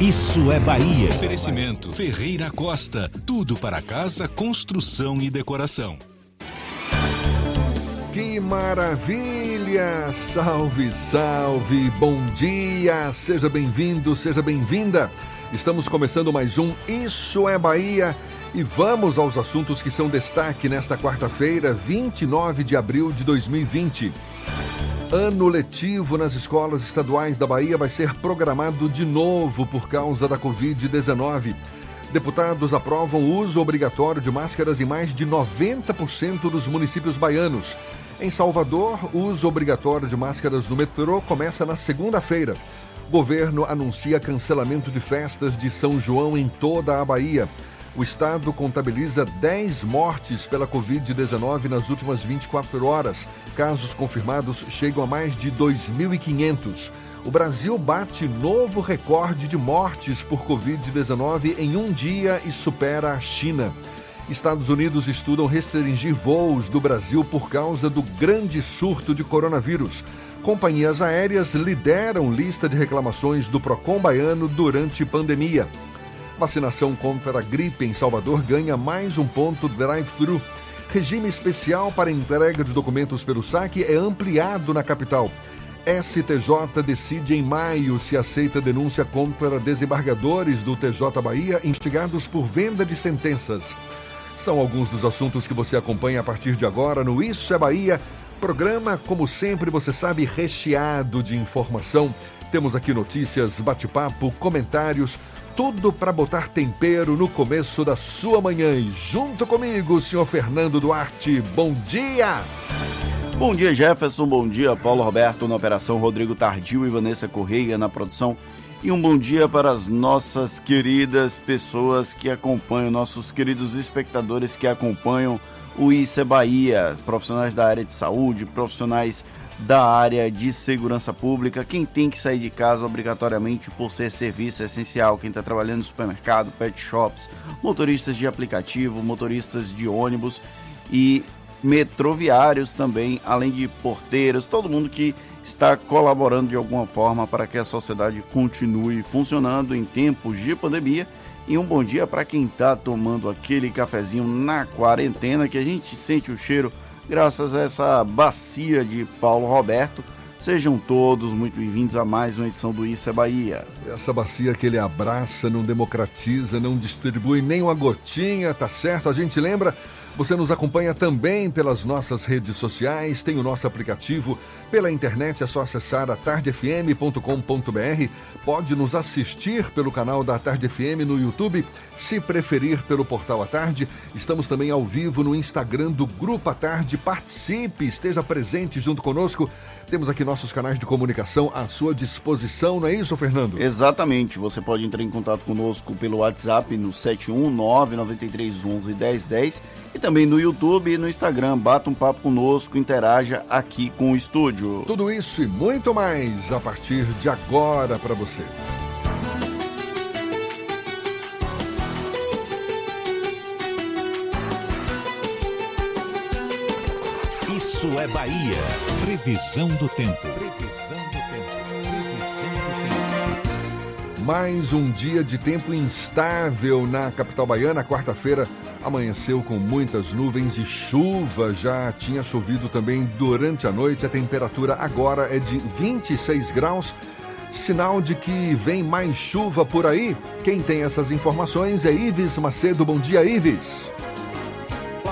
Isso é Bahia. Oferecimento Ferreira Costa. Tudo para casa, construção e decoração. Que maravilha! Salve, salve! Bom dia! Seja bem-vindo, seja bem-vinda! Estamos começando mais um Isso é Bahia e vamos aos assuntos que são destaque nesta quarta-feira, 29 de abril de 2020. Ano letivo nas escolas estaduais da Bahia vai ser programado de novo por causa da Covid-19. Deputados aprovam o uso obrigatório de máscaras em mais de 90% dos municípios baianos. Em Salvador, o uso obrigatório de máscaras no metrô começa na segunda-feira. Governo anuncia cancelamento de festas de São João em toda a Bahia. O estado contabiliza 10 mortes pela Covid-19 nas últimas 24 horas. Casos confirmados chegam a mais de 2.500. O Brasil bate novo recorde de mortes por Covid-19 em um dia e supera a China. Estados Unidos estudam restringir voos do Brasil por causa do grande surto de coronavírus. Companhias aéreas lideram lista de reclamações do Procon baiano durante pandemia. Vacinação contra a gripe em Salvador ganha mais um ponto drive-thru. Regime especial para entrega de documentos pelo saque é ampliado na capital. STJ decide em maio se aceita denúncia contra desembargadores do TJ Bahia instigados por venda de sentenças. São alguns dos assuntos que você acompanha a partir de agora no Isso é Bahia. Programa, como sempre, você sabe, recheado de informação. Temos aqui notícias, bate-papo, comentários, tudo para botar tempero no começo da sua manhã. E junto comigo, senhor Fernando Duarte. Bom dia! Bom dia, Jefferson. Bom dia, Paulo Roberto na operação, Rodrigo Tardio e Vanessa Correia na produção. E um bom dia para as nossas queridas pessoas que acompanham, nossos queridos espectadores que acompanham o é Bahia, profissionais da área de saúde, profissionais da área de segurança pública, quem tem que sair de casa obrigatoriamente por ser serviço essencial, quem está trabalhando no supermercado, pet shops, motoristas de aplicativo, motoristas de ônibus e metroviários também, além de porteiros, todo mundo que está colaborando de alguma forma para que a sociedade continue funcionando em tempos de pandemia. E um bom dia para quem está tomando aquele cafezinho na quarentena, que a gente sente o cheiro graças a essa bacia de Paulo Roberto. Sejam todos muito bem-vindos a mais uma edição do Isso é Bahia. Essa bacia que ele abraça, não democratiza, não distribui nem uma gotinha, tá certo? A gente lembra você nos acompanha também pelas nossas redes sociais, tem o nosso aplicativo. Pela internet é só acessar atardefm.com.br. Pode nos assistir pelo canal da Tarde FM no YouTube, se preferir pelo portal A Tarde. Estamos também ao vivo no Instagram do Grupo A Tarde. Participe, esteja presente junto conosco. Temos aqui nossos canais de comunicação à sua disposição, não é isso, Fernando? Exatamente. Você pode entrar em contato conosco pelo WhatsApp no 71993111010 e também no YouTube e no Instagram. Bata um papo conosco, interaja aqui com o estúdio. Tudo isso e muito mais a partir de agora para você. Isso é Bahia. Previsão do tempo. Mais um dia de tempo instável na capital baiana. Quarta-feira amanheceu com muitas nuvens e chuva. Já tinha chovido também durante a noite. A temperatura agora é de 26 graus. Sinal de que vem mais chuva por aí? Quem tem essas informações é Ives Macedo. Bom dia, Ives.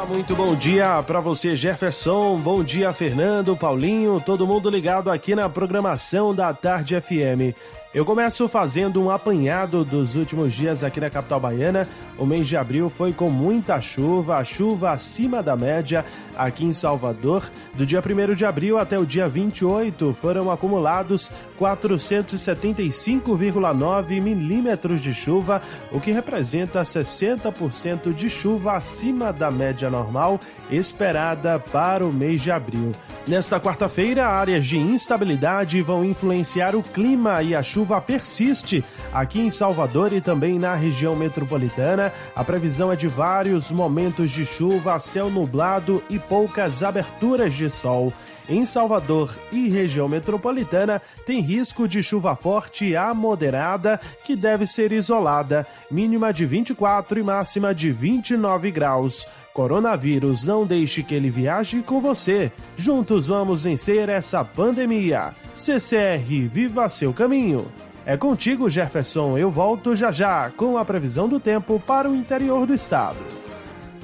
Muito bom dia para você, Jefferson. Bom dia, Fernando, Paulinho, todo mundo ligado aqui na programação da Tarde FM. Eu começo fazendo um apanhado dos últimos dias aqui na capital baiana. O mês de abril foi com muita chuva, chuva acima da média aqui em Salvador. Do dia 1 de abril até o dia 28 foram acumulados 475,9 milímetros de chuva, o que representa 60% de chuva acima da média normal esperada para o mês de abril. Nesta quarta-feira, áreas de instabilidade vão influenciar o clima e a chuva persiste aqui em Salvador e também na região metropolitana. A previsão é de vários momentos de chuva, céu nublado e poucas aberturas de sol. Em Salvador e região metropolitana, tem risco de chuva forte a moderada, que deve ser isolada, mínima de 24 e máxima de 29 graus. Coronavírus, não deixe que ele viaje com você. Juntos vamos vencer essa pandemia. CCR, viva seu caminho. É contigo, Jefferson. Eu volto já já com a previsão do tempo para o interior do estado.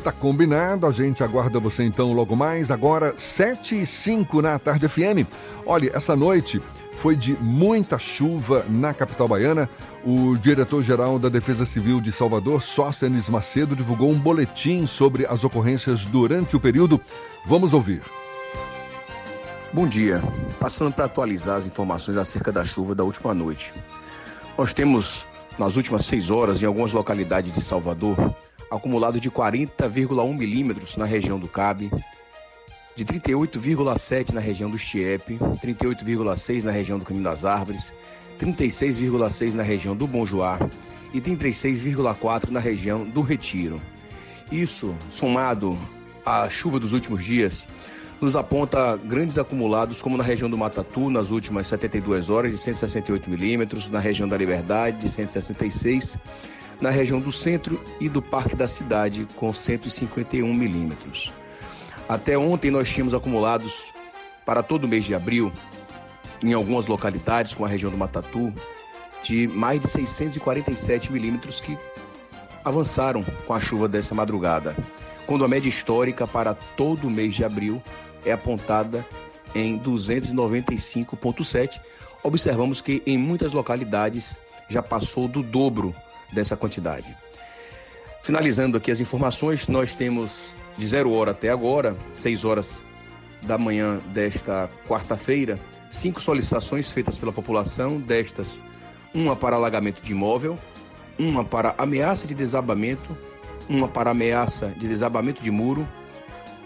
Tá combinado, a gente aguarda você então logo mais, agora 7 e 5 na tarde FM. Olha, essa noite foi de muita chuva na capital baiana. O diretor-geral da Defesa Civil de Salvador, Sóstenes Macedo, divulgou um boletim sobre as ocorrências durante o período. Vamos ouvir. Bom dia. Passando para atualizar as informações acerca da chuva da última noite. Nós temos, nas últimas seis horas, em algumas localidades de Salvador, acumulado de 40,1 milímetros na região do Cabe, de 38,7 na região do Estiepe, 38,6 na região do Caminho das Árvores, 36,6 na região do Bom Joá e 36,4 na região do Retiro. Isso, somado à chuva dos últimos dias, nos aponta grandes acumulados, como na região do Matatu, nas últimas 72 horas, de 168 milímetros, na região da Liberdade, de 166, na região do centro e do Parque da Cidade, com 151 milímetros. Até ontem nós tínhamos acumulados para todo o mês de abril, em algumas localidades, como a região do Matatu, de mais de 647 milímetros que avançaram com a chuva dessa madrugada, quando a média histórica para todo o mês de abril é apontada em 295,7. Observamos que em muitas localidades já passou do dobro dessa quantidade. Finalizando aqui as informações, nós temos de zero hora até agora, 6 horas da manhã desta quarta-feira, cinco solicitações feitas pela população, destas uma para alagamento de imóvel, uma para ameaça de desabamento, uma para ameaça de desabamento de muro,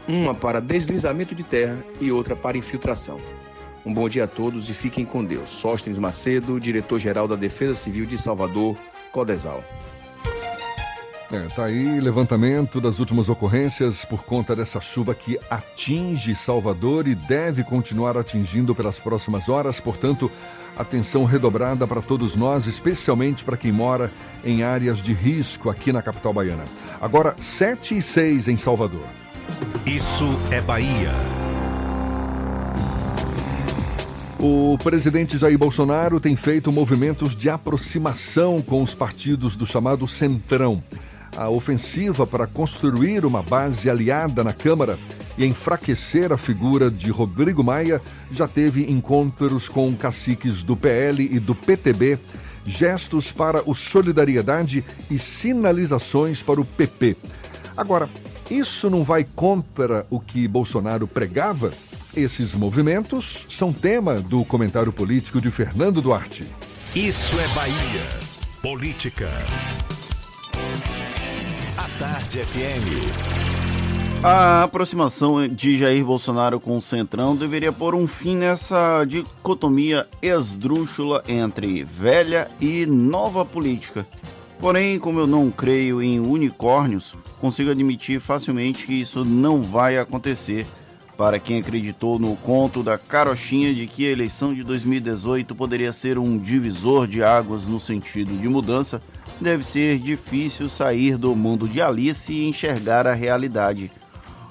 uma para deslizamento de terra e outra para infiltração. Um bom dia a todos e fiquem com Deus. Sóstenes Macedo, diretor-geral da Defesa Civil de Salvador, Codesal. É, tá aí levantamento das últimas ocorrências por conta dessa chuva que atinge Salvador e deve continuar atingindo pelas próximas horas. Portanto, atenção redobrada para todos nós, especialmente para quem mora em áreas de risco aqui na capital baiana. Agora, 7 e 6 em Salvador. Isso é Bahia. O presidente Jair Bolsonaro tem feito movimentos de aproximação com os partidos do chamado Centrão. A ofensiva para construir uma base aliada na Câmara e enfraquecer a figura de Rodrigo Maia já teve encontros com caciques do PL e do PTB, gestos para o Solidariedade e sinalizações para o PP. Agora, isso não vai contra o que Bolsonaro pregava? Esses movimentos são tema do comentário político de Fernando Duarte. Isso é Bahia. Política. A Tarde FM. A aproximação de Jair Bolsonaro com o Centrão deveria pôr um fim nessa dicotomia esdrúxula entre velha e nova política. Porém, como eu não creio em unicórnios, consigo admitir facilmente que isso não vai acontecer para quem acreditou no conto da carochinha de que a eleição de 2018 poderia ser um divisor de águas no sentido de mudança, deve ser difícil sair do mundo de Alice e enxergar a realidade.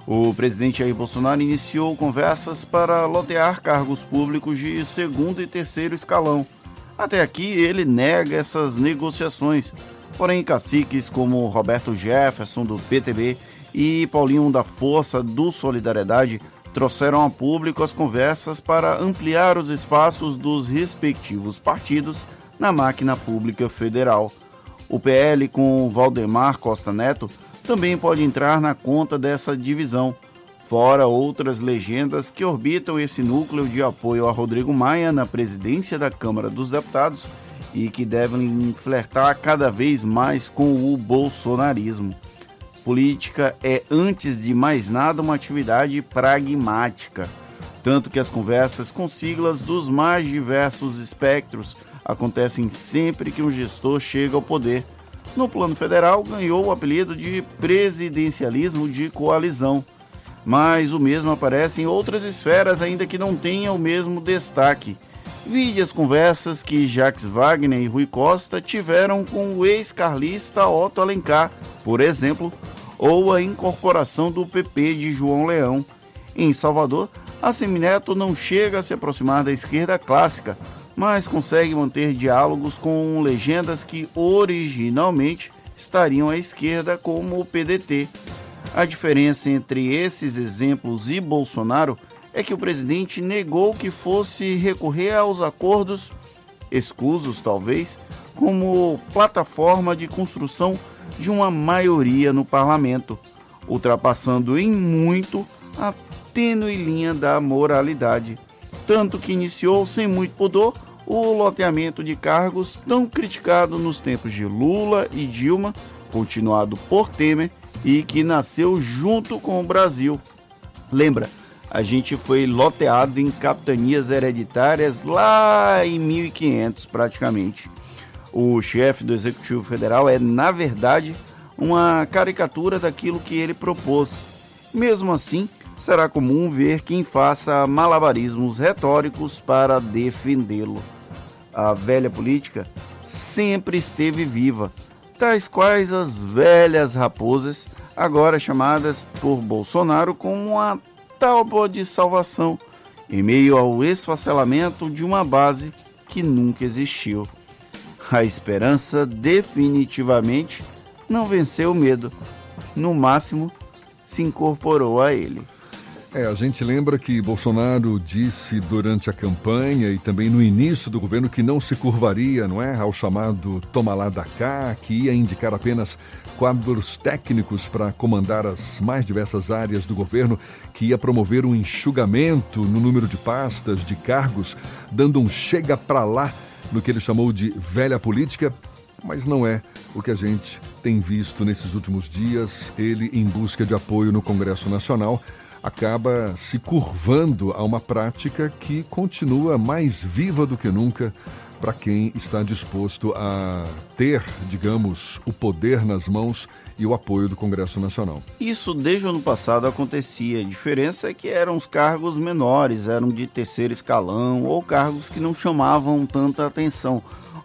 O presidente Jair Bolsonaro iniciou conversas para lotear cargos públicos de segundo e terceiro escalão. Até aqui ele nega essas negociações. Porém, caciques como Roberto Jefferson, do PTB, e Paulinho da Força, do Solidariedade, trouxeram a público as conversas para ampliar os espaços dos respectivos partidos na máquina pública federal. O PL com Valdemar Costa Neto também pode entrar na conta dessa divisão, fora outras legendas que orbitam esse núcleo de apoio a Rodrigo Maia na presidência da Câmara dos Deputados e que devem flertar cada vez mais com o bolsonarismo. Política é, antes de mais nada, uma atividade pragmática, tanto que as conversas com siglas dos mais diversos espectros acontecem sempre que um gestor chega ao poder. No plano federal, ganhou o apelido de presidencialismo de coalizão, mas o mesmo aparece em outras esferas, ainda que não tenha o mesmo destaque. Vide as conversas que Jacques Wagner e Rui Costa tiveram com o ex-carlista Otto Alencar, por exemplo, ou a incorporação do PP de João Leão. Em Salvador, a Semineto não chega a se aproximar da esquerda clássica, mas consegue manter diálogos com legendas que originalmente estariam à esquerda, como o PDT. A diferença entre esses exemplos e Bolsonaro é que o presidente negou que fosse recorrer aos acordos, escusos talvez, como plataforma de construção de uma maioria no parlamento, ultrapassando em muito a tênue linha da moralidade. Tanto que iniciou sem muito pudor o loteamento de cargos tão criticado nos tempos de Lula e Dilma, continuado por Temer e que nasceu junto com o Brasil. Lembra, a gente foi loteado em capitanias hereditárias lá em 1500 praticamente. O chefe do Executivo Federal é, na verdade, uma caricatura daquilo que ele propôs. Mesmo assim, será comum ver quem faça malabarismos retóricos para defendê-lo a velha política sempre esteve viva, tais quais as velhas raposas, agora chamadas por Bolsonaro como a tábua de salvação, em meio ao esfacelamento de uma base que nunca existiu. A esperança definitivamente não venceu o medo, no máximo se incorporou a ele. É, a gente lembra que Bolsonaro disse durante a campanha e também no início do governo que não se curvaria, não é, ao chamado toma lá da cá, que ia indicar apenas quadros técnicos para comandar as mais diversas áreas do governo, que ia promover um enxugamento no número de pastas, de cargos, dando um chega para lá no que ele chamou de velha política, mas não é o que a gente tem visto nesses últimos dias, ele em busca de apoio no Congresso Nacional acaba se curvando a uma prática que continua mais viva do que nunca para quem está disposto a ter, digamos, o poder nas mãos e o apoio do Congresso Nacional. Isso desde o ano passado acontecia. A diferença é que eram os cargos menores, eram de terceiro escalão ou cargos que não chamavam tanta atenção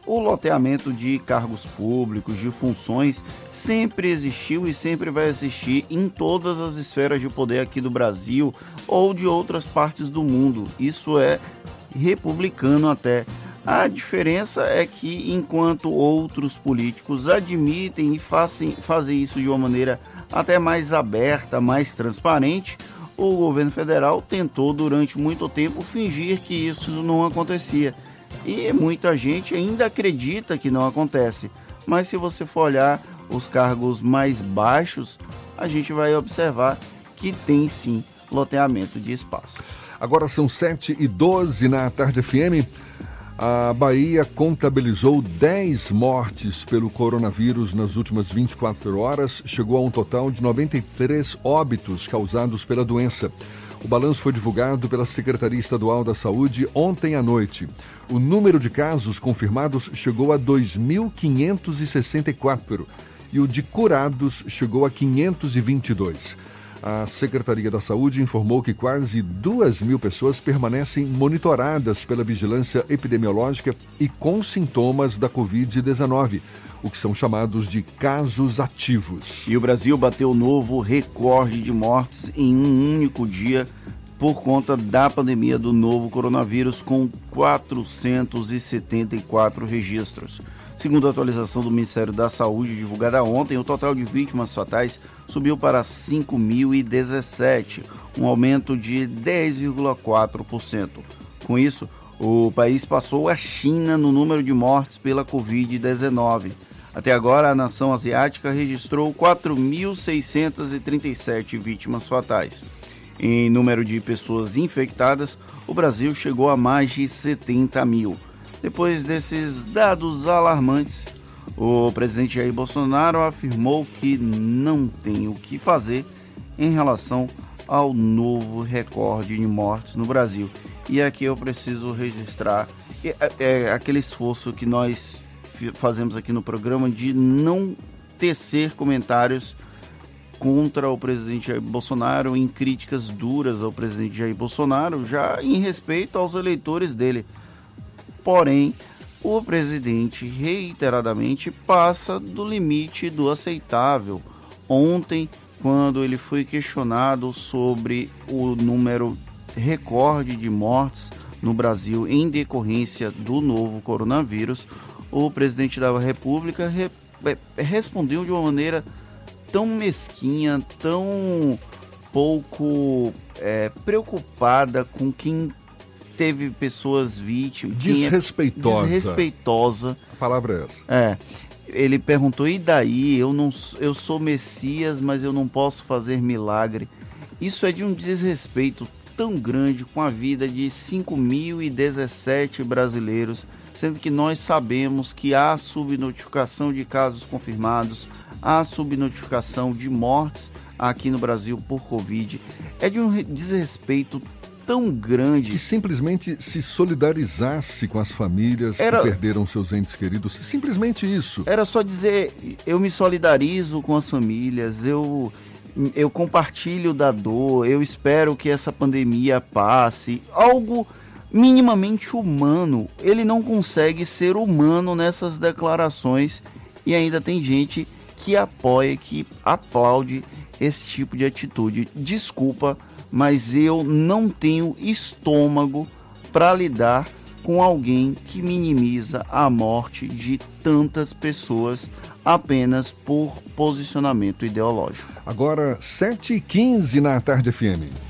o loteamento de cargos públicos, de funções, sempre existiu e sempre vai existir em todas as esferas de poder aqui do Brasil ou de outras partes do mundo. Isso é republicano até. A diferença é que, enquanto outros políticos admitem e fazem, fazem isso de uma maneira até mais aberta, mais transparente, o governo federal tentou durante muito tempo fingir que isso não acontecia. E muita gente ainda acredita que não acontece. Mas se você for olhar os cargos mais baixos, a gente vai observar que tem sim loteamento de espaço. Agora são 7 e 12 na tarde FM. A Bahia contabilizou 10 mortes pelo coronavírus nas últimas 24 horas, chegou a um total de 93 óbitos causados pela doença. O balanço foi divulgado pela Secretaria Estadual da Saúde ontem à noite. O número de casos confirmados chegou a 2.564 e o de curados chegou a 522. A Secretaria da Saúde informou que quase duas mil pessoas permanecem monitoradas pela vigilância epidemiológica e com sintomas da Covid-19 o que são chamados de casos ativos. E o Brasil bateu novo recorde de mortes em um único dia, por conta da pandemia do novo coronavírus, com 474 registros. Segundo a atualização do Ministério da Saúde divulgada ontem, o total de vítimas fatais subiu para 5.017, um aumento de 10,4%. Com isso, o país passou a China no número de mortes pela Covid-19. Até agora, a nação asiática registrou 4.637 vítimas fatais. Em número de pessoas infectadas, o Brasil chegou a mais de 70 mil. Depois desses dados alarmantes, o presidente Jair Bolsonaro afirmou que não tem o que fazer em relação ao novo recorde de mortes no Brasil. E aqui eu preciso registrar é, é, aquele esforço que nós fazemos aqui no programa de não tecer comentários contra o presidente Jair Bolsonaro, em críticas duras ao presidente Jair Bolsonaro, já em respeito aos eleitores dele. Porém, o presidente reiteradamente passa do limite do aceitável. Ontem, quando ele foi questionado sobre o número recorde de mortes no Brasil em decorrência do novo coronavírus, o presidente da República re, é, respondeu de uma maneira tão mesquinha, tão pouco é, preocupada com quem teve pessoas vítimas. É desrespeitosa. Desrespeitosa. A palavra é essa. É. Ele perguntou: e daí? Eu, não, eu sou Messias, mas eu não posso fazer milagre. Isso é de um desrespeito tão grande com a vida de 5.017 brasileiros, sendo que nós sabemos que há subnotificação de casos confirmados, há subnotificação de mortes aqui no Brasil por Covid. É de um desrespeito tão grande. Que simplesmente se solidarizasse com as famílias Era... que perderam seus entes queridos. Simplesmente isso. Era só dizer: eu me solidarizo com as famílias, eu eu compartilho da dor, eu espero que essa pandemia passe. Algo minimamente humano. Ele não consegue ser humano nessas declarações e ainda tem gente que apoia, que aplaude esse tipo de atitude. Desculpa, mas eu não tenho estômago para lidar com alguém que minimiza a morte de tantas pessoas apenas por posicionamento ideológico. Agora, 7h15 na Tarde FM.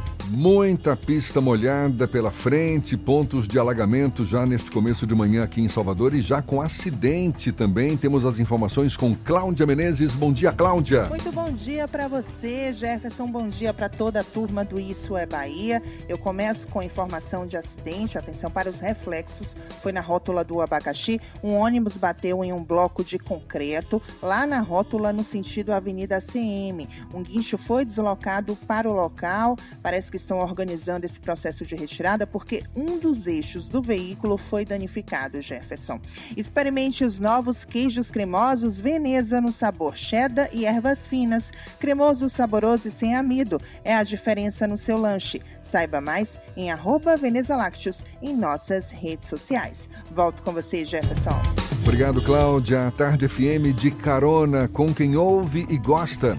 Muita pista molhada pela frente, pontos de alagamento já neste começo de manhã aqui em Salvador e já com acidente também. Temos as informações com Cláudia Menezes. Bom dia, Cláudia. Muito bom dia para você, Jefferson. Bom dia para toda a turma do Isso é Bahia. Eu começo com informação de acidente. Atenção para os reflexos. Foi na rótula do Abacaxi. Um ônibus bateu em um bloco de concreto lá na rótula no sentido Avenida CM. Um guincho foi deslocado para o local. Parece que estão organizando esse processo de retirada porque um dos eixos do veículo foi danificado, Jefferson. Experimente os novos queijos cremosos Veneza no sabor cheddar e ervas finas. Cremoso, saboroso e sem amido. É a diferença no seu lanche. Saiba mais em arroba Veneza Lácteos em nossas redes sociais. Volto com você, Jefferson. Obrigado, Cláudia. Tarde FM de carona com quem ouve e gosta.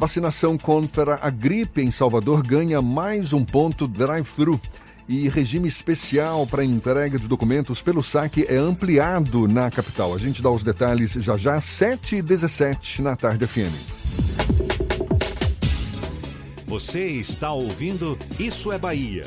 Vacinação contra a gripe em Salvador ganha mais um ponto drive-thru. E regime especial para entrega de documentos pelo saque é ampliado na capital. A gente dá os detalhes já já, 7 e 17 na tarde FM. Você está ouvindo Isso é Bahia.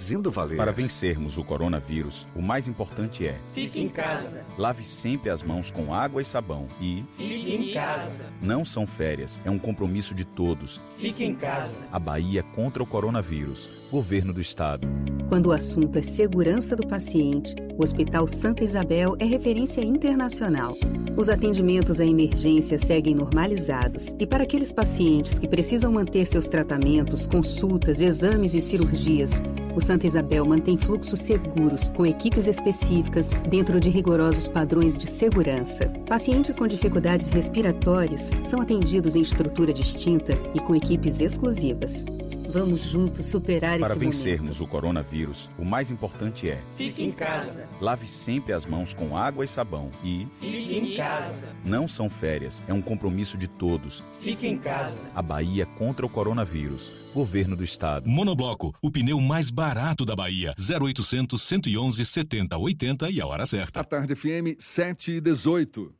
fazendo valer. Para vencermos o coronavírus, o mais importante é: fique em casa. Lave sempre as mãos com água e sabão e fique em casa. Não são férias, é um compromisso de todos. Fique em casa. A Bahia contra o coronavírus. Governo do Estado. Quando o assunto é segurança do paciente, o Hospital Santa Isabel é referência internacional. Os atendimentos à emergência seguem normalizados e para aqueles pacientes que precisam manter seus tratamentos, consultas, exames e cirurgias, o Santa Isabel mantém fluxos seguros com equipes específicas dentro de rigorosos padrões de segurança. Pacientes com dificuldades respiratórias são atendidos em estrutura distinta e com equipes exclusivas. Vamos juntos superar Para esse vencermos momento. o coronavírus, o mais importante é: fique em casa. Lave sempre as mãos com água e sabão e fique em casa. Não são férias, é um compromisso de todos. Fique em casa. A Bahia contra o coronavírus. Governo do Estado. Monobloco, o pneu mais barato da Bahia. 0800 111 70 80 e a hora certa. A tarde FM 7 e 18.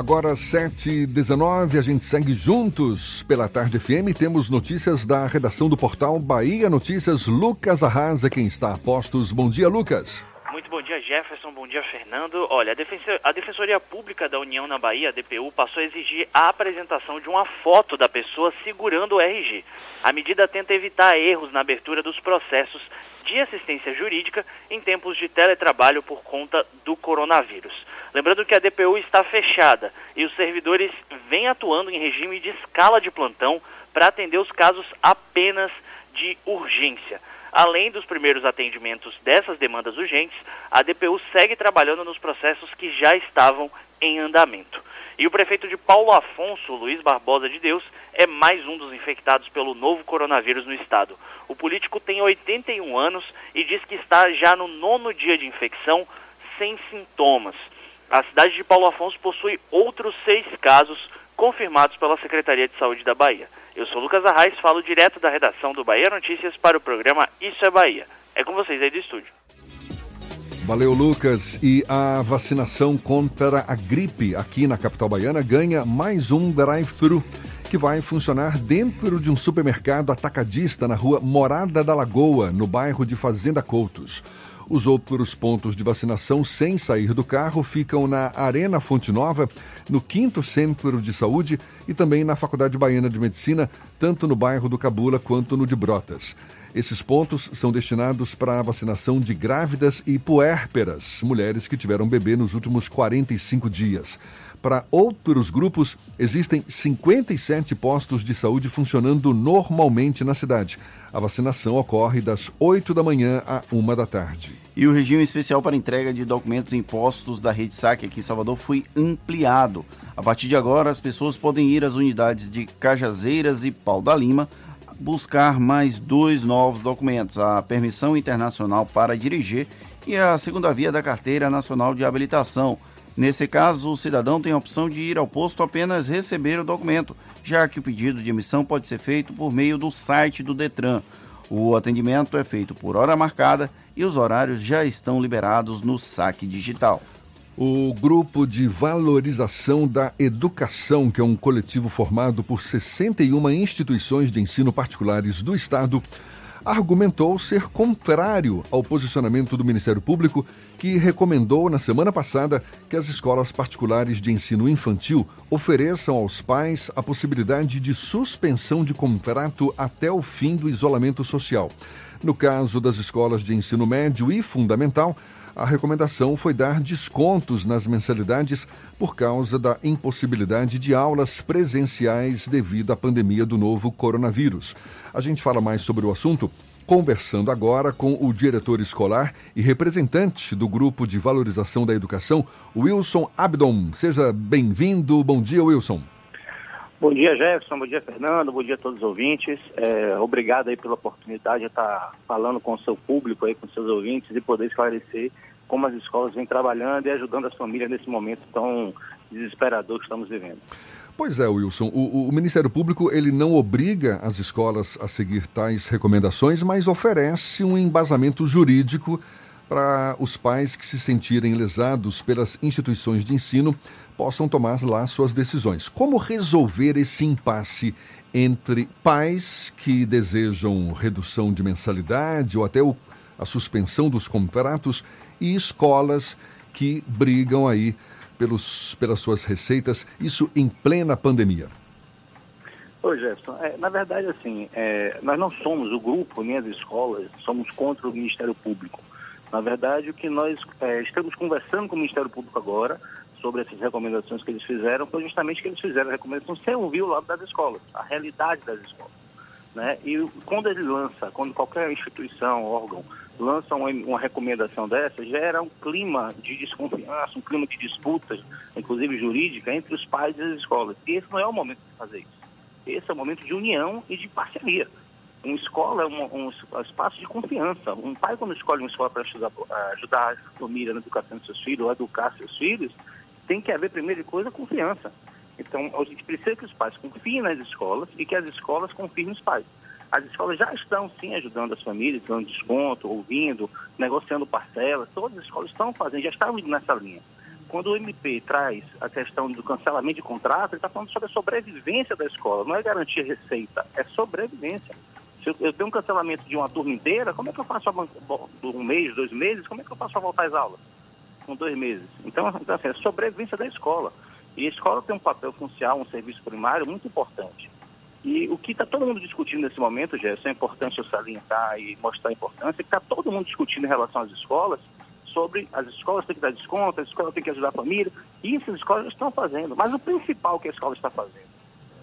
Agora, 7h19, a gente segue juntos pela Tarde FM. Temos notícias da redação do portal Bahia Notícias. Lucas Arrasa, quem está a postos. Bom dia, Lucas. Muito bom dia, Jefferson. Bom dia, Fernando. Olha, a, Defensor- a Defensoria Pública da União na Bahia, a DPU, passou a exigir a apresentação de uma foto da pessoa segurando o RG. A medida tenta evitar erros na abertura dos processos de assistência jurídica em tempos de teletrabalho por conta do coronavírus. Lembrando que a DPU está fechada e os servidores vêm atuando em regime de escala de plantão para atender os casos apenas de urgência. Além dos primeiros atendimentos dessas demandas urgentes, a DPU segue trabalhando nos processos que já estavam em andamento. E o prefeito de Paulo Afonso, Luiz Barbosa de Deus, é mais um dos infectados pelo novo coronavírus no estado. O político tem 81 anos e diz que está já no nono dia de infecção sem sintomas. A cidade de Paulo Afonso possui outros seis casos confirmados pela Secretaria de Saúde da Bahia. Eu sou Lucas Arraes, falo direto da redação do Bahia Notícias para o programa Isso é Bahia. É com vocês aí do estúdio. Valeu, Lucas. E a vacinação contra a gripe aqui na capital baiana ganha mais um drive-thru que vai funcionar dentro de um supermercado atacadista na rua Morada da Lagoa, no bairro de Fazenda Coutos. Os outros pontos de vacinação sem sair do carro ficam na Arena Fonte Nova, no 5 Centro de Saúde e também na Faculdade Baiana de Medicina, tanto no bairro do Cabula quanto no de Brotas. Esses pontos são destinados para a vacinação de grávidas e puérperas, mulheres que tiveram bebê nos últimos 45 dias. Para outros grupos, existem 57 postos de saúde funcionando normalmente na cidade. A vacinação ocorre das 8 da manhã à 1 da tarde. E o regime especial para entrega de documentos impostos da Rede Saque aqui em Salvador foi ampliado. A partir de agora, as pessoas podem ir às unidades de Cajazeiras e Pau da Lima buscar mais dois novos documentos: a permissão internacional para dirigir e a segunda via da carteira nacional de habilitação. Nesse caso, o cidadão tem a opção de ir ao posto apenas receber o documento, já que o pedido de emissão pode ser feito por meio do site do Detran. O atendimento é feito por hora marcada e os horários já estão liberados no saque digital. O Grupo de Valorização da Educação, que é um coletivo formado por 61 instituições de ensino particulares do Estado, argumentou ser contrário ao posicionamento do Ministério Público, que recomendou na semana passada que as escolas particulares de ensino infantil ofereçam aos pais a possibilidade de suspensão de contrato até o fim do isolamento social. No caso das escolas de ensino médio e fundamental, a recomendação foi dar descontos nas mensalidades por causa da impossibilidade de aulas presenciais devido à pandemia do novo coronavírus. A gente fala mais sobre o assunto conversando agora com o diretor escolar e representante do Grupo de Valorização da Educação, Wilson Abdon. Seja bem-vindo. Bom dia, Wilson. Bom dia, Jefferson. Bom dia, Fernando. Bom dia a todos os ouvintes. É, obrigado aí pela oportunidade de estar falando com o seu público, aí, com seus ouvintes e poder esclarecer como as escolas vêm trabalhando e ajudando as famílias nesse momento tão desesperador que estamos vivendo. Pois é, Wilson. O, o, Ministério Público ele não obriga as escolas a seguir tais recomendações, mas oferece um embasamento jurídico para os pais que se sentirem lesados pelas instituições de ensino possam tomar lá suas decisões. Como resolver esse impasse entre pais que desejam redução de mensalidade ou até o, a suspensão dos contratos e escolas que brigam aí pelos, pelas suas receitas, isso em plena pandemia? Oi, Jefferson. É, na verdade, assim, é, nós não somos o grupo, nem as escolas, somos contra o Ministério Público. Na verdade, o que nós é, estamos conversando com o Ministério Público agora sobre essas recomendações que eles fizeram foi justamente que eles fizeram a recomendação sem ouvir o lado das escolas, a realidade das escolas. Né? E quando ele lança, quando qualquer instituição, órgão, lança uma, uma, recomendação dessa, gera um clima de desconfiança, um clima de disputa, inclusive jurídica, entre os pais e as escolas. E esse não é o momento de fazer isso. Esse é o momento de união e de parceria. Uma escola é um, um, espaço de confiança. Um pai, quando escolhe uma escola para ajudar, ajudar a família na educação dos seus filhos, ou educar seus filhos, tem que haver, primeira coisa, confiança. Então, a gente precisa que os pais confiem nas escolas e que as escolas confiem nos pais. As escolas já estão, sim, ajudando as famílias, dando desconto, ouvindo, negociando parcelas. Todas as escolas estão fazendo, já estão indo nessa linha. Quando o MP traz a questão do cancelamento de contrato, ele está falando sobre a sobrevivência da escola. Não é garantir receita, é sobrevivência. Se eu, tenho um cancelamento de uma turma inteira, como é que eu faço a, um mês, dois meses, como é que eu faço a voltar às aulas? Com dois meses. Então, então assim, é sobrevivência da escola. E a escola tem um papel funcional, um serviço primário muito importante. E o que está todo mundo discutindo nesse momento, Gerson, é importante eu salientar e mostrar a importância, que está todo mundo discutindo em relação às escolas, sobre as escolas têm que dar desconto, as escolas têm que ajudar a família, e isso as escolas estão fazendo. Mas o principal que a escola está fazendo,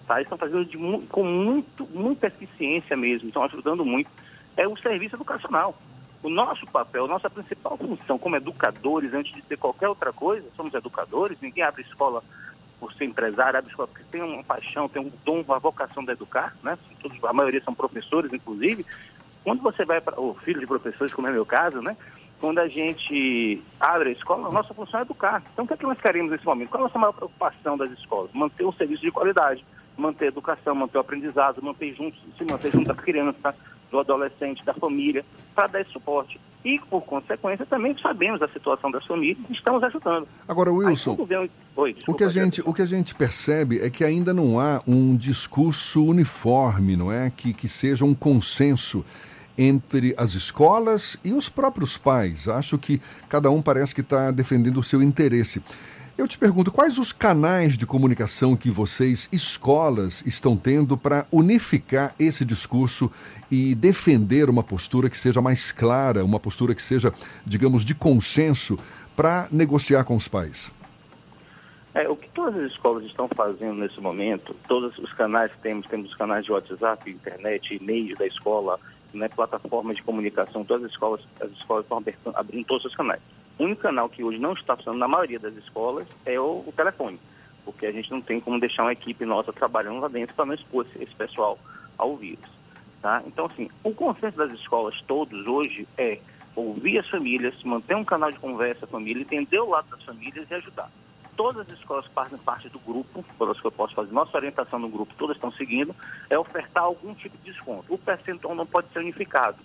tá? estão fazendo de, com muito, muita eficiência mesmo, estão ajudando muito, é o serviço educacional. O nosso papel, nossa principal função como educadores, antes de ser qualquer outra coisa, somos educadores, ninguém abre escola por ser empresário, abre escola porque tem uma paixão, tem um dom, uma vocação de educar, né? Todos, a maioria são professores, inclusive. Quando você vai para o filho de professores, como é meu caso, né? Quando a gente abre a escola, a nossa função é educar. Então, o que é que nós queremos nesse momento? Qual é a nossa maior preocupação das escolas? Manter um serviço de qualidade, manter a educação, manter o aprendizado, manter juntos, se manter junto da criança, do adolescente, da família, para dar esse suporte. E, por consequência, também sabemos da situação das famílias e estamos ajudando. Agora, Wilson, Aí, Oi, desculpa, o, que a gente, o que a gente percebe é que ainda não há um discurso uniforme, não é? Que, que seja um consenso entre as escolas e os próprios pais. Acho que cada um parece que está defendendo o seu interesse. Eu te pergunto, quais os canais de comunicação que vocês, escolas, estão tendo para unificar esse discurso e defender uma postura que seja mais clara, uma postura que seja, digamos, de consenso para negociar com os pais? É, o que todas as escolas estão fazendo nesse momento, todos os canais que temos, temos os canais de WhatsApp, internet, e-mail da escola, né, plataformas de comunicação, todas as escolas, as escolas estão abrindo, abrindo todos os canais. O único canal que hoje não está funcionando na maioria das escolas é o, o, telefone, porque a gente não tem como deixar uma equipe nossa trabalhando lá dentro para não expor esse, esse pessoal ao vírus. Tá? Então, assim, o consenso das escolas todos hoje é ouvir as famílias, manter um canal de conversa com a família, entender o lado das famílias e ajudar. Todas as escolas fazem parte do grupo, pelas que eu posso fazer, nossa orientação no grupo, todas estão seguindo, é ofertar algum tipo de desconto. O percentual não pode ser unificado,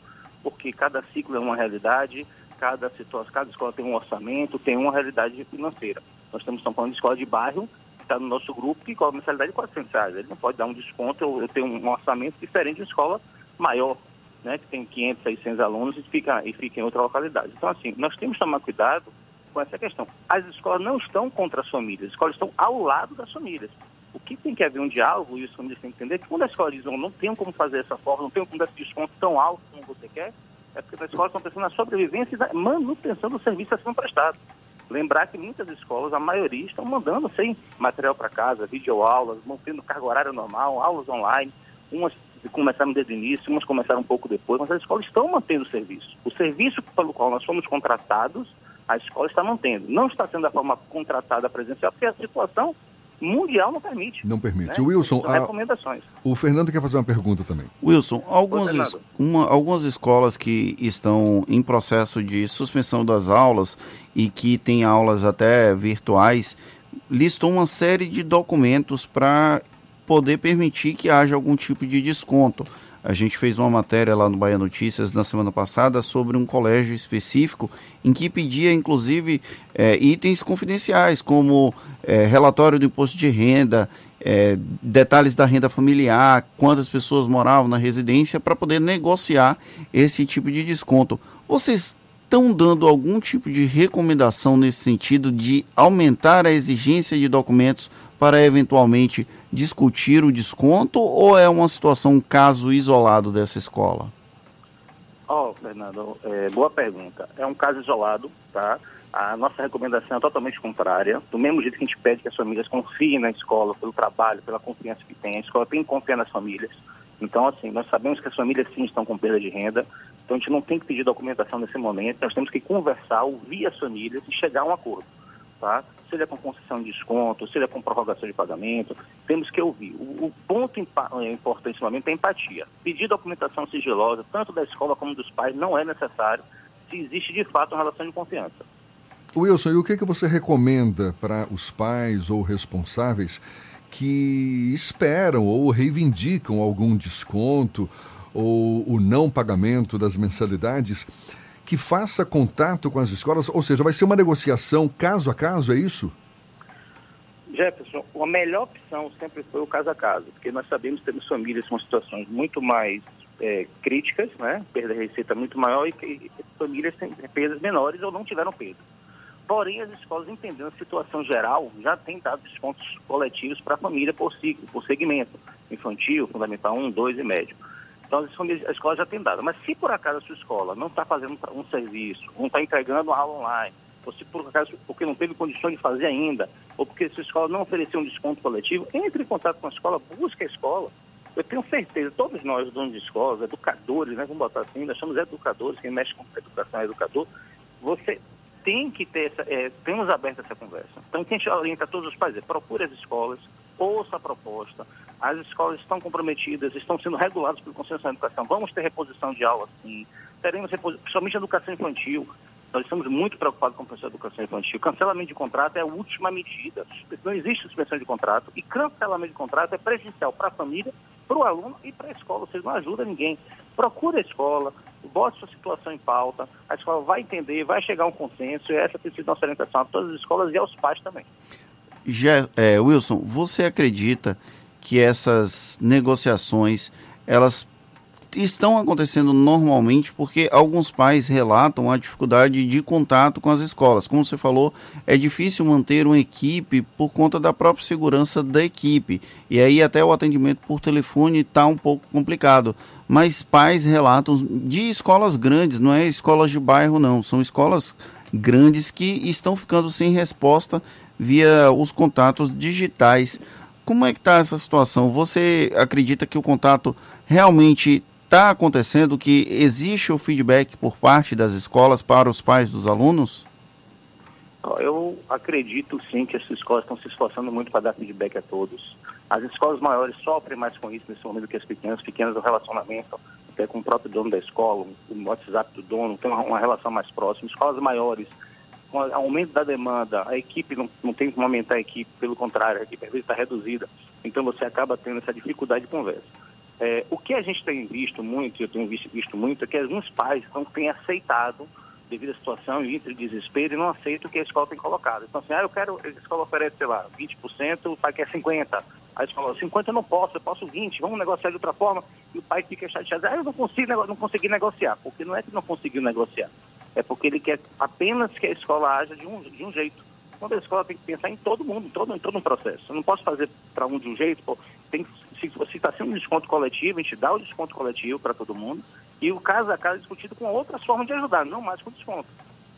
porque cada ciclo é uma realidade, cada situação, cada escola tem um orçamento, tem uma realidade financeira. Nós estamos falando de escola de bairro, que está no nosso grupo, que cobra mensalidade de 400 reais. Ele não pode dar um desconto, eu, eu tenho um orçamento diferente de escola maior, né, que tem 500, 600 alunos e fica, e fica em outra localidade. Então, assim, nós temos que tomar cuidado com essa questão. As escolas não estão contra as famílias, as escolas estão ao lado das famílias. O que tem que haver um diálogo, e os famílias têm que entender, que quando a escola diz, não tenho como fazer essa forma, não tenho como dar esse desconto tão alto como você quer, É porque as escolas estão pensando na sobrevivência e na manutenção do serviço a sendo prestado. Lembrar que muitas escolas, a maioria, estão mandando sem material para casa, videoaulas, mantendo carga horária normal, aulas online. Umas começaram desde o início, umas começaram um pouco depois, mas as escolas estão mantendo o serviço. O serviço pelo qual nós fomos contratados, a escola está mantendo. Não está sendo da forma contratada presencial, porque a situação mundial não permite. Não permite. Né? Wilson, São a- recomendações. o Fernando quer fazer uma pergunta também. Wilson, algumas, es- uma- algumas escolas que estão em processo de suspensão das aulas e que têm aulas até virtuais listam uma série de documentos para poder permitir que haja algum tipo de desconto. A gente fez uma matéria lá no Bahia Notícias na semana passada sobre um colégio específico em que pedia, inclusive, eh, itens confidenciais, como eh, relatório do imposto de renda, eh, detalhes da renda familiar, quantas pessoas moravam na residência, para poder negociar esse tipo de desconto. Vocês estão dando algum tipo de recomendação nesse sentido de aumentar a exigência de documentos para eventualmente discutir o desconto ou é uma situação, um caso isolado dessa escola? Ó, Fernando, é, boa pergunta. É um caso isolado, tá? A nossa recomendação é totalmente contrária. Do mesmo jeito que a gente pede que as famílias confiem na escola, pelo trabalho, pela confiança que tem. A escola tem que confiar nas famílias. Então, assim, nós sabemos que as famílias sim estão com perda de renda. Então, a gente não tem que pedir documentação nesse momento. Nós temos que conversar, ouvir as famílias e chegar a um acordo, tá? Seja com concessão de desconto, seja com prorrogação de pagamento, temos que ouvir. O, o ponto é, importante nesse momento é a empatia. Pedir documentação sigilosa, tanto da escola como dos pais, não é necessário se existe de fato uma relação de confiança. Wilson, e o que, que você recomenda para os pais ou responsáveis que esperam ou reivindicam algum desconto ou o não pagamento das mensalidades? Que faça contato com as escolas, ou seja, vai ser uma negociação caso a caso, é isso? Jefferson, a melhor opção sempre foi o caso a caso, porque nós sabemos que temos famílias com situações muito mais é, críticas, né? Perda de receita muito maior e, que- famílias têm perdas menores ou não tiveram perda. Porém, as escolas, entendendo a situação geral, já têm dado descontos coletivos para a família por ciclo, por segmento, infantil, fundamental 1, 2 e médio. Então, a escola já tem dado. Mas se por acaso a sua escola não está fazendo um serviço, não está entregando aula online, ou se por acaso porque não teve condições de fazer ainda, ou porque a sua escola não ofereceu um desconto coletivo, entre em contato com a escola, busque a escola. Eu tenho certeza, todos nós, donos de escolas, educadores, né, vamos botar assim, nós somos educadores, quem mexe com educação é educador, você tem que ter essa, é, temos aberto essa conversa. Então, o que a gente orienta todos os pais é procure as escolas, ouça a proposta. As escolas estão comprometidas, estão sendo reguladas pelo Conselho de Educação. Vamos ter reposição de aula, sim. Teremos reposição, principalmente educação infantil. Nós estamos muito preocupados com a questão da educação infantil. Cancelamento de contrato é a última medida. Não existe suspensão de contrato. E cancelamento de contrato é prejudicial para a família, para o aluno e para a escola. Você não ajuda ninguém. Procure a escola, bote sua situação em pauta. A escola vai entender, vai chegar a um consenso. E essa tem sido nossa orientação a todas as escolas e aos pais também. Já, é, Wilson, você acredita que essas negociações elas estão acontecendo normalmente porque alguns pais relatam a dificuldade de contato com as escolas. Como você falou, é difícil manter uma equipe por conta da própria segurança da equipe. E aí até o atendimento por telefone está um pouco complicado. Mas pais relatam de escolas grandes, não é escolas de bairro não, são escolas grandes que estão ficando sem resposta via os contatos digitais. Como é que está essa situação? Você acredita que o contato realmente está acontecendo, que existe o feedback por parte das escolas para os pais dos alunos? Eu acredito sim que as escolas estão se esforçando muito para dar feedback a todos. As escolas maiores sofrem mais com isso nesse momento que as pequenas. Pequenas, o relacionamento até com o próprio dono da escola, o WhatsApp do dono, tem uma relação mais próxima. Escolas maiores, com o aumento da demanda, a equipe não, não tem como aumentar a equipe, pelo contrário, a equipe está reduzida. Então você acaba tendo essa dificuldade de conversa. É, o que a gente tem visto muito, eu tenho visto, visto muito, é que alguns pais não têm aceitado, devido à situação e entre desespero, e não aceitam o que a escola tem colocado. Então, assim, ah, eu quero, a escola oferece, sei lá, 20%, o pai quer 50%. A escola, 50% eu não posso, eu posso 20%, vamos negociar de outra forma. E o pai fica chateado, ah, eu não consigo, não consegui negociar. Porque não é que não conseguiu negociar, é porque ele quer apenas que a escola haja de um, de um jeito. Quando a escola tem que pensar em todo mundo, em todo, em todo um processo. Eu não posso fazer para um de um jeito, pô, tem, se está sendo um desconto coletivo, a gente dá o desconto coletivo para todo mundo E o caso a caso é discutido com outras formas de ajudar, não mais com desconto.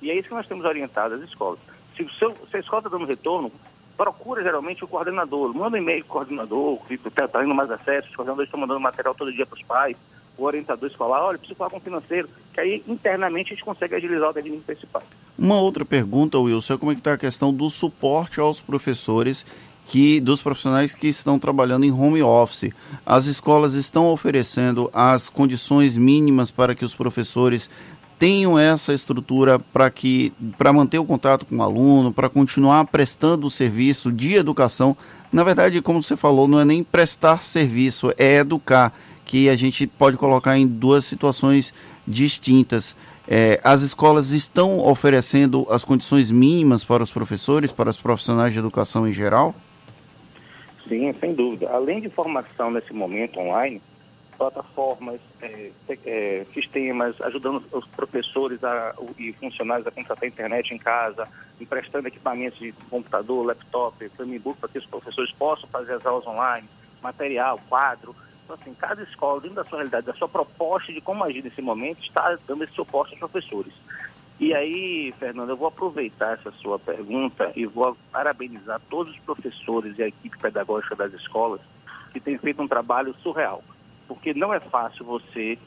E é isso que nós temos orientado as escolas. Se, seu, se a escola está dando retorno, procura geralmente o coordenador, manda um e-mail para o coordenador, que está tá indo mais acesso, os coordenadores estão mandando material todo dia para os pais, o orientador escolar, olha, preciso falar com o financeiro, que aí internamente a gente consegue agilizar o atendimento principal. Uma outra pergunta, Wilson, é como é que está a questão do suporte aos professores que dos profissionais que estão trabalhando em home office. As escolas estão oferecendo as condições mínimas para que os professores tenham essa estrutura para que para manter o contato com o aluno, para continuar prestando o serviço de educação. Na verdade, como você falou, não é nem prestar serviço, é educar, que a gente pode colocar em duas situações distintas. É, as escolas estão oferecendo as condições mínimas para os professores, para os profissionais de educação em geral? Sim, sem dúvida. Além de formação nesse momento online, plataformas, é, é, sistemas, ajudando os professores a, e funcionários a contratar internet em casa, emprestando equipamentos de computador, laptop, Chromebook, para que os professores possam fazer as aulas online, material, quadro. Então, assim, cada escola, dentro da sua realidade, da sua proposta de como agir nesse momento, está dando esse suporte aos professores. E aí, Fernando, eu vou aproveitar essa sua pergunta e vou parabenizar todos os professores e a equipe pedagógica das escolas que têm feito um trabalho surreal porque não é fácil você,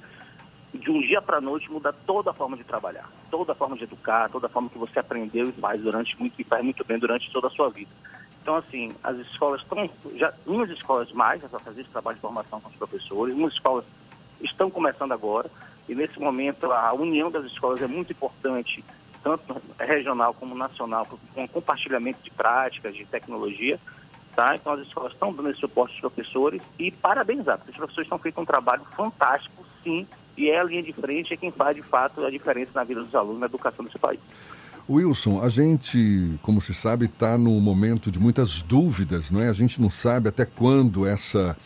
de um dia para a noite, mudar toda a forma de trabalhar, toda a forma de educar, toda a forma que você aprendeu e faz durante muito e faz muito bem durante toda a sua vida. Então, assim, as escolas estão, já, umas escolas mais já fazer esse trabalho de formação com os professores, umas escolas estão começando agora, e nesse momento a união das escolas é muito importante, tanto regional como nacional, com compartilhamento de práticas, de tecnologia, Tá? Então as escolas estão dando esse suporte aos professores e parabenizar, porque os professores estão feito um trabalho fantástico, sim, e é a linha de frente, é quem faz de fato a diferença na vida dos alunos, na educação desse país. Wilson, a gente, como se sabe, está no momento de muitas dúvidas, não é? A gente não sabe até quando essa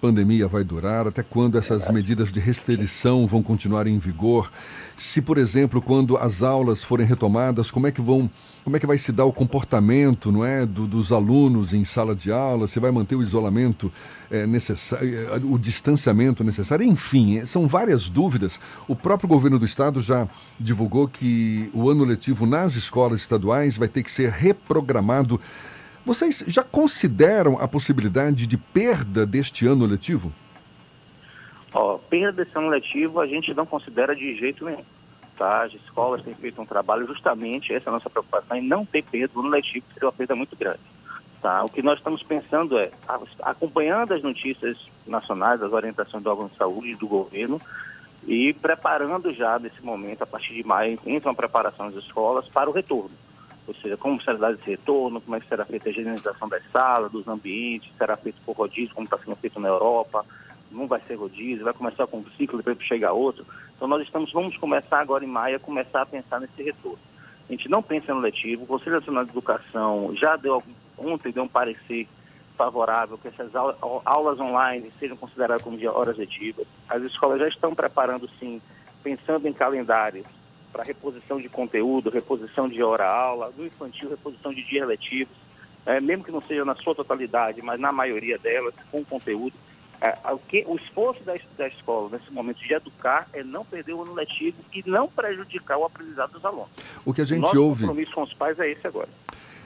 pandemia vai durar, até quando essas medidas de restrição vão continuar em vigor. Se, por exemplo, quando as aulas forem retomadas, como é que vão, como é que vai se dar o comportamento, não é, do, dos alunos em sala de aula? Se vai manter o isolamento é, necessário, o distanciamento necessário? Enfim, são várias dúvidas. O próprio governo do estado já divulgou que o ano letivo nas escolas estaduais vai ter que ser reprogramado vocês já consideram a possibilidade de perda deste ano letivo? Ó, perda desse ano letivo a gente não considera de jeito nenhum. Tá? As escolas têm feito um trabalho justamente, essa é a nossa preocupação, em não ter perda no ano letivo, que seria uma perda muito grande. Tá? O que nós estamos pensando é, acompanhando as notícias nacionais, as orientações do órgão de saúde do governo, e preparando já nesse momento, a partir de maio, entra uma preparação das escolas para o retorno ou seja, como será dado esse retorno, como é que será feita a higienização das salas, dos ambientes, será feito por rodízio, como está sendo feito na Europa, não vai ser rodízio, vai começar com um ciclo, depois chega outro. Então nós estamos, vamos começar agora em maio a começar a pensar nesse retorno. A gente não pensa no letivo, o Conselho Nacional de Educação já deu ontem deu um parecer favorável que essas aulas, online sejam consideradas como horas letivas. As escolas já estão preparando sim, pensando em calendários para reposição de conteúdo, reposição de hora-aula, no infantil, reposição de dias letivos, é, mesmo que não seja na sua totalidade, mas na maioria delas, com conteúdo. É, o, que, o esforço da, da escola nesse momento de educar é não perder o ano letivo e não prejudicar o aprendizado dos alunos. O que a gente Nosso ouve. O compromisso com os pais é esse agora.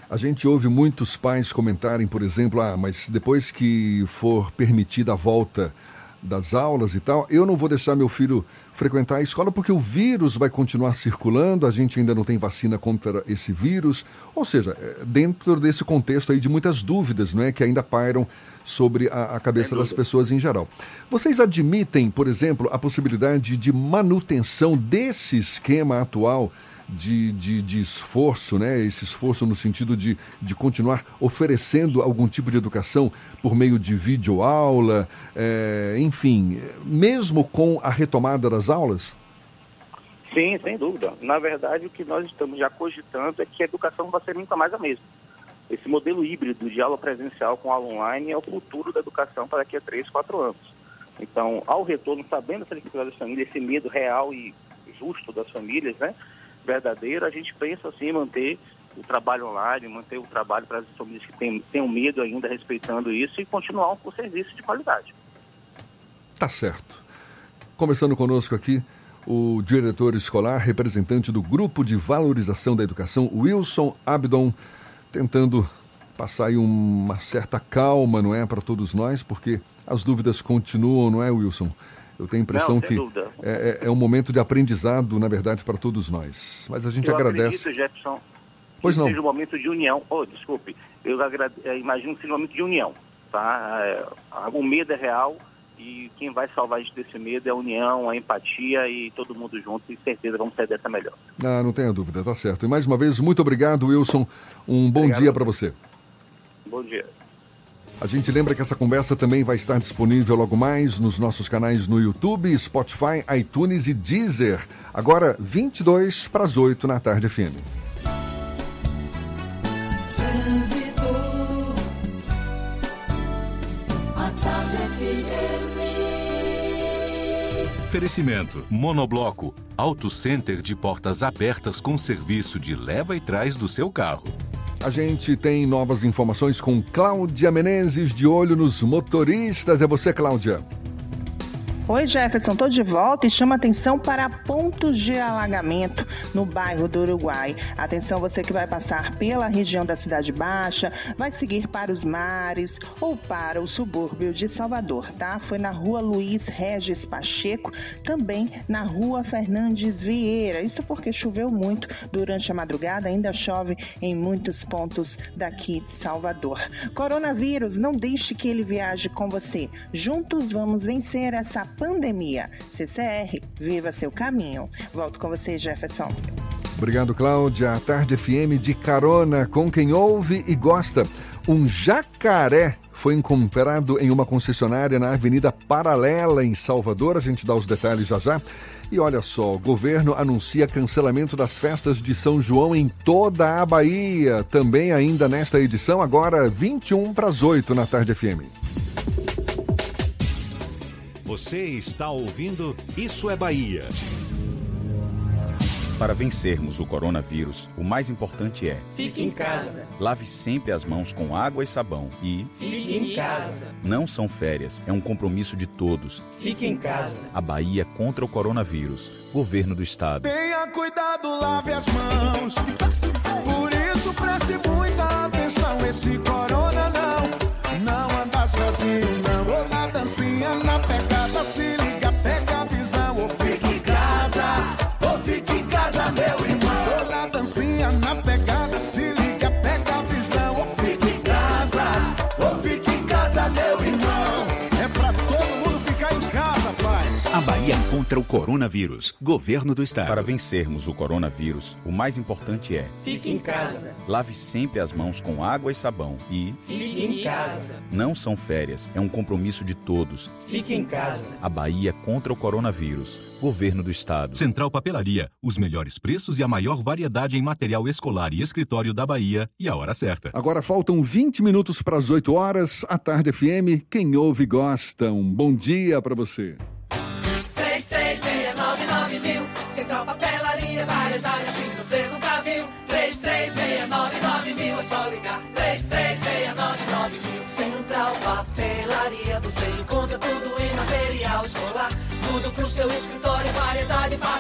A gente ouve muitos pais comentarem, por exemplo, ah, mas depois que for permitida a volta das aulas e tal, eu não vou deixar meu filho frequentar a escola porque o vírus vai continuar circulando, a gente ainda não tem vacina contra esse vírus. Ou seja, é, dentro desse contexto aí de muitas dúvidas não é, que ainda pairam sobre a, a cabeça das pessoas em geral. Vocês admitem, por exemplo, a possibilidade de manutenção desse esquema atual? De, de, de, esforço, né? esse esforço no sentido de, de continuar oferecendo algum tipo de educação por meio de videoaula, é, enfim, mesmo com a retomada das aulas? Sim, sem dúvida. Na verdade, o que nós estamos já cogitando é que a educação vai ser nunca mais a mesma. Esse modelo híbrido de aula presencial com aula online é o futuro da educação para daqui a três, quatro anos. Então, ao retorno, sabendo essa dificuldade das famílias, esse medo real e justo das famílias, né? Verdadeira, a gente pensa assim manter o trabalho online, manter o trabalho para as famílias que têm, tenham medo ainda respeitando isso e continuar com o serviço de qualidade. Tá certo. Começando conosco aqui, o diretor escolar, representante do Grupo de Valorização da Educação, Wilson Abdon, tentando passar aí uma certa calma, não é, para todos nós, porque as dúvidas continuam, não é, Wilson? Eu tenho a impressão Não, que é, é- é um momento de aprendizado, na verdade, para todos nós. Mas a gente eu agradece. acredito, Jefferson, Pois que não. seja um momento de união. Oh, desculpe, eu agrade... eh, imagino que seja um momento de união. Tá? É, o medo é real e quem vai salvar a gente desse medo é a união, a empatia e todo mundo junto. E certeza vamos sair dessa melhor. Ah, não tenha dúvida, tá certo. E mais uma vez, muito obrigado, Wilson. Um bom Obrigado. dia para você. Bom dia. A gente lembra que essa conversa também vai estar disponível logo mais nos nossos canais no YouTube, Spotify, iTunes e Deezer. Agora, 22 para as 8 na tarde FM. Oferecimento: Monobloco, Auto Center de portas abertas com serviço de leva e trás do seu carro. A gente tem novas informações com Cláudia Menezes, de olho nos motoristas. É você, Cláudia. Oi, Jefferson, tô de volta e chama atenção para pontos de alagamento no bairro do Uruguai. Atenção, você que vai passar pela região da Cidade Baixa, vai seguir para os mares ou para o subúrbio de Salvador, tá? Foi na rua Luiz Regis Pacheco, também na rua Fernandes Vieira. Isso porque choveu muito durante a madrugada, ainda chove em muitos pontos daqui de Salvador. Coronavírus, não deixe que ele viaje com você. Juntos vamos vencer essa pandemia. CCR, viva seu caminho. Volto com você, Jefferson. Obrigado, Cláudia. A Tarde FM de carona com quem ouve e gosta. Um jacaré foi encontrado em uma concessionária na Avenida Paralela, em Salvador. A gente dá os detalhes já já. E olha só, o governo anuncia cancelamento das festas de São João em toda a Bahia. Também ainda nesta edição, agora 21 para as 8 na Tarde FM. Você está ouvindo Isso é Bahia. Para vencermos o coronavírus, o mais importante é: Fique em casa. lave sempre as mãos com água e sabão e Fique em casa. não são férias, é um compromisso de todos. Fique em casa. A Bahia contra o coronavírus. Governo do Estado. Tenha cuidado, lave as mãos. Por isso preste muita atenção. Esse corona não, não anda sozinho, não. Ou na dancinha, na pegada, se liga, pega a visão. Ou fique em casa, contra o coronavírus. Governo do Estado. Para vencermos o coronavírus, o mais importante é: Fique em casa. lave sempre as mãos com água e sabão e Fique em casa. não são férias, é um compromisso de todos. Fique em casa. A Bahia contra o coronavírus. Governo do Estado. Central Papelaria, os melhores preços e a maior variedade em material escolar e escritório da Bahia e a hora certa. Agora faltam 20 minutos para as 8 horas. A Tarde FM, quem ouve gosta. Um bom dia para você.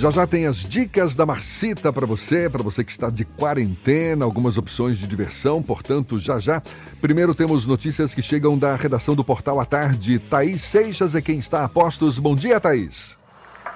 Já já tem as dicas da Marcita para você, para você que está de quarentena, algumas opções de diversão, portanto, já já. Primeiro temos notícias que chegam da redação do Portal à Tarde. Thaís Seixas é quem está a postos. Bom dia, Thaís.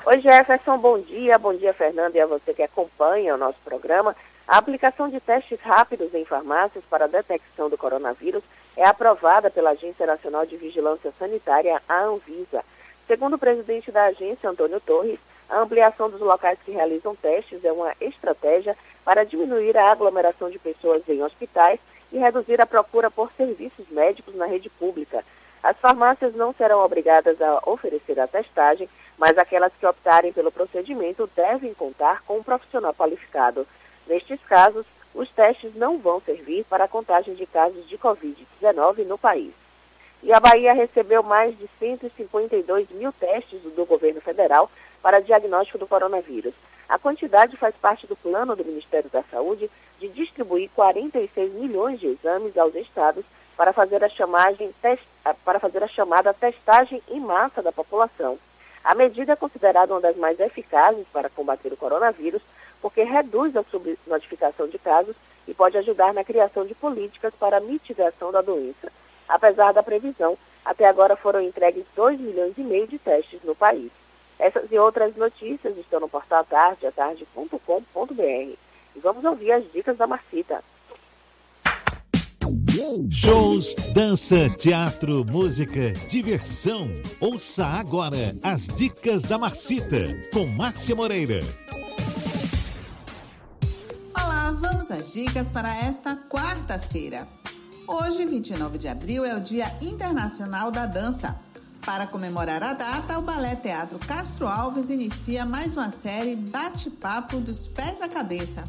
Oi, Jefferson, bom dia. Bom dia, Fernando, e a você que acompanha o nosso programa. A aplicação de testes rápidos em farmácias para detecção do coronavírus é aprovada pela Agência Nacional de Vigilância Sanitária, a Anvisa. Segundo o presidente da agência, Antônio Torres, a ampliação dos locais que realizam testes é uma estratégia para diminuir a aglomeração de pessoas em hospitais e reduzir a procura por serviços médicos na rede pública. As farmácias não serão obrigadas a oferecer a testagem, mas aquelas que optarem pelo procedimento devem contar com um profissional qualificado. Nestes casos, os testes não vão servir para a contagem de casos de Covid-19 no país. E a Bahia recebeu mais de 152 mil testes do governo federal para diagnóstico do coronavírus. A quantidade faz parte do plano do Ministério da Saúde de distribuir 46 milhões de exames aos estados para fazer a, chamagem, para fazer a chamada testagem em massa da população. A medida é considerada uma das mais eficazes para combater o coronavírus, porque reduz a subnotificação de casos e pode ajudar na criação de políticas para mitigação da doença. Apesar da previsão, até agora foram entregues 2 milhões e meio de testes no país. Essas e outras notícias estão no portal tarde, atarde.com.br. E vamos ouvir as dicas da Marcita. Shows, dança, teatro, música, diversão. Ouça agora as dicas da Marcita com Márcia Moreira. Olá, vamos às dicas para esta quarta-feira. Hoje, 29 de abril, é o Dia Internacional da Dança. Para comemorar a data, o Balé Teatro Castro Alves inicia mais uma série Bate-Papo dos Pés à Cabeça,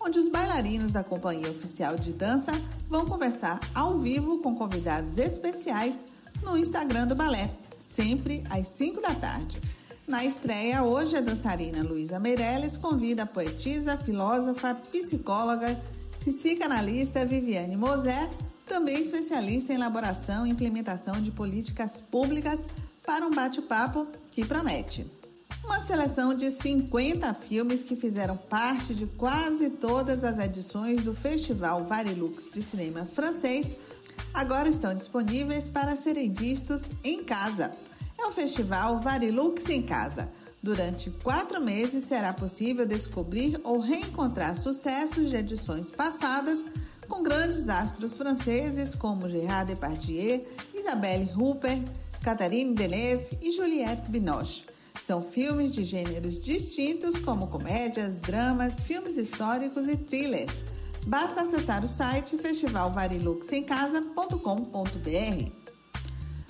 onde os bailarinos da Companhia Oficial de Dança vão conversar ao vivo com convidados especiais no Instagram do balé, sempre às 5 da tarde. Na estreia, hoje, a dançarina Luísa Meirelles convida a poetisa, filósofa, psicóloga, psicanalista Viviane Mosé também especialista em elaboração e implementação de políticas públicas para um bate-papo que promete. Uma seleção de 50 filmes que fizeram parte de quase todas as edições do Festival Varilux de Cinema Francês agora estão disponíveis para serem vistos em casa. É o Festival Varilux em Casa. Durante quatro meses será possível descobrir ou reencontrar sucessos de edições passadas com grandes astros franceses como Gerard Depardieu, Isabelle Huppert, Catherine Deneuve e Juliette Binoche. São filmes de gêneros distintos como comédias, dramas, filmes históricos e thrillers. Basta acessar o site festivalvariluxemcasa.com.br.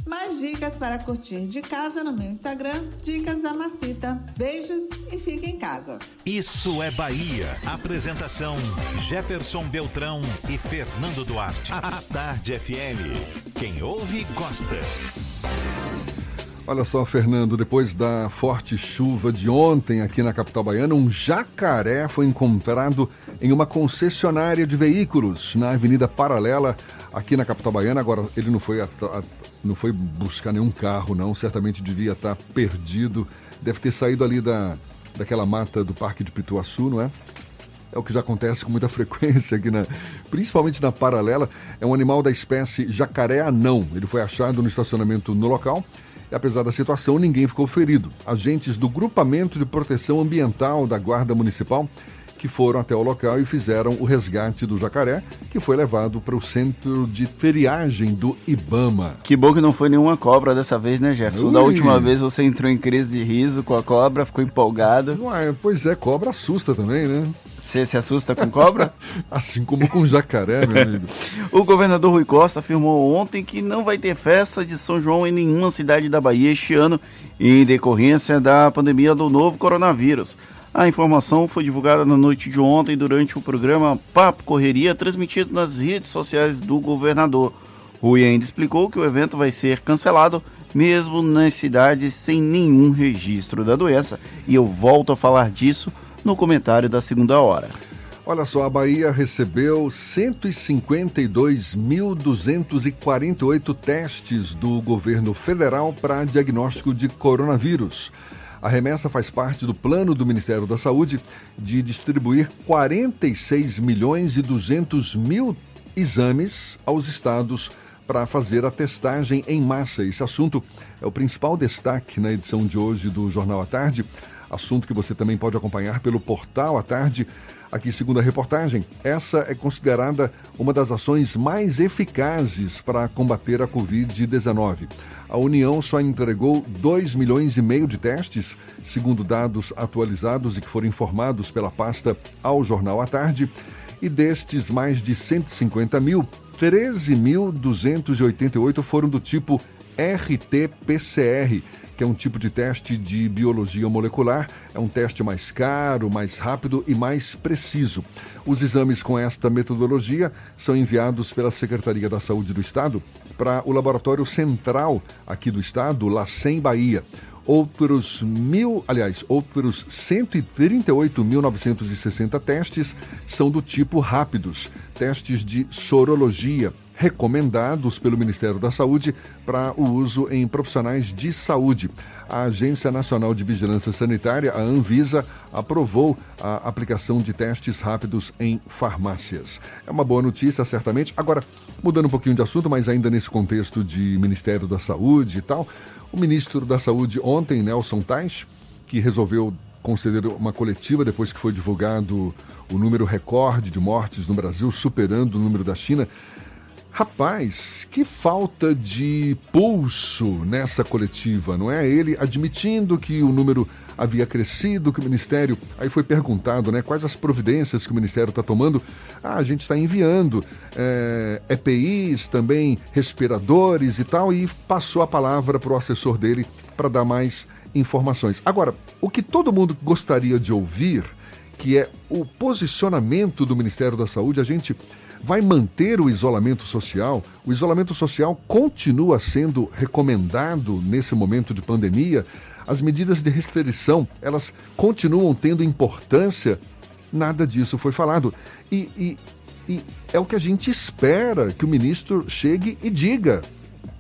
Mais dicas para curtir de casa no meu Instagram, Dicas da Macita. Beijos e fique em casa. Isso é Bahia. Apresentação: Jefferson Beltrão e Fernando Duarte. A Tarde FM. Quem ouve, gosta. Olha só, Fernando, depois da forte chuva de ontem aqui na capital baiana, um jacaré foi encontrado em uma concessionária de veículos na Avenida Paralela, aqui na capital baiana. Agora, ele não foi, não foi buscar nenhum carro, não. Certamente devia estar perdido. Deve ter saído ali da, daquela mata do Parque de Pituaçu, não é? É o que já acontece com muita frequência aqui, na, principalmente na paralela. É um animal da espécie jacaré anão. Ele foi achado no estacionamento no local e apesar da situação, ninguém ficou ferido. Agentes do Grupamento de Proteção Ambiental da Guarda Municipal que foram até o local e fizeram o resgate do jacaré, que foi levado para o centro de triagem do Ibama. Que bom que não foi nenhuma cobra dessa vez, né, Jefferson? Ui. Da última vez você entrou em crise de riso com a cobra, ficou empolgado. Ué, pois é, cobra assusta também, né? Você se assusta com cobra? assim como com jacaré, meu amigo. o governador Rui Costa afirmou ontem que não vai ter festa de São João em nenhuma cidade da Bahia este ano, em decorrência da pandemia do novo coronavírus. A informação foi divulgada na noite de ontem durante o programa Papo Correria, transmitido nas redes sociais do governador. Rui ainda explicou que o evento vai ser cancelado, mesmo nas cidades sem nenhum registro da doença. E eu volto a falar disso no comentário da segunda hora. Olha só, a Bahia recebeu 152.248 testes do governo federal para diagnóstico de coronavírus. A remessa faz parte do plano do Ministério da Saúde de distribuir 46 milhões e 200 mil exames aos estados para fazer a testagem em massa. Esse assunto é o principal destaque na edição de hoje do Jornal à Tarde, assunto que você também pode acompanhar pelo portal à tarde Aqui, segundo a reportagem, essa é considerada uma das ações mais eficazes para combater a Covid-19. A União só entregou 2 milhões e meio de testes, segundo dados atualizados e que foram informados pela pasta ao Jornal à Tarde. E destes mais de 150 mil, 13.288 foram do tipo RT-PCR, que é um tipo de teste de biologia molecular. É um teste mais caro, mais rápido e mais preciso. Os exames com esta metodologia são enviados pela Secretaria da Saúde do Estado para o Laboratório Central aqui do Estado, LACEN Bahia. Outros mil, aliás, outros 138.960 testes são do tipo rápidos, testes de sorologia, recomendados pelo Ministério da Saúde para o uso em profissionais de saúde. A Agência Nacional de Vigilância Sanitária, a Anvisa, aprovou a aplicação de testes rápidos em farmácias. É uma boa notícia, certamente. Agora, mudando um pouquinho de assunto, mas ainda nesse contexto de Ministério da Saúde e tal, o ministro da Saúde ontem, Nelson Tais, que resolveu conceder uma coletiva depois que foi divulgado o número recorde de mortes no Brasil, superando o número da China. Rapaz, que falta de pulso nessa coletiva, não é? Ele admitindo que o número havia crescido, que o Ministério. Aí foi perguntado, né? Quais as providências que o Ministério está tomando? Ah, a gente está enviando é, EPIs, também respiradores e tal, e passou a palavra para o assessor dele para dar mais informações. Agora, o que todo mundo gostaria de ouvir, que é o posicionamento do Ministério da Saúde, a gente vai manter o isolamento social? O isolamento social continua sendo recomendado nesse momento de pandemia? As medidas de restrição, elas continuam tendo importância? Nada disso foi falado. E, e, e é o que a gente espera que o ministro chegue e diga.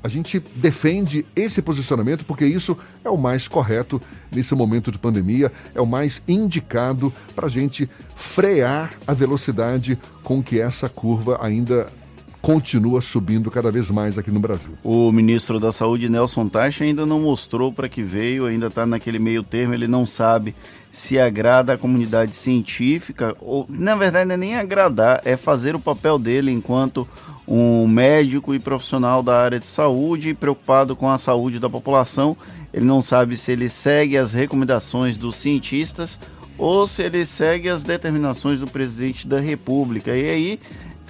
A gente defende esse posicionamento porque isso é o mais correto nesse momento de pandemia, é o mais indicado para a gente frear a velocidade com que essa curva ainda continua subindo cada vez mais aqui no Brasil. O ministro da Saúde, Nelson Taixa, ainda não mostrou para que veio, ainda está naquele meio termo, ele não sabe se agrada a comunidade científica, ou na verdade não é nem agradar, é fazer o papel dele enquanto um médico e profissional da área de saúde preocupado com a saúde da população. Ele não sabe se ele segue as recomendações dos cientistas ou se ele segue as determinações do presidente da República. E aí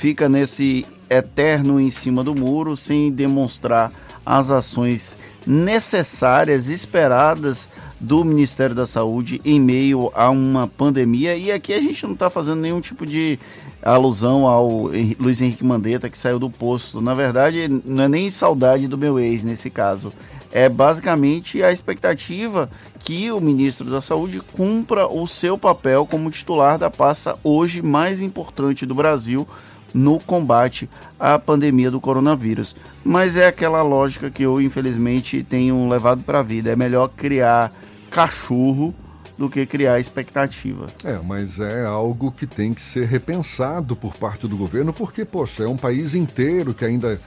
fica nesse eterno em cima do muro sem demonstrar as ações necessárias, esperadas do Ministério da Saúde em meio a uma pandemia. E aqui a gente não está fazendo nenhum tipo de alusão ao Luiz Henrique Mandetta que saiu do posto. Na verdade, não é nem saudade do meu ex nesse caso. É basicamente a expectativa que o ministro da Saúde cumpra o seu papel como titular da pasta hoje mais importante do Brasil no combate à pandemia do coronavírus. Mas é aquela lógica que eu, infelizmente, tenho levado para a vida. É melhor criar cachorro do que criar expectativa. É, mas é algo que tem que ser repensado por parte do governo, porque, poxa, é um país inteiro que ainda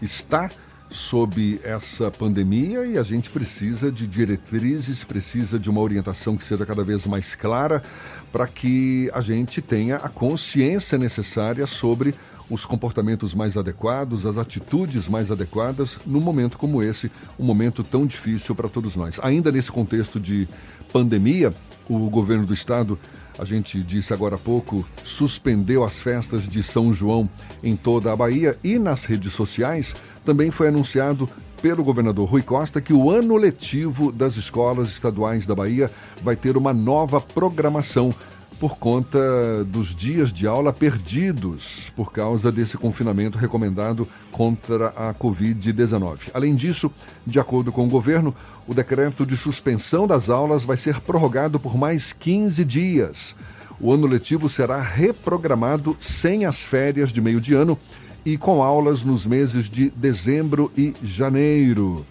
está sob essa pandemia e a gente precisa de diretrizes, precisa de uma orientação que seja cada vez mais clara para que a gente tenha a consciência necessária sobre os comportamentos mais adequados, as atitudes mais adequadas num momento como esse, um momento tão difícil para todos nós. Ainda nesse contexto de pandemia, o governo do estado, a gente disse agora há pouco, suspendeu as festas de São João em toda a Bahia e nas redes sociais também foi anunciado pelo governador Rui Costa que o ano letivo das escolas estaduais da Bahia vai ter uma nova programação por conta dos dias de aula perdidos por causa desse confinamento recomendado contra a Covid-19. Além disso, de acordo com o governo, o decreto de suspensão das aulas vai ser prorrogado por mais 15 dias. O ano letivo será reprogramado sem as férias de meio de ano e com aulas nos meses de dezembro e janeiro.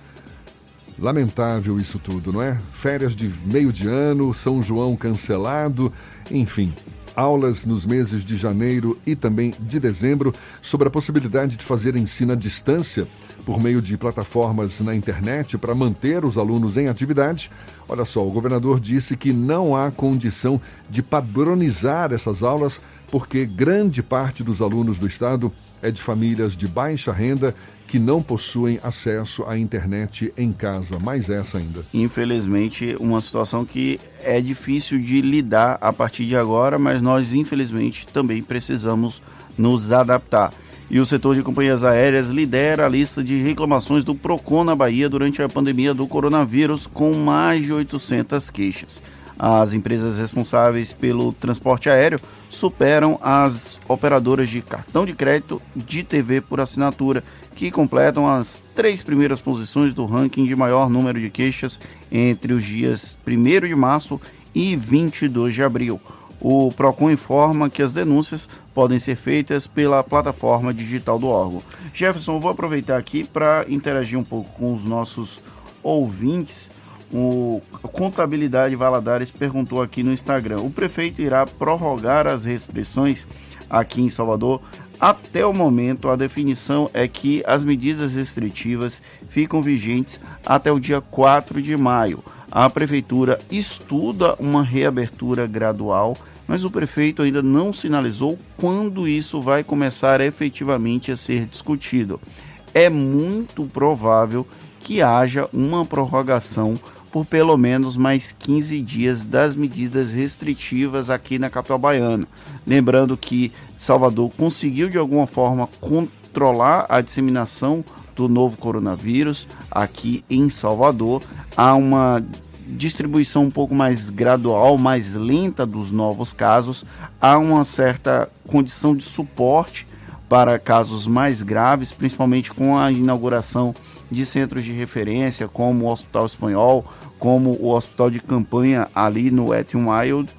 Lamentável isso tudo, não é? Férias de meio de ano, São João cancelado, enfim. Aulas nos meses de janeiro e também de dezembro sobre a possibilidade de fazer ensino à distância por meio de plataformas na internet para manter os alunos em atividade. Olha só, o governador disse que não há condição de padronizar essas aulas porque grande parte dos alunos do estado é de famílias de baixa renda que não possuem acesso à internet em casa. Mais essa ainda. Infelizmente, uma situação que é difícil de lidar a partir de agora, mas nós, infelizmente, também precisamos nos adaptar. E o setor de companhias aéreas lidera a lista de reclamações do Procon na Bahia durante a pandemia do coronavírus, com mais de 800 queixas. As empresas responsáveis pelo transporte aéreo superam as operadoras de cartão de crédito de TV por assinatura, que completam as três primeiras posições do ranking de maior número de queixas entre os dias 1 de março e 22 de abril. O PROCON informa que as denúncias podem ser feitas pela plataforma digital do órgão. Jefferson, vou aproveitar aqui para interagir um pouco com os nossos ouvintes. O Contabilidade Valadares perguntou aqui no Instagram: o prefeito irá prorrogar as restrições aqui em Salvador? Até o momento, a definição é que as medidas restritivas ficam vigentes até o dia 4 de maio. A prefeitura estuda uma reabertura gradual, mas o prefeito ainda não sinalizou quando isso vai começar efetivamente a ser discutido. É muito provável que haja uma prorrogação por pelo menos mais 15 dias das medidas restritivas aqui na capital baiana. Lembrando que Salvador conseguiu de alguma forma controlar a disseminação do novo coronavírus aqui em Salvador. Há uma distribuição um pouco mais gradual, mais lenta dos novos casos, há uma certa condição de suporte para casos mais graves, principalmente com a inauguração de centros de referência, como o Hospital Espanhol, como o hospital de campanha ali no Etihad Wild.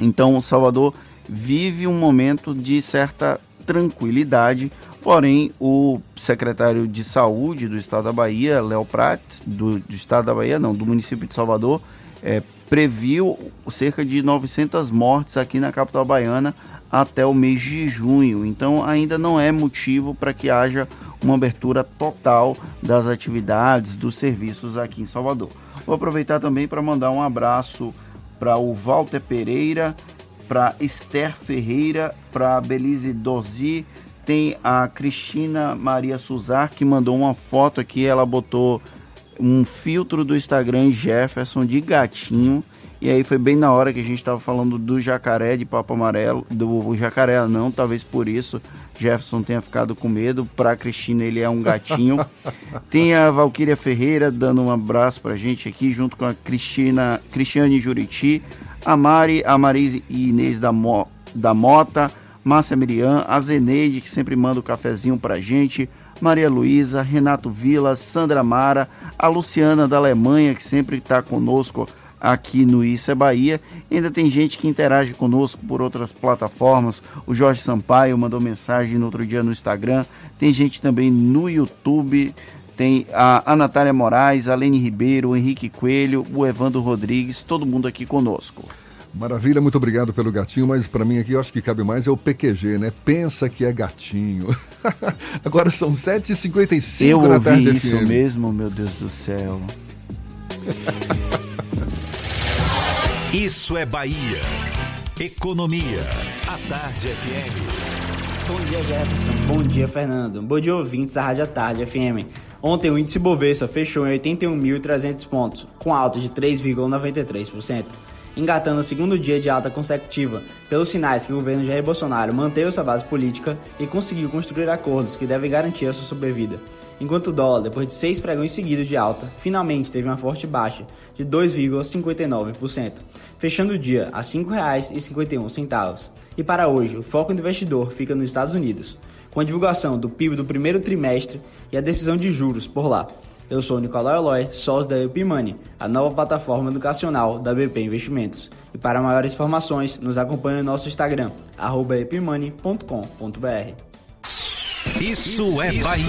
Então, o Salvador vive um momento de certa tranquilidade, porém o secretário de saúde do estado da Bahia, Léo Prates, do, do, estado da Bahia, não, do município de Salvador, é, previu cerca de 900 mortes aqui na capital baiana até o mês de junho. Então ainda não é motivo para que haja uma abertura total das atividades, dos serviços aqui em Salvador. Vou aproveitar também para mandar um abraço para o Walter Pereira, para Esther Ferreira, para Belize Dozi, tem a Cristina Maria Suzar que mandou uma foto aqui, ela botou um filtro do Instagram Jefferson de gatinho. E aí foi bem na hora que a gente estava falando do jacaré de papo amarelo, do jacaré não, talvez por isso Jefferson tenha ficado com medo. Para Cristina ele é um gatinho. Tem a Valquíria Ferreira dando um abraço para a gente aqui, junto com a Cristina, Cristiane Juriti, a Mari, a Marise e Inês da, Mo, da Mota, Márcia Miriam, a Zeneide, que sempre manda o um cafezinho a gente, Maria Luísa, Renato Vila, Sandra Mara, a Luciana da Alemanha, que sempre está conosco aqui no Isso é Bahia. Ainda tem gente que interage conosco por outras plataformas. O Jorge Sampaio mandou mensagem no outro dia no Instagram. Tem gente também no YouTube. Tem a, a Natália Moraes, a Lene Ribeiro, o Henrique Coelho, o Evandro Rodrigues, todo mundo aqui conosco. Maravilha, muito obrigado pelo gatinho, mas para mim aqui eu acho que cabe mais é o PQG, né? Pensa que é gatinho. Agora são 7h55 eu na tarde Eu ouvi isso FM. mesmo, meu Deus do céu. Isso é Bahia. Economia. A Tarde FM. Bom dia, Jefferson. Bom dia, Fernando. Bom dia, ouvintes da Rádio Tarde FM. Ontem o índice Bovespa fechou em 81.300 pontos, com alta de 3,93%, engatando o segundo dia de alta consecutiva, pelos sinais que o governo Jair Bolsonaro manteve sua base política e conseguiu construir acordos que devem garantir a sua sobrevida. Enquanto o dólar, depois de seis pregões seguidos de alta, finalmente teve uma forte baixa de 2,59% fechando o dia a R$ 5,51. E para hoje, o foco do investidor fica nos Estados Unidos, com a divulgação do PIB do primeiro trimestre e a decisão de juros por lá. Eu sou o Nicolau Eloy, sócio da Epimani, a nova plataforma educacional da BP Investimentos. E para maiores informações, nos acompanhe no nosso Instagram, epimani.com.br. Isso é Bahia.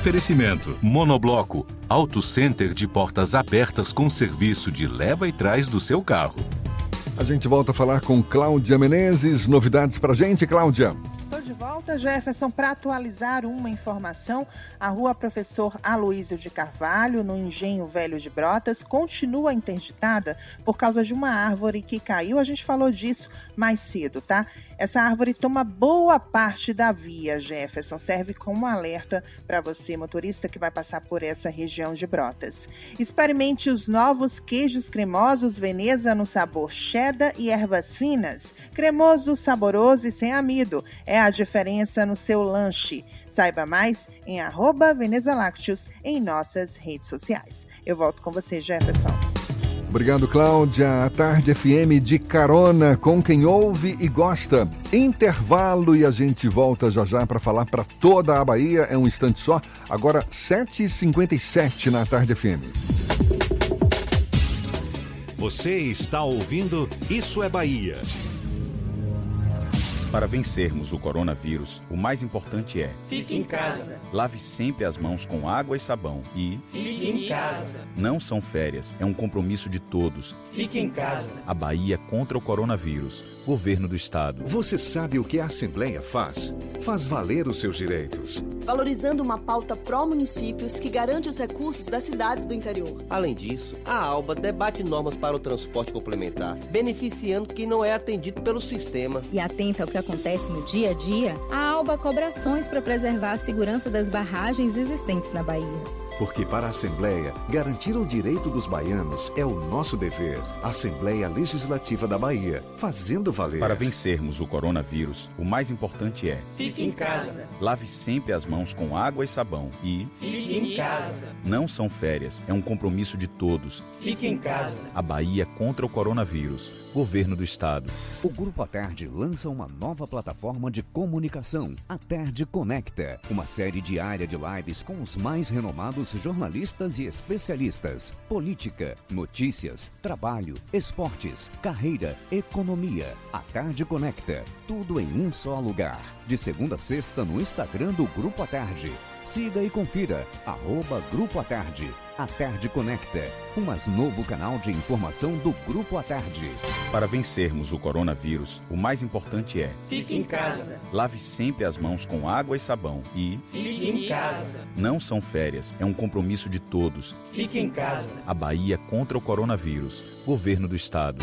Oferecimento: Monobloco, Auto Center de portas abertas com serviço de leva e trás do seu carro. A gente volta a falar com Cláudia Menezes. Novidades pra gente, Cláudia? Estou de volta Jefferson, para atualizar uma informação. A rua Professor Aloísio de Carvalho, no Engenho Velho de Brotas, continua interditada por causa de uma árvore que caiu. A gente falou disso mais cedo, tá? Essa árvore toma boa parte da via, Jefferson. Serve como alerta para você, motorista, que vai passar por essa região de Brotas. Experimente os novos queijos cremosos Veneza no sabor cheddar e ervas finas. Cremoso, saboroso e sem amido. É a diferença no seu lanche. Saiba mais em arroba Veneza Lácteos em nossas redes sociais. Eu volto com você, Jefferson. Obrigado, Cláudia. A Tarde FM de carona com quem ouve e gosta. Intervalo e a gente volta já já para falar para toda a Bahia. É um instante só. Agora, 7h57 na Tarde FM. Você está ouvindo Isso é Bahia. Para vencermos o coronavírus, o mais importante é: Fique em casa. lave sempre as mãos com água e sabão e Fique em casa. não são férias, é um compromisso de todos. Fique em casa. A Bahia contra o coronavírus. Governo do Estado. Você sabe o que a Assembleia faz? Faz valer os seus direitos. valorizando uma pauta pró-municípios que garante os recursos das cidades do interior. Além disso, a ALBA debate normas para o transporte complementar, beneficiando quem não é atendido pelo sistema. E atenta ao que acontece no dia a dia, a ALBA cobra ações para preservar a segurança das barragens existentes na Bahia. Porque para a Assembleia, garantir o direito dos baianos é o nosso dever. Assembleia Legislativa da Bahia, fazendo valer. Para vencermos o coronavírus, o mais importante é: Fique em casa. lave sempre as mãos com água e sabão e Fique em casa. não são férias, é um compromisso de todos. Fique em casa. A Bahia contra o coronavírus. Governo do Estado. O Grupo A Tarde lança uma nova plataforma de comunicação, A Tarde Conecta, uma série diária de lives com os mais renomados jornalistas e especialistas. Política, notícias, trabalho, esportes, carreira, economia. A Tarde Conecta, tudo em um só lugar. De segunda a sexta no Instagram do Grupo A Tarde. Siga e confira, arroba Grupo A Tarde. A Tarde Conecta, o mais novo canal de informação do Grupo A Tarde. Para vencermos o coronavírus, o mais importante é: Fique em casa. lave sempre as mãos com água e sabão e Fique em casa. não são férias, é um compromisso de todos. Fique em casa. A Bahia contra o coronavírus. Governo do Estado.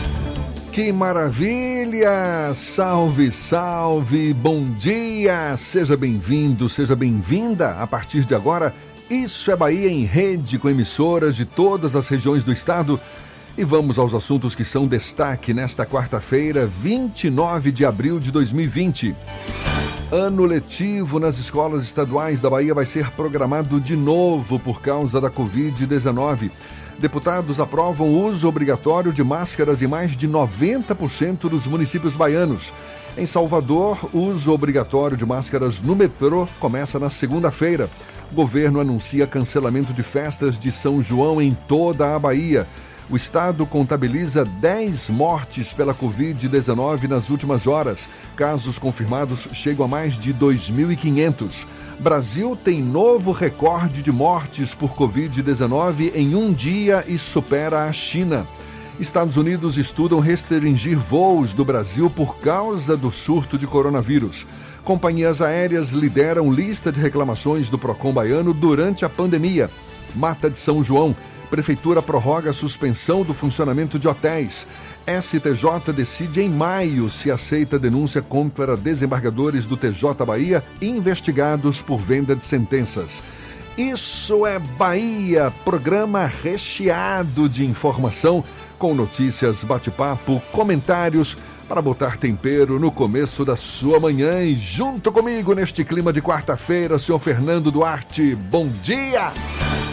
Que maravilha! Salve, salve! Bom dia! Seja bem-vindo, seja bem-vinda. A partir de agora, Isso é Bahia em rede com emissoras de todas as regiões do estado. E vamos aos assuntos que são destaque nesta quarta-feira, 29 de abril de 2020. Ano letivo nas escolas estaduais da Bahia vai ser programado de novo por causa da Covid-19. Deputados aprovam o uso obrigatório de máscaras em mais de 90% dos municípios baianos. Em Salvador, o uso obrigatório de máscaras no metrô começa na segunda-feira. O governo anuncia cancelamento de festas de São João em toda a Bahia. O estado contabiliza 10 mortes pela Covid-19 nas últimas horas. Casos confirmados chegam a mais de 2.500. Brasil tem novo recorde de mortes por Covid-19 em um dia e supera a China. Estados Unidos estudam restringir voos do Brasil por causa do surto de coronavírus. Companhias aéreas lideram lista de reclamações do Procon baiano durante a pandemia. Mata de São João. Prefeitura prorroga a suspensão do funcionamento de hotéis. STJ decide em maio se aceita denúncia contra desembargadores do TJ Bahia investigados por venda de sentenças. Isso é Bahia, programa recheado de informação, com notícias, bate-papo, comentários para botar tempero no começo da sua manhã. E junto comigo neste clima de quarta-feira, senhor Fernando Duarte. Bom dia!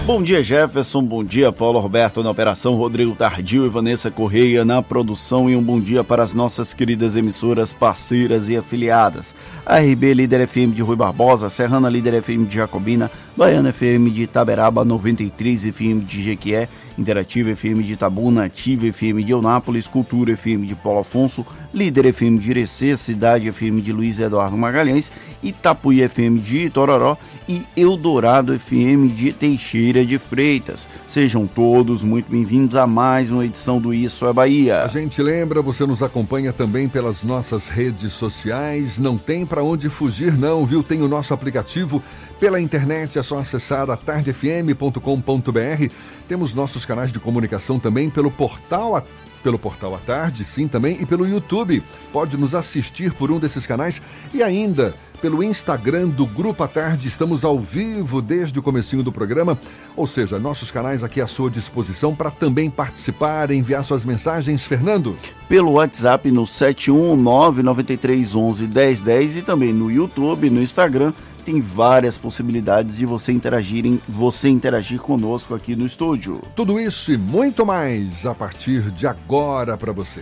Bom dia, Jefferson. Bom dia, Paulo Roberto na operação, Rodrigo Tardio e Vanessa Correia na produção. E um bom dia para as nossas queridas emissoras parceiras e afiliadas. A RB Líder FM de Rui Barbosa, Serrana Líder FM de Jacobina, Baiana FM de Itaberaba, 93 FM de Jequié, Interativa FM de Itabuna, Ativa FM de Eunápolis, Cultura FM de Paulo Afonso, Líder FM de Irecê, Cidade FM de Luiz Eduardo Magalhães, Itapuí FM de Itororó e Eldorado FM de Teixeira de Freitas. Sejam todos muito bem-vindos a mais uma edição do Isso é Bahia. A gente lembra, você nos acompanha também pelas nossas redes sociais. Não tem para onde fugir, não, viu? Tem o nosso aplicativo. Pela internet é só acessar atardefm.com.br. Temos nossos canais de comunicação também pelo portal pelo portal à tarde, sim, também, e pelo YouTube. Pode nos assistir por um desses canais e ainda pelo Instagram do Grupo à Tarde. Estamos ao vivo desde o comecinho do programa, ou seja, nossos canais aqui à sua disposição para também participar, enviar suas mensagens, Fernando. Pelo WhatsApp no 71993111010 e também no YouTube, no Instagram, tem várias possibilidades de você interagir, você interagir conosco aqui no estúdio. Tudo isso e muito mais a partir de agora para você.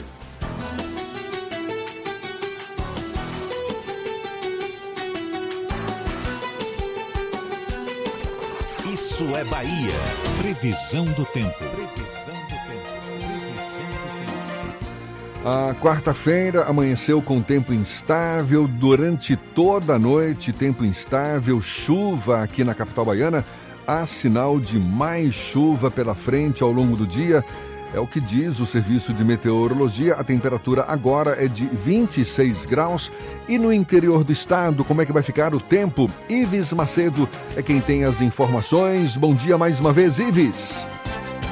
Isso é Bahia. Previsão do tempo. A quarta-feira amanheceu com tempo instável durante toda a noite, tempo instável, chuva aqui na capital baiana. Há sinal de mais chuva pela frente ao longo do dia. É o que diz o Serviço de Meteorologia. A temperatura agora é de 26 graus. E no interior do estado, como é que vai ficar o tempo? Ives Macedo é quem tem as informações. Bom dia mais uma vez, Ives.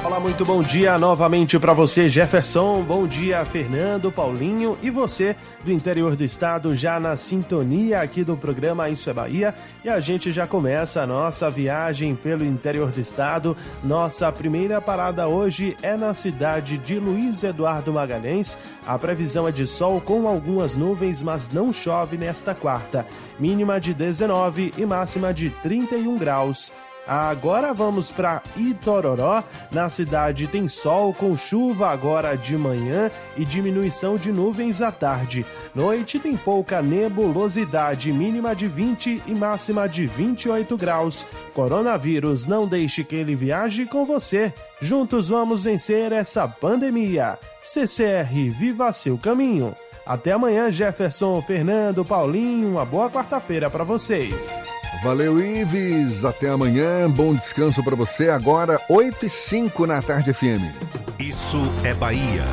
Olá, muito bom dia novamente para você, Jefferson. Bom dia, Fernando, Paulinho e você do interior do estado já na sintonia aqui do programa Isso é Bahia. E a gente já começa a nossa viagem pelo interior do estado. Nossa primeira parada hoje é na cidade de Luiz Eduardo Magalhães. A previsão é de sol com algumas nuvens, mas não chove nesta quarta. Mínima de 19 e máxima de 31 graus. Agora vamos para Itororó. Na cidade tem sol com chuva agora de manhã e diminuição de nuvens à tarde. Noite tem pouca nebulosidade, mínima de 20 e máxima de 28 graus. Coronavírus, não deixe que ele viaje com você. Juntos vamos vencer essa pandemia. CCR, viva seu caminho. Até amanhã, Jefferson, Fernando, Paulinho. Uma boa quarta-feira para vocês. Valeu, Ives. Até amanhã. Bom descanso para você. Agora, 8 e 5 na tarde FM. Isso é Bahia.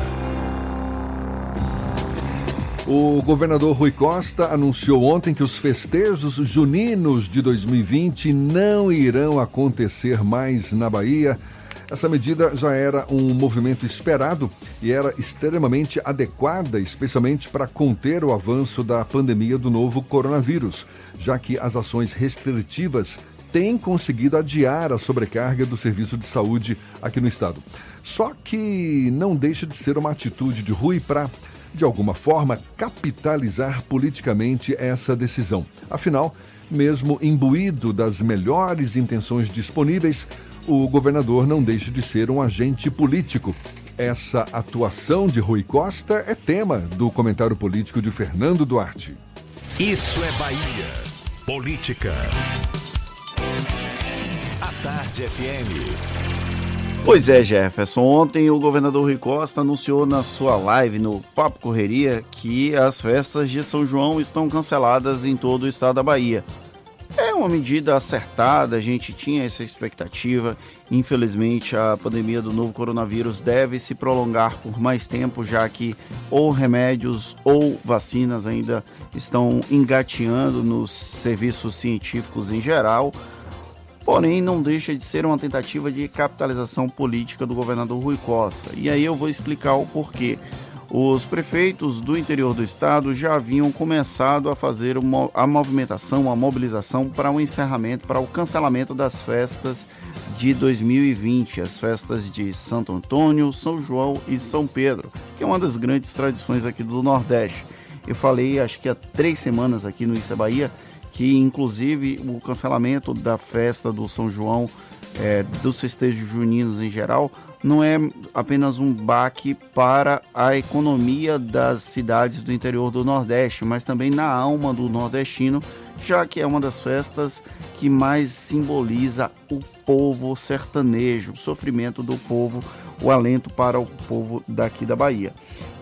O governador Rui Costa anunciou ontem que os festejos juninos de 2020 não irão acontecer mais na Bahia. Essa medida já era um movimento esperado e era extremamente adequada, especialmente para conter o avanço da pandemia do novo coronavírus, já que as ações restritivas têm conseguido adiar a sobrecarga do serviço de saúde aqui no estado. Só que não deixa de ser uma atitude de Rui para de alguma forma, capitalizar politicamente essa decisão. Afinal, mesmo imbuído das melhores intenções disponíveis, o governador não deixa de ser um agente político. Essa atuação de Rui Costa é tema do comentário político de Fernando Duarte. Isso é Bahia. Política. A Tarde FM. Pois é, Jefferson. Ontem o governador Rui Costa anunciou na sua live no Papo Correria que as festas de São João estão canceladas em todo o estado da Bahia. É uma medida acertada, a gente tinha essa expectativa. Infelizmente, a pandemia do novo coronavírus deve se prolongar por mais tempo, já que ou remédios ou vacinas ainda estão engateando nos serviços científicos em geral. Porém, não deixa de ser uma tentativa de capitalização política do governador Rui Costa. E aí eu vou explicar o porquê. Os prefeitos do interior do estado já haviam começado a fazer uma, a movimentação, a mobilização para o encerramento, para o cancelamento das festas de 2020, as festas de Santo Antônio, São João e São Pedro, que é uma das grandes tradições aqui do Nordeste. Eu falei, acho que há três semanas aqui no Issa Bahia, que inclusive o cancelamento da festa do São João, é, dos festejos juninos em geral, não é apenas um baque para a economia das cidades do interior do Nordeste, mas também na alma do nordestino, já que é uma das festas que mais simboliza o povo sertanejo, o sofrimento do povo, o alento para o povo daqui da Bahia.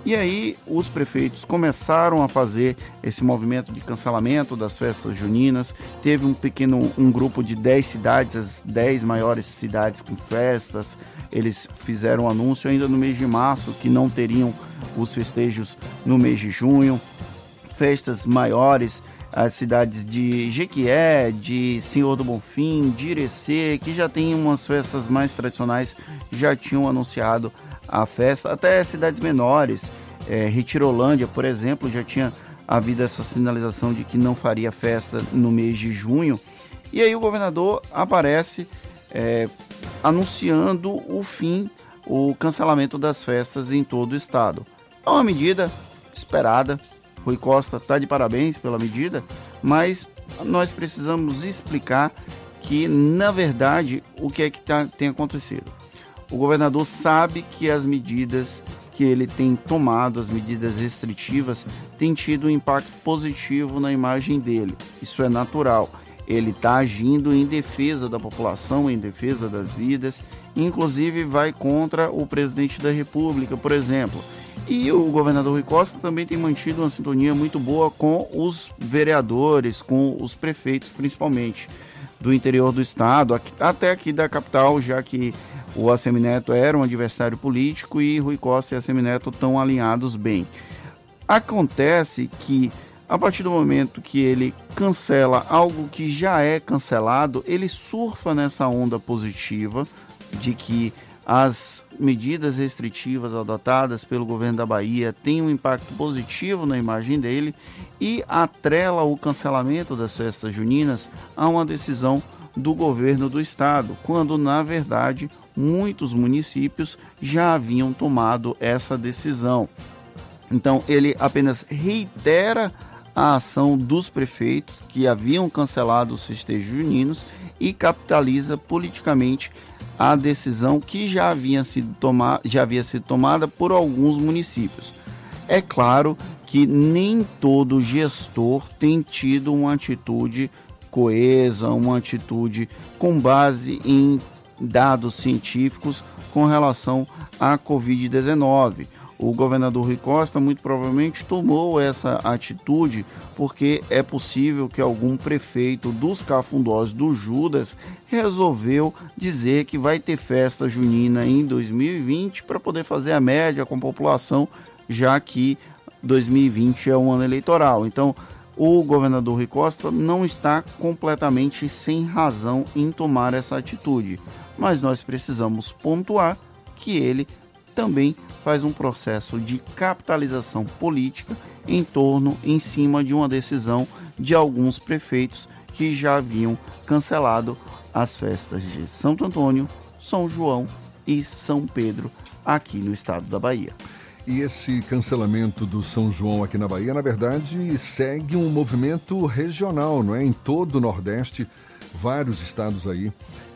E aí os prefeitos começaram a fazer esse movimento de cancelamento das festas juninas. Teve um pequeno um grupo de 10 cidades, as 10 maiores cidades com festas. Eles fizeram anúncio ainda no mês de março que não teriam os festejos no mês de junho. Festas maiores as cidades de Jequié, de Senhor do Bonfim, de Irecê, que já tem umas festas mais tradicionais, já tinham anunciado a festa. Até cidades menores, é, Retirolândia, por exemplo, já tinha havido essa sinalização de que não faria festa no mês de junho. E aí o governador aparece é, anunciando o fim, o cancelamento das festas em todo o estado. É uma medida esperada, Rui Costa está de parabéns pela medida, mas nós precisamos explicar que, na verdade, o que é que tá, tem acontecido. O governador sabe que as medidas que ele tem tomado, as medidas restritivas, têm tido um impacto positivo na imagem dele. Isso é natural. Ele está agindo em defesa da população, em defesa das vidas, inclusive vai contra o presidente da República, por exemplo. E o governador Rui Costa também tem mantido uma sintonia muito boa com os vereadores, com os prefeitos, principalmente do interior do estado, até aqui da capital, já que o Assemineto era um adversário político e Rui Costa e Assemineto estão alinhados bem. Acontece que a partir do momento que ele cancela algo que já é cancelado, ele surfa nessa onda positiva de que as medidas restritivas adotadas pelo governo da Bahia têm um impacto positivo na imagem dele e atrela o cancelamento das festas juninas a uma decisão do governo do estado, quando na verdade muitos municípios já haviam tomado essa decisão. Então ele apenas reitera a ação dos prefeitos que haviam cancelado os festejos juninos e capitaliza politicamente a decisão que já havia sido, toma, já havia sido tomada por alguns municípios. É claro que nem todo gestor tem tido uma atitude coesa, uma atitude com base em dados científicos com relação à Covid-19 o governador Rui Costa muito provavelmente tomou essa atitude porque é possível que algum prefeito dos cafundós do Judas resolveu dizer que vai ter festa junina em 2020 para poder fazer a média com a população, já que 2020 é um ano eleitoral. Então, o governador Rui Costa não está completamente sem razão em tomar essa atitude, mas nós precisamos pontuar que ele também faz um processo de capitalização política em torno, em cima de uma decisão de alguns prefeitos que já haviam cancelado as festas de Santo Antônio, São João e São Pedro aqui no estado da Bahia. E esse cancelamento do São João aqui na Bahia, na verdade, segue um movimento regional, não é? Em todo o Nordeste, vários estados aí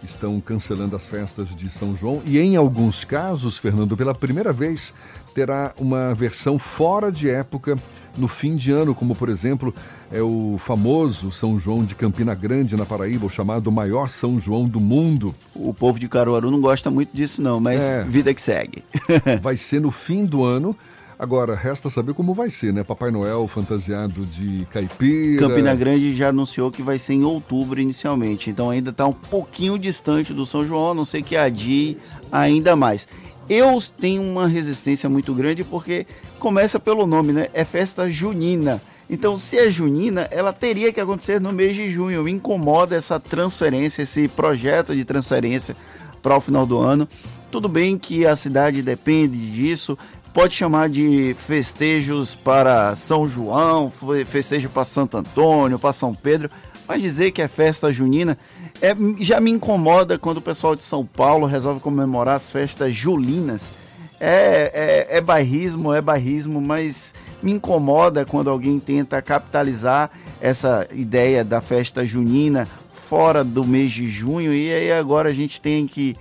estão cancelando as festas de São João e, em alguns casos, Fernando, pela primeira vez, terá uma versão fora de época no fim de ano, como por exemplo é o famoso São João de Campina Grande, na Paraíba, o chamado maior São João do mundo. O povo de Caruaru não gosta muito disso, não, mas é, vida que segue. vai ser no fim do ano Agora, resta saber como vai ser, né? Papai Noel fantasiado de caipira. Campina Grande já anunciou que vai ser em outubro inicialmente. Então ainda está um pouquinho distante do São João, a não sei que adie ainda mais. Eu tenho uma resistência muito grande porque começa pelo nome, né? É festa junina. Então, se é junina, ela teria que acontecer no mês de junho. Me incomoda essa transferência, esse projeto de transferência para o final do ano. Tudo bem que a cidade depende disso, pode chamar de festejos para São João, festejo para Santo Antônio, para São Pedro, mas dizer que é festa junina é, já me incomoda quando o pessoal de São Paulo resolve comemorar as festas julinas. É, é, é bairrismo, é bairrismo, mas me incomoda quando alguém tenta capitalizar essa ideia da festa junina fora do mês de junho e aí agora a gente tem que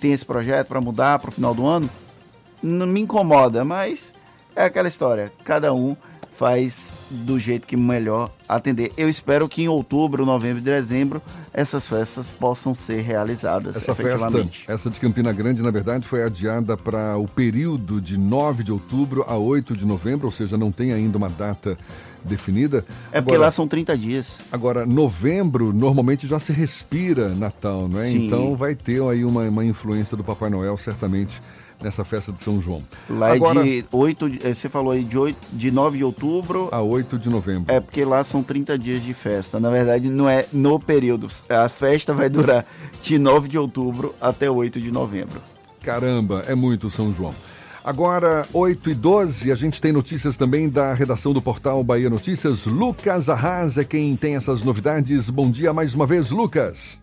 tem esse projeto para mudar para o final do ano. Não me incomoda, mas é aquela história. Cada um faz do jeito que melhor atender. Eu espero que em outubro, novembro e dezembro essas festas possam ser realizadas essa Festa, essa de Campina Grande, na verdade, foi adiada para o período de 9 de outubro a 8 de novembro, ou seja, não tem ainda uma data definida. É porque agora, lá são 30 dias. Agora, novembro normalmente já se respira Natal, não é? Sim. Então vai ter aí uma, uma influência do Papai Noel, certamente nessa festa de São João. Lá Agora, é de 8, eh, você falou aí de, 8, de 9 de outubro a 8 de novembro. É porque lá são 30 dias de festa. Na verdade, não é no período. A festa vai durar de 9 de outubro até 8 de novembro. Caramba, é muito São João. Agora, 8 e 12, a gente tem notícias também da redação do portal Bahia Notícias. Lucas Arras é quem tem essas novidades. Bom dia mais uma vez, Lucas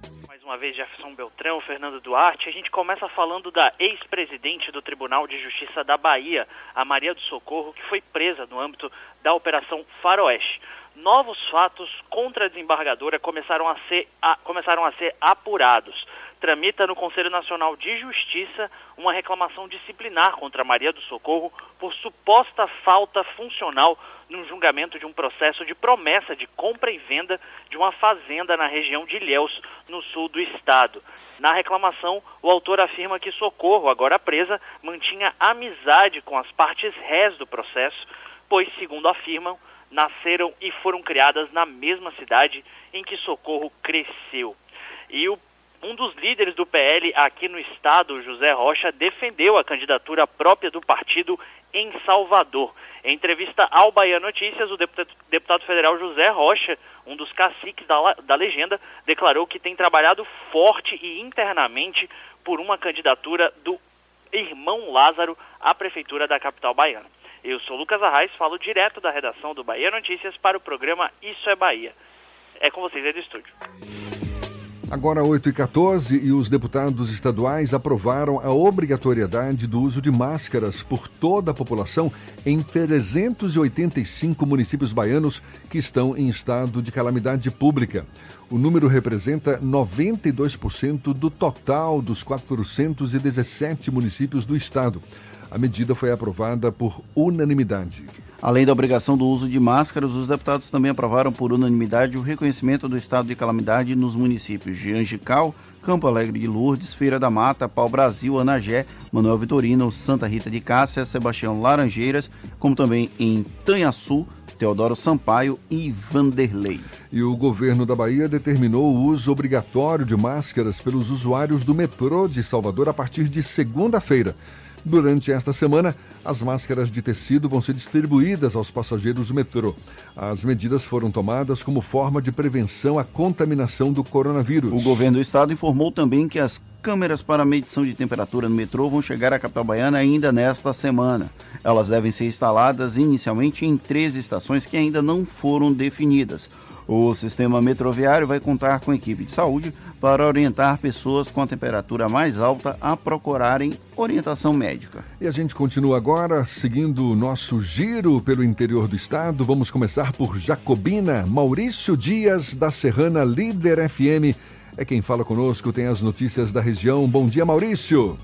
uma vez Jefferson Beltrão, Fernando Duarte. A gente começa falando da ex-presidente do Tribunal de Justiça da Bahia, a Maria do Socorro, que foi presa no âmbito da Operação Faroeste. Novos fatos contra a desembargadora começaram a ser, a, começaram a ser apurados tramita no Conselho Nacional de Justiça uma reclamação disciplinar contra Maria do Socorro por suposta falta funcional no julgamento de um processo de promessa de compra e venda de uma fazenda na região de Ilhéus, no sul do estado. Na reclamação, o autor afirma que Socorro, agora presa, mantinha amizade com as partes rés do processo, pois, segundo afirmam, nasceram e foram criadas na mesma cidade em que Socorro cresceu. E o um dos líderes do PL aqui no estado, José Rocha, defendeu a candidatura própria do partido em Salvador. Em entrevista ao Bahia Notícias, o deputado, federal José Rocha, um dos caciques da, da legenda, declarou que tem trabalhado forte e internamente por uma candidatura do irmão Lázaro à prefeitura da capital baiana. Eu sou Lucas Arraes, falo direto da redação do Bahia Notícias para o programa Isso é Bahia. É com vocês aí do estúdio. Agora 8 e 14 e os deputados estaduais aprovaram a obrigatoriedade do uso de máscaras por toda a população em 385 municípios baianos que estão em estado de calamidade pública. O número representa 92% do total dos 417 municípios do estado. A medida foi aprovada por unanimidade. Além da obrigação do uso de máscaras, os deputados também aprovaram por unanimidade o reconhecimento do estado de calamidade nos municípios de Angical, Campo Alegre de Lourdes, Feira da Mata, Pau Brasil, Anagé, Manuel Vitorino, Santa Rita de Cássia, Sebastião Laranjeiras, como também em Tanhaçu, Teodoro Sampaio e Vanderlei. E o governo da Bahia determinou o uso obrigatório de máscaras pelos usuários do metrô de Salvador a partir de segunda-feira. Durante esta semana, as máscaras de tecido vão ser distribuídas aos passageiros do metrô. As medidas foram tomadas como forma de prevenção à contaminação do coronavírus. O governo do estado informou também que as câmeras para medição de temperatura no metrô vão chegar à capital baiana ainda nesta semana. Elas devem ser instaladas inicialmente em três estações que ainda não foram definidas. O sistema metroviário vai contar com equipe de saúde para orientar pessoas com a temperatura mais alta a procurarem orientação médica. E a gente continua agora seguindo o nosso giro pelo interior do estado. Vamos começar por Jacobina. Maurício Dias, da Serrana Líder FM, é quem fala conosco, tem as notícias da região. Bom dia, Maurício.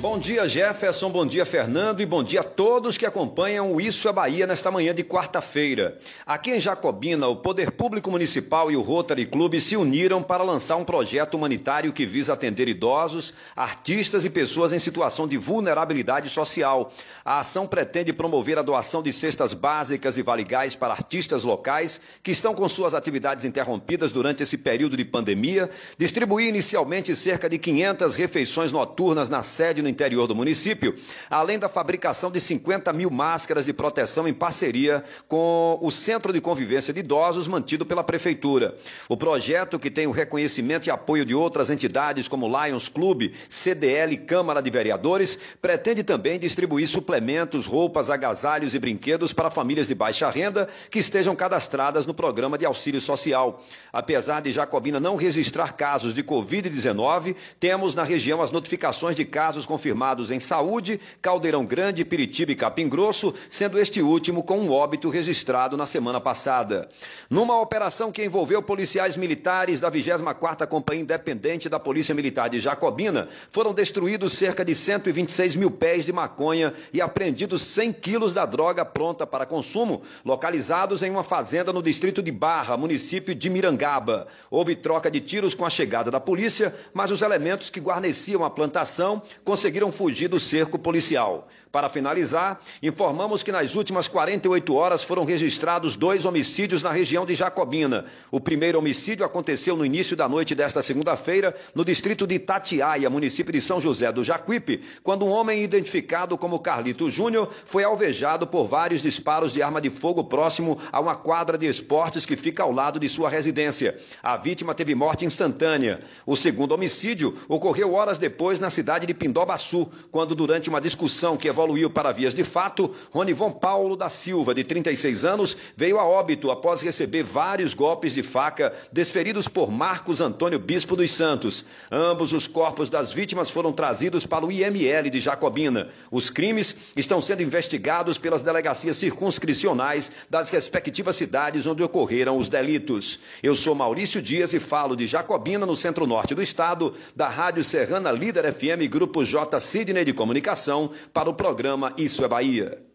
Bom dia, Jefferson. Bom dia, Fernando. E bom dia a todos que acompanham o Isso é Bahia nesta manhã de quarta-feira. Aqui em Jacobina, o Poder Público Municipal e o Rotary Club se uniram para lançar um projeto humanitário que visa atender idosos, artistas e pessoas em situação de vulnerabilidade social. A ação pretende promover a doação de cestas básicas e valigais para artistas locais que estão com suas atividades interrompidas durante esse período de pandemia, distribuir inicialmente cerca de 500 refeições noturnas na sede no interior do município, além da fabricação de 50 mil máscaras de proteção em parceria com o Centro de Convivência de Idosos mantido pela Prefeitura. O projeto, que tem o reconhecimento e apoio de outras entidades como Lions Clube, CDL e Câmara de Vereadores, pretende também distribuir suplementos, roupas, agasalhos e brinquedos para famílias de baixa renda que estejam cadastradas no programa de auxílio social. Apesar de Jacobina não registrar casos de Covid-19, temos na região as notificações de casos confirmados em Saúde, Caldeirão Grande, Piritiba e Capim Grosso, sendo este último com um óbito registrado na semana passada. Numa operação que envolveu policiais militares da 24ª Companhia Independente da Polícia Militar de Jacobina, foram destruídos cerca de 126 mil pés de maconha e apreendidos 100 quilos da droga pronta para consumo, localizados em uma fazenda no distrito de Barra, município de Mirangaba. Houve troca de tiros com a chegada da polícia, mas os elementos que guarneciam a plantação conseguiram fugir do cerco policial. Para finalizar, informamos que nas últimas 48 horas foram registrados dois homicídios na região de Jacobina. O primeiro homicídio aconteceu no início da noite desta segunda-feira, no distrito de Itatiaia, município de São José do Jacuípe, quando um homem identificado como Carlito Júnior foi alvejado por vários disparos de arma de fogo próximo a uma quadra de esportes que fica ao lado de sua residência. A vítima teve morte instantânea. O segundo homicídio ocorreu horas depois na cidade de Pindobaçu, quando durante uma discussão que evoluiu para vias de fato, Ronivon Paulo da Silva, de 36 anos, veio a óbito após receber vários golpes de faca desferidos por Marcos Antônio Bispo dos Santos. Ambos os corpos das vítimas foram trazidos para o IML de Jacobina. Os crimes estão sendo investigados pelas delegacias circunscricionais das respectivas cidades onde ocorreram os delitos. Eu sou Maurício Dias e falo de Jacobina, no centro-norte do estado, da Rádio Serrana Líder FM Grupo J Sidney de Comunicação, para o programa Isso é Bahia.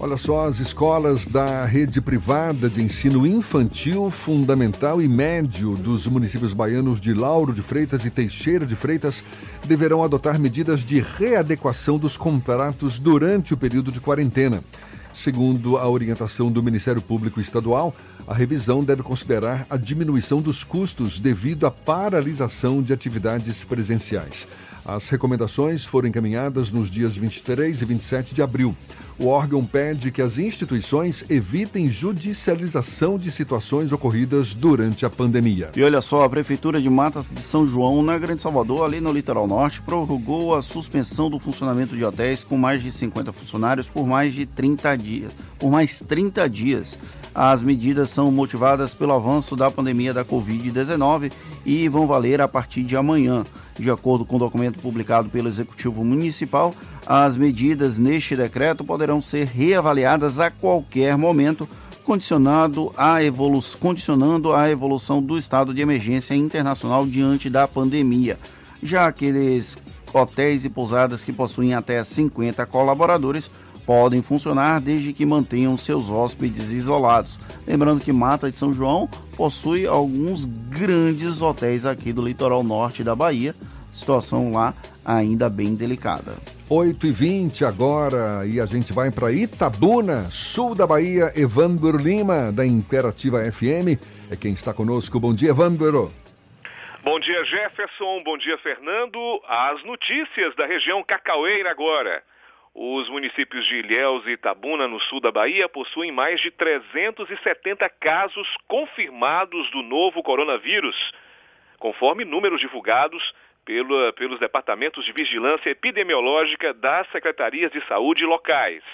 Olha só, as escolas da rede privada de ensino infantil, fundamental e médio dos municípios baianos de Lauro de Freitas e Teixeira de Freitas deverão adotar medidas de readequação dos contratos durante o período de quarentena. Segundo a orientação do Ministério Público Estadual, a revisão deve considerar a diminuição dos custos devido à paralisação de atividades presenciais. As recomendações foram encaminhadas nos dias 23 e 27 de abril. O órgão pede que as instituições evitem judicialização de situações ocorridas durante a pandemia. E olha só, a Prefeitura de Matas de São João, na Grande Salvador, ali no litoral norte, prorrogou a suspensão do funcionamento de hotéis com mais de 50 funcionários por mais de 30 dias. Por mais 30 dias. As medidas são motivadas pelo avanço da pandemia da Covid-19 e vão valer a partir de amanhã. De acordo com o documento publicado pelo Executivo Municipal, as medidas neste decreto poderão ser reavaliadas a qualquer momento, condicionado a evolu condicionando a evolução do estado de emergência internacional diante da pandemia. Já aqueles hotéis e pousadas que possuem até 50 colaboradores podem funcionar desde que mantenham seus hóspedes isolados. Lembrando que Mata de São João possui alguns grandes hotéis aqui do litoral norte da Bahia, situação lá ainda bem delicada. 8 e 20 agora e a gente vai para Itabuna, sul da Bahia. Evandro Lima, da Imperativa FM, é quem está conosco. Bom dia, Evandro. Bom dia, Jefferson. Bom dia, Fernando. As notícias da região Cacaueira agora. Os municípios de Ilhéus e Itabuna, no sul da Bahia, possuem mais de 370 casos confirmados do novo coronavírus, conforme números divulgados pelo, pelos departamentos de vigilância epidemiológica das secretarias de saúde locais.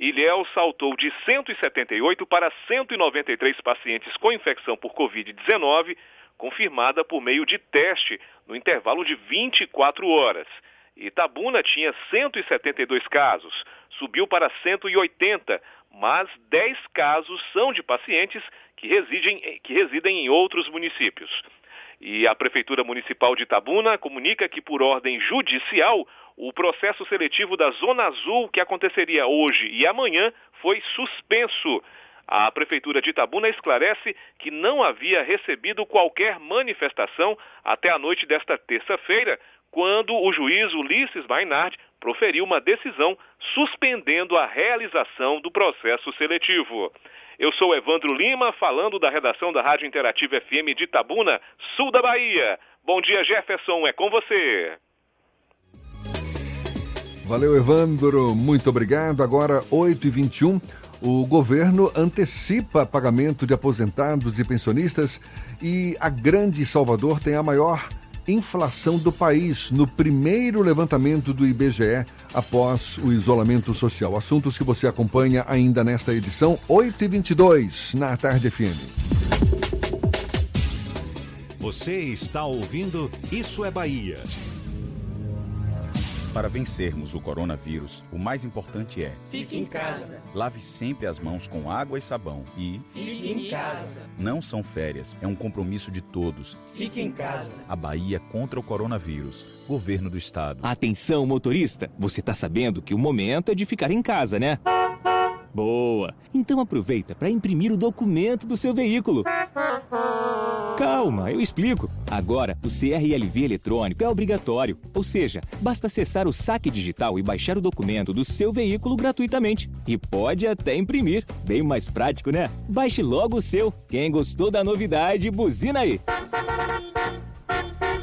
Ilhéus saltou de 178 para 193 pacientes com infecção por Covid-19, confirmada por meio de teste no intervalo de 24 horas. Itabuna tinha 172 casos, subiu para 180, mas 10 casos são de pacientes que residem, que residem em outros municípios. E a Prefeitura Municipal de Itabuna comunica que, por ordem judicial, o processo seletivo da Zona Azul, que aconteceria hoje e amanhã, foi suspenso. A Prefeitura de Itabuna esclarece que não havia recebido qualquer manifestação até a noite desta terça-feira, quando o juiz Ulisses Mainardi proferiu uma decisão suspendendo a realização do processo seletivo. Eu sou Evandro Lima, falando da redação da Rádio Interativa FM de Itabuna, sul da Bahia. Bom dia, Jefferson, é com você. Valeu, Evandro. Muito obrigado. Agora, 8h21. O governo antecipa pagamento de aposentados e pensionistas e a Grande Salvador tem a maior inflação do país no primeiro levantamento do IBGE após o isolamento social. Assuntos que você acompanha ainda nesta edição 8 e 22 na Tarde FM. Você está ouvindo Isso é Bahia. Para vencermos o coronavírus, o mais importante é: Fique em casa. Lave sempre as mãos com água e sabão e Fique em casa. Não são férias, é um compromisso de todos. Fique em casa. A Bahia contra o coronavírus. Governo do Estado. Atenção, motorista. Você tá sabendo que o momento é de ficar em casa, né? Boa! Então aproveita para imprimir o documento do seu veículo. Calma, eu explico. Agora, o CRLV eletrônico é obrigatório, ou seja, basta acessar o saque digital e baixar o documento do seu veículo gratuitamente. E pode até imprimir. Bem mais prático, né? Baixe logo o seu. Quem gostou da novidade, buzina aí.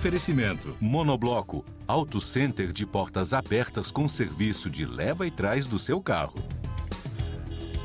Oferecimento: Monobloco, Auto Center de portas abertas com serviço de leva e trás do seu carro.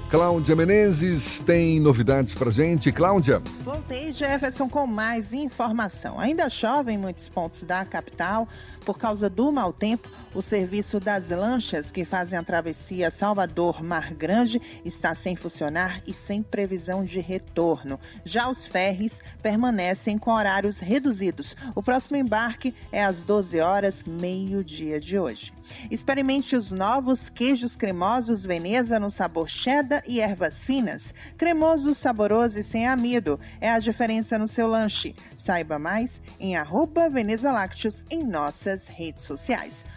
Cláudia Menezes tem novidades pra gente. Cláudia. Voltei, Jefferson, com mais informação. Ainda chove em muitos pontos da capital. Por causa do mau tempo, o serviço das lanchas que fazem a travessia Salvador-Mar Grande está sem funcionar e sem previsão de retorno. Já os ferries permanecem com horários reduzidos. O próximo embarque é às 12 horas, meio-dia de hoje. Experimente os novos queijos cremosos Veneza no sabor cheddar e ervas finas. Cremoso, saboroso e sem amido. É a diferença no seu lanche. Saiba mais em arroba Veneza Lácteos em nossas redes sociais.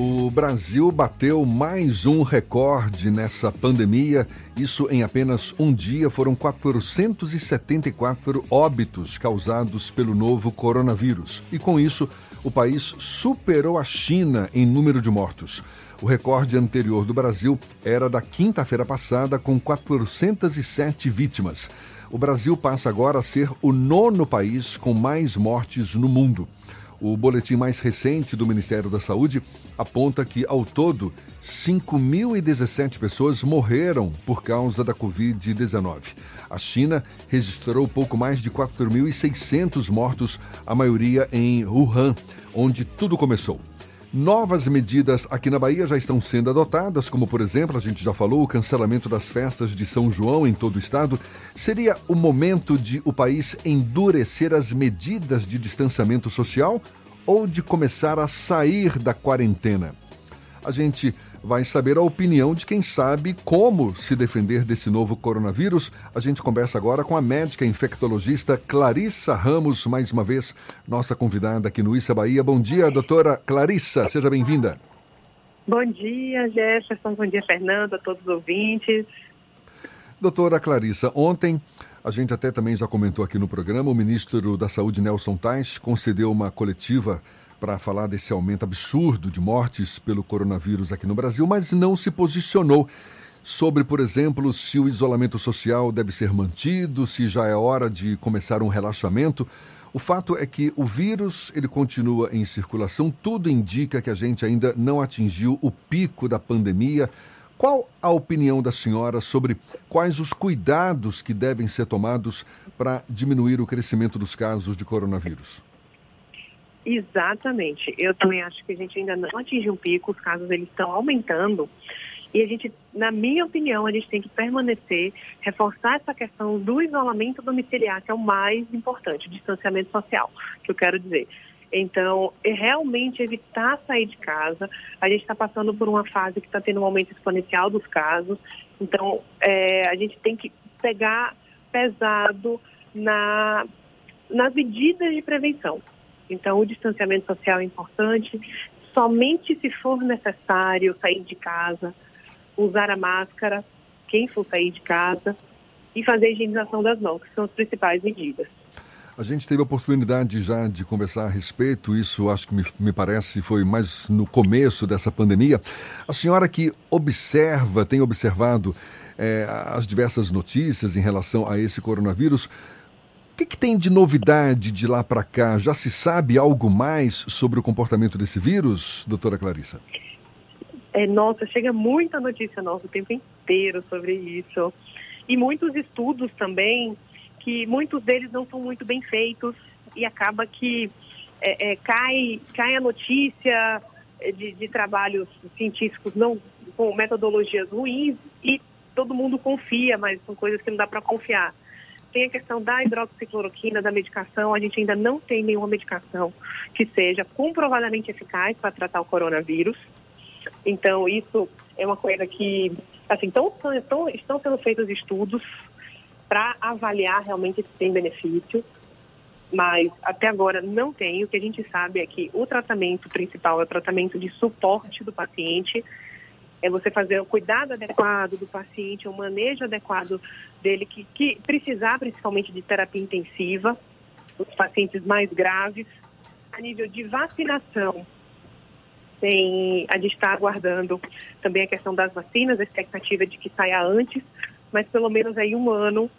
O Brasil bateu mais um recorde nessa pandemia. Isso em apenas um dia foram 474 óbitos causados pelo novo coronavírus. E com isso, o país superou a China em número de mortos. O recorde anterior do Brasil era da quinta-feira passada, com 407 vítimas. O Brasil passa agora a ser o nono país com mais mortes no mundo. O boletim mais recente do Ministério da Saúde aponta que, ao todo, 5.017 pessoas morreram por causa da Covid-19. A China registrou pouco mais de 4.600 mortos, a maioria em Wuhan, onde tudo começou. Novas medidas aqui na Bahia já estão sendo adotadas, como, por exemplo, a gente já falou, o cancelamento das festas de São João em todo o estado. Seria o momento de o país endurecer as medidas de distanciamento social ou de começar a sair da quarentena? A gente vai saber a opinião de quem sabe como se defender desse novo coronavírus. A gente conversa agora com a médica infectologista Clarissa Ramos, mais uma vez nossa convidada aqui no Issa Bahia. Bom dia, doutora Clarissa, seja bem-vinda. Bom dia, Jefferson. Bom dia, Fernando, a todos os ouvintes. Doutora Clarissa, ontem a gente até também já comentou aqui no programa, o ministro da Saúde, Nelson Tais, concedeu uma coletiva para falar desse aumento absurdo de mortes pelo coronavírus aqui no Brasil, mas não se posicionou sobre, por exemplo, se o isolamento social deve ser mantido, se já é hora de começar um relaxamento. O fato é que o vírus ele continua em circulação, tudo indica que a gente ainda não atingiu o pico da pandemia. Qual a opinião da senhora sobre quais os cuidados que devem ser tomados para diminuir o crescimento dos casos de coronavírus? Exatamente. Eu também acho que a gente ainda não atingiu um pico, os casos eles estão aumentando. E a gente, na minha opinião, a gente tem que permanecer, reforçar essa questão do isolamento domiciliar, que é o mais importante, o distanciamento social, que eu quero dizer. Então, é realmente evitar sair de casa. A gente está passando por uma fase que está tendo um aumento exponencial dos casos. Então, é, a gente tem que pegar pesado na, nas medidas de prevenção. Então, o distanciamento social é importante. Somente se for necessário sair de casa, usar a máscara, quem for sair de casa, e fazer a higienização das mãos, que são as principais medidas. A gente teve a oportunidade já de conversar a respeito, isso acho que me, me, parece foi mais no começo dessa pandemia. A senhora que observa, tem observado é, as diversas notícias em relação a esse coronavírus, que, que tem de novidade de lá para cá? Já se sabe algo mais sobre o comportamento desse vírus, doutora Clarissa? É, nossa, chega muita notícia nova o tempo inteiro sobre isso. E muitos estudos também que muitos deles não são muito bem feitos e acaba que é, é, cai, cai a notícia de, de, trabalhos científicos não com metodologias ruins e todo mundo confia, mas são coisas que não dá para confiar. Tem a questão da hidroxicloroquina, da medicação. A gente ainda não tem nenhuma medicação que seja comprovadamente eficaz para tratar o coronavírus. Então, isso é uma coisa que, assim, tão, tão, estão sendo feitos estudos para avaliar realmente se tem benefício, mas até agora não tem. O que a gente sabe é que o tratamento principal é o tratamento de suporte do paciente, é você fazer o cuidado adequado do paciente, o manejo adequado dele, que, que precisar principalmente de terapia intensiva, os pacientes mais graves. A nível de vacinação, tem, a gente está aguardando também a questão das vacinas, a expectativa de que saia antes, mas pelo menos aí um ano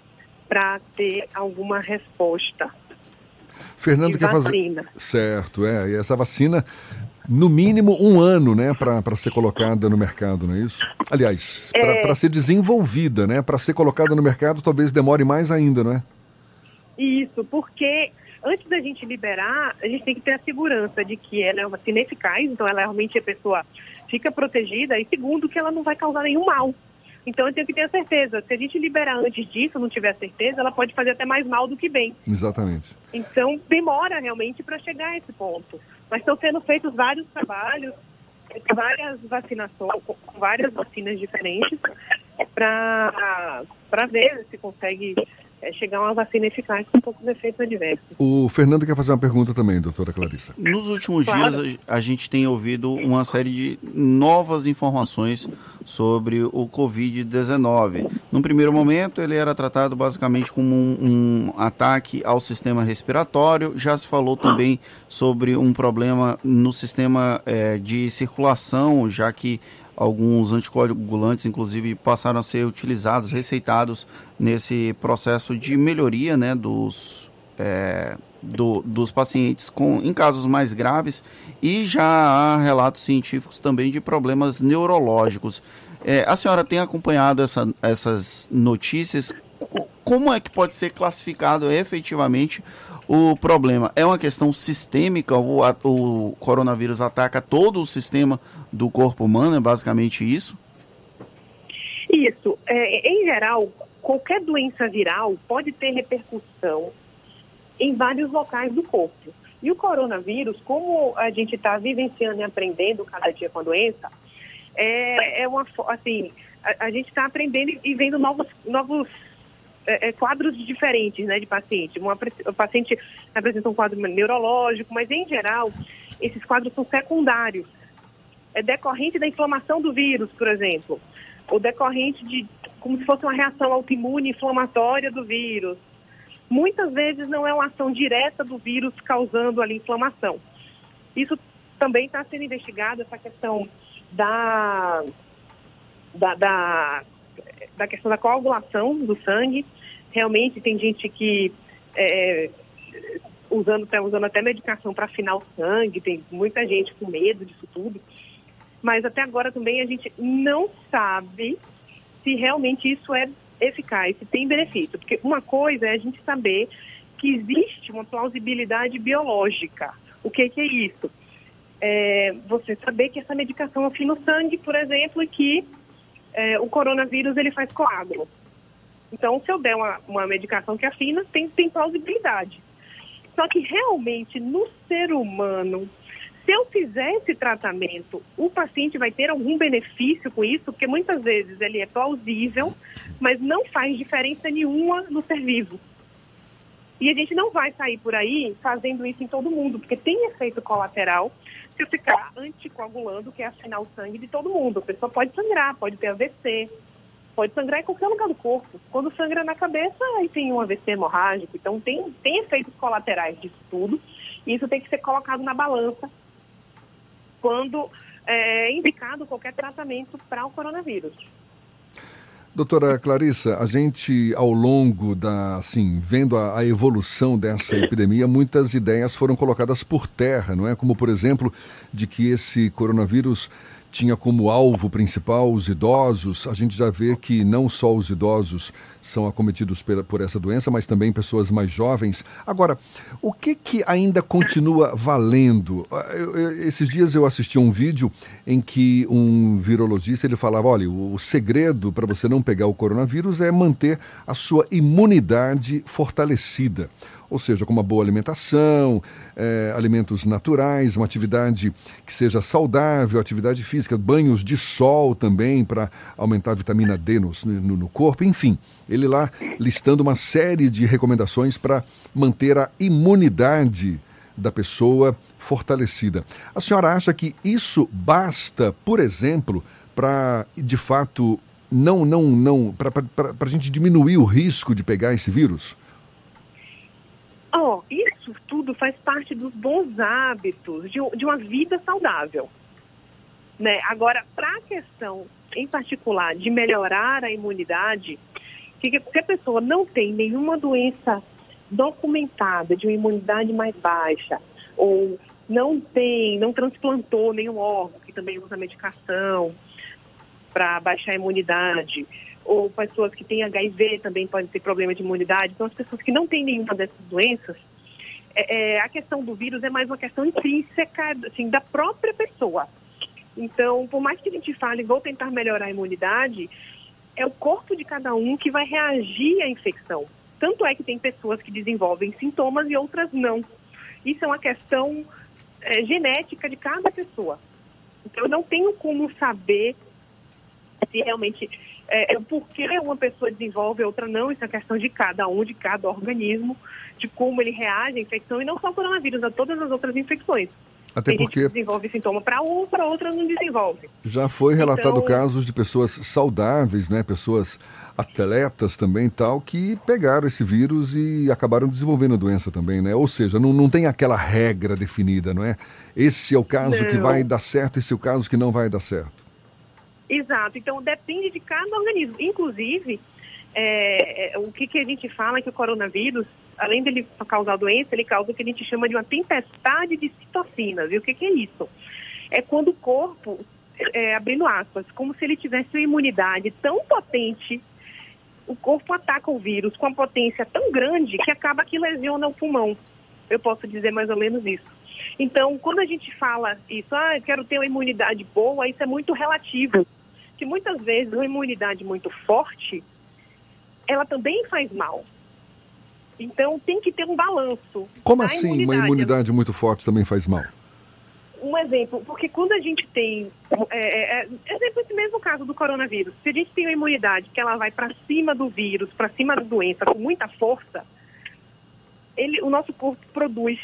para ter alguma resposta. Fernando quer vacina. fazer. Certo, é. E essa vacina, no mínimo um ano, né, para ser colocada no mercado, não é isso? Aliás, é... para ser desenvolvida, né? Para ser colocada no mercado, talvez demore mais ainda, não é? Isso, porque antes da gente liberar, a gente tem que ter a segurança de que ela é uma vacina eficaz, então ela realmente a pessoa fica protegida, e segundo, que ela não vai causar nenhum mal. Então eu tenho que ter a certeza. Se a gente liberar antes disso, não tiver certeza, ela pode fazer até mais mal do que bem. Exatamente. Então demora realmente para chegar a esse ponto. Mas estão sendo feitos vários trabalhos, várias vacinações, várias vacinas diferentes, para ver se consegue é chegar uma vacina eficaz com poucos efeitos adversos. O Fernando quer fazer uma pergunta também, doutora Clarissa. Nos últimos claro. dias, a gente tem ouvido uma série de novas informações sobre o Covid-19. Num primeiro momento, ele era tratado basicamente como um, um ataque ao sistema respiratório. Já se falou também sobre um problema no sistema é, de circulação, já que Alguns anticoagulantes, inclusive, passaram a ser utilizados, receitados nesse processo de melhoria né, dos, é, do, dos pacientes com, em casos mais graves e já há relatos científicos também de problemas neurológicos. É, a senhora tem acompanhado essa, essas notícias? Como é que pode ser classificado efetivamente o problema é uma questão sistêmica, o, o coronavírus ataca todo o sistema do corpo humano, é basicamente isso? Isso. É, em geral, qualquer doença viral pode ter repercussão em vários locais do corpo. E o coronavírus, como a gente está vivenciando e aprendendo cada dia com a doença, é, é uma assim, a, a gente está aprendendo e vendo novos, novos é, é, quadros diferentes né, de paciente. Uma, o paciente apresenta um quadro neurológico, mas em geral, esses quadros são secundários. É decorrente da inflamação do vírus, por exemplo, ou decorrente de como se fosse uma reação autoimune inflamatória do vírus. Muitas vezes não é uma ação direta do vírus causando ali inflamação. Isso também está sendo investigado, essa questão da, da, da, da questão da coagulação do sangue realmente tem gente que é, usando, tá usando até medicação para afinar o sangue, tem muita gente com medo disso tudo. Mas até agora também a gente não sabe se realmente isso é eficaz, se tem benefício. Porque uma coisa é a gente saber que existe uma plausibilidade biológica. O que, que é isso? É você saber que essa medicação afina o sangue, por exemplo, e que é, o coronavírus ele faz coágulo. Então, se eu der uma, uma medicação que afina, tem, tem plausibilidade. Só que realmente no ser humano, se eu fizer esse tratamento, o paciente vai ter algum benefício com isso, porque muitas vezes ele é plausível, mas não faz diferença nenhuma no ser vivo. E a gente não vai sair por aí fazendo isso em todo mundo, porque tem efeito colateral se eu ficar anticoagulando, que é afinar o sangue de todo mundo. A pessoa pode sangrar, pode ter AVC, pode sangrar em qualquer lugar do corpo. Quando sangra na cabeça, aí tem um AVC hemorrágico. Então, tem, tem efeitos colaterais disso tudo. E isso tem que ser colocado na balança quando é indicado qualquer tratamento para o coronavírus. Doutora Clarissa, a gente ao longo da, assim, vendo a, a, evolução dessa epidemia, muitas ideias foram colocadas por terra, não é? Como, por exemplo, de que esse coronavírus tinha como alvo principal os idosos, a gente já vê que não só os idosos são acometidos por essa doença, mas também pessoas mais jovens. Agora, o que, que ainda continua valendo? Ah, eu, eu, esses dias eu assisti um vídeo em que um virologista ele falava, olha, o, o segredo para você não pegar o coronavírus é manter a sua imunidade fortalecida ou seja, com uma boa alimentação, é, alimentos naturais, uma atividade que seja saudável, atividade física, banhos de sol também para aumentar a vitamina D no, no, no corpo, enfim. Ele lá listando uma série de recomendações para manter a imunidade da pessoa fortalecida. A senhora acha que isso basta, por exemplo, para de fato não não não para a gente diminuir o risco de pegar esse vírus? Oh, isso tudo faz parte dos bons hábitos de, de uma vida saudável. Né? Agora, para a questão em particular de melhorar a imunidade, que se a pessoa não tem nenhuma doença documentada de uma imunidade mais baixa, ou não tem, não transplantou nenhum órgão, que também usa medicação para baixar a imunidade, ou pessoas que têm HIV também podem ter problema de imunidade. Então, as pessoas que não têm nenhuma dessas doenças, é, é, a questão do vírus é mais uma questão intrínseca assim, da própria pessoa. Então, por mais que a gente fale, vou tentar melhorar a imunidade, é o corpo de cada um que vai reagir à infecção. Tanto é que tem pessoas que desenvolvem sintomas e outras não. Isso é uma questão é, genética de cada pessoa. Então, eu não tenho como saber se realmente é, é, por que uma pessoa desenvolve outra não, isso é questão de cada um, de cada organismo, de como ele reage à infecção, e não só o coronavírus, a todas as outras infecções. Até Tem porque que desenvolve sintoma para um, para outra não desenvolve. Já foi relatado Então- casos de pessoas saudáveis, né, pessoas atletas também e tal, que pegaram esse vírus e acabaram desenvolvendo a doença também, né? Ou seja, não, não tem aquela regra definida, não é? Esse é o caso que Não. vai dar certo, esse é o caso que não vai dar certo. Exato, então depende de cada organismo. Inclusive, é, é, o que, que a gente fala é que o coronavírus, além dele causar doença, ele causa o que a gente chama de uma tempestade de citocinas. E o que, que é isso? É quando o corpo, é, abrindo aspas, como se ele tivesse uma imunidade tão potente, o corpo ataca o vírus com uma potência tão grande que acaba que lesiona o pulmão. Eu posso dizer mais ou menos isso. Então, quando a gente fala isso, ah, eu quero ter uma imunidade boa, isso é muito relativo. Que muitas vezes uma imunidade muito forte, ela também faz mal. Então, tem que ter um balanço. Como assim uma imunidade muito forte também faz mal? Um exemplo, porque quando a gente tem, é, é, é, exemplo esse mesmo caso do coronavírus, se a gente tem uma imunidade que ela vai para cima do vírus, para cima da doença com muita força, ele, o nosso corpo produz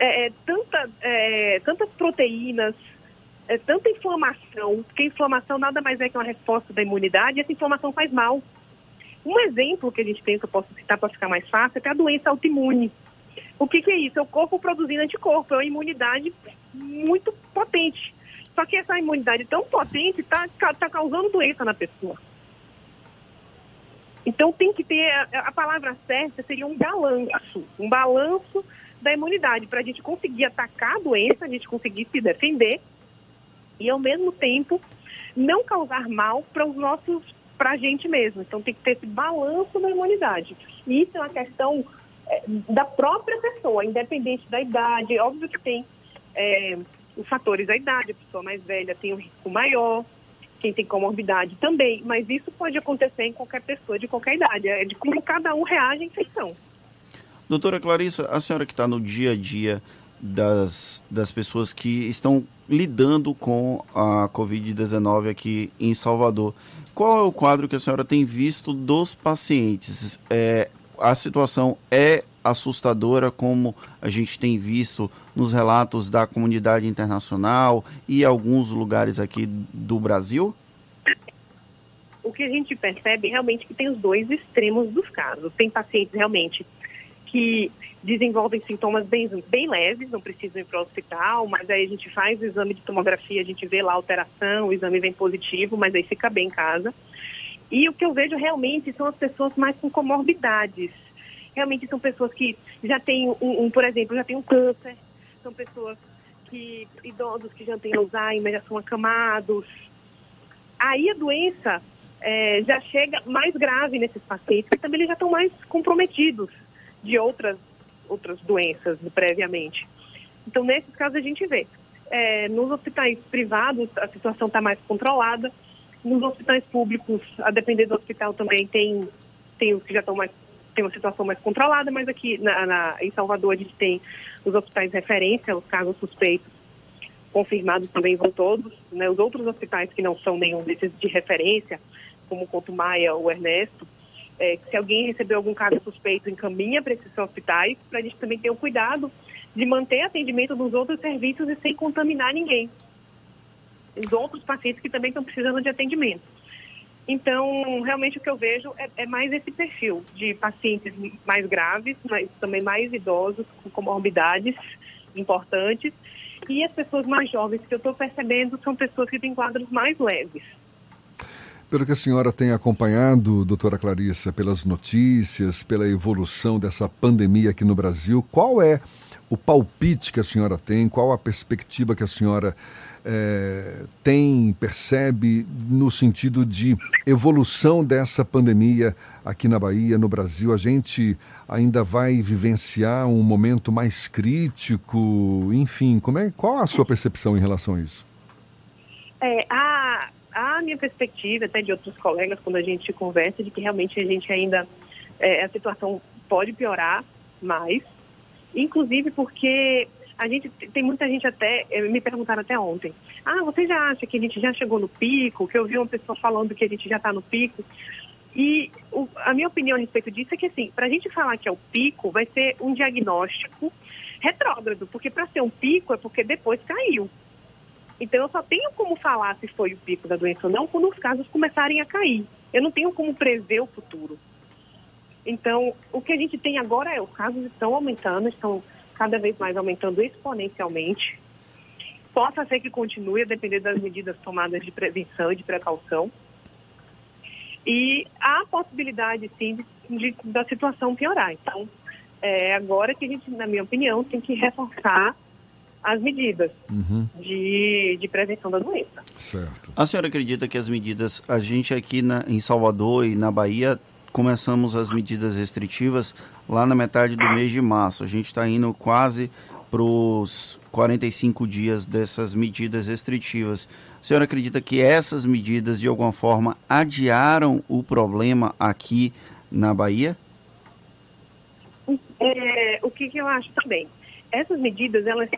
é, é, tanta, é, tantas proteínas, é, tanta inflamação, porque inflamação nada mais é que uma resposta da imunidade, e essa inflamação faz mal. Um exemplo que a gente tem, que eu posso citar para ficar mais fácil, é que a doença autoimune. O que, que é isso? É o corpo produzindo anticorpo, é uma imunidade muito potente. Só que essa imunidade tão potente está tá causando doença na pessoa. Então tem que ter, a, a palavra certa seria um balanço, um balanço da imunidade, para a gente conseguir atacar a doença, a gente conseguir se defender e ao mesmo tempo não causar mal para os nossos, para a gente mesmo. Então tem que ter esse balanço da imunidade. E isso é uma questão é, da própria pessoa, independente da idade. Óbvio que tem é, os fatores da idade, a pessoa mais velha tem um risco maior, quem tem comorbidade também, mas isso pode acontecer em qualquer pessoa de qualquer idade, é de como cada um reage à infecção. Doutora Clarissa, a senhora que está no dia a dia das, das pessoas que estão lidando com a Covid-19 aqui em Salvador, qual é o quadro que a senhora tem visto dos pacientes? É, a situação é assustadora, como a gente tem visto nos relatos da comunidade internacional e alguns lugares aqui do Brasil? O que a gente percebe realmente é que tem os dois extremos dos casos. Tem pacientes realmente que desenvolvem sintomas bem, bem leves, não precisam ir para o hospital, mas aí a gente faz o exame de tomografia, a gente vê lá a alteração, o exame vem positivo, mas aí fica bem em casa. E o que eu vejo realmente são as pessoas mais com comorbidades. Realmente são pessoas que já têm, um, um por exemplo, já têm um câncer, são pessoas que, idosos que já têm Alzheimer, já são acamados. Aí a doença é, já chega mais grave nesses pacientes, que também eles já estão mais comprometidos de outras, outras doenças previamente. Então, nesses casos, a gente vê. É, nos hospitais privados, a situação está mais controlada. Nos hospitais públicos, a depender do hospital também, tem, tem os que já estão mais tem uma situação mais controlada, mas aqui na, na, em Salvador a gente tem os hospitais referência, os casos suspeitos confirmados também vão todos. Né? Os outros hospitais que não são nenhum desses de referência, como o Couto Maia ou Ernesto, é, se alguém recebeu algum caso suspeito, encaminha para esses hospitais, para a gente também ter o cuidado de manter atendimento dos outros serviços e sem contaminar ninguém. Os outros pacientes que também estão precisando de atendimento. Então, realmente o que eu vejo é, é, mais esse perfil de pacientes mais graves, mas também mais idosos, com comorbidades importantes. E as pessoas mais jovens que eu estou percebendo são pessoas que têm quadros mais leves. Pelo que a senhora tem acompanhado, doutora Clarissa, pelas notícias, pela evolução dessa pandemia aqui no Brasil, qual é o palpite que a senhora tem, qual a perspectiva que a senhora é, tem, percebe no sentido de evolução dessa pandemia aqui na Bahia, no Brasil? A gente ainda vai vivenciar um momento mais crítico? Enfim, como é, qual a sua percepção em relação a isso? É, a, a minha perspectiva, até de outros colegas, quando a gente conversa, de que realmente a gente ainda, é, a situação pode piorar mais, inclusive porque a gente tem muita gente até, é, me perguntaram até ontem, ah, você já acha que a gente já chegou no pico? Que eu vi uma pessoa falando que a gente já está no pico. E o, a minha opinião a respeito disso é que, assim, para a gente falar que é o pico, vai ser um diagnóstico retrógrado, porque para ser um pico é porque depois caiu. Então, eu só tenho como falar se foi o pico da doença ou não quando os casos começarem a cair. Eu não tenho como prever o futuro. Então, o que a gente tem agora é os casos estão aumentando, estão cada vez mais aumentando exponencialmente. Possa ser que continue a depender das medidas tomadas de prevenção e de precaução. E há a possibilidade, sim, de, de, da situação piorar. Então, é agora que a gente, na minha opinião, tem que reforçar as medidas uhum. de, de prevenção da doença. Certo. A senhora acredita que as medidas, a gente aqui na, em Salvador e na Bahia, começamos as medidas restritivas lá na metade do mês de março. A gente está indo quase para os 45 dias dessas medidas restritivas. A senhora acredita que essas medidas, de alguma forma, adiaram o problema aqui na Bahia? É, o que, que eu acho também? Essas medidas, elas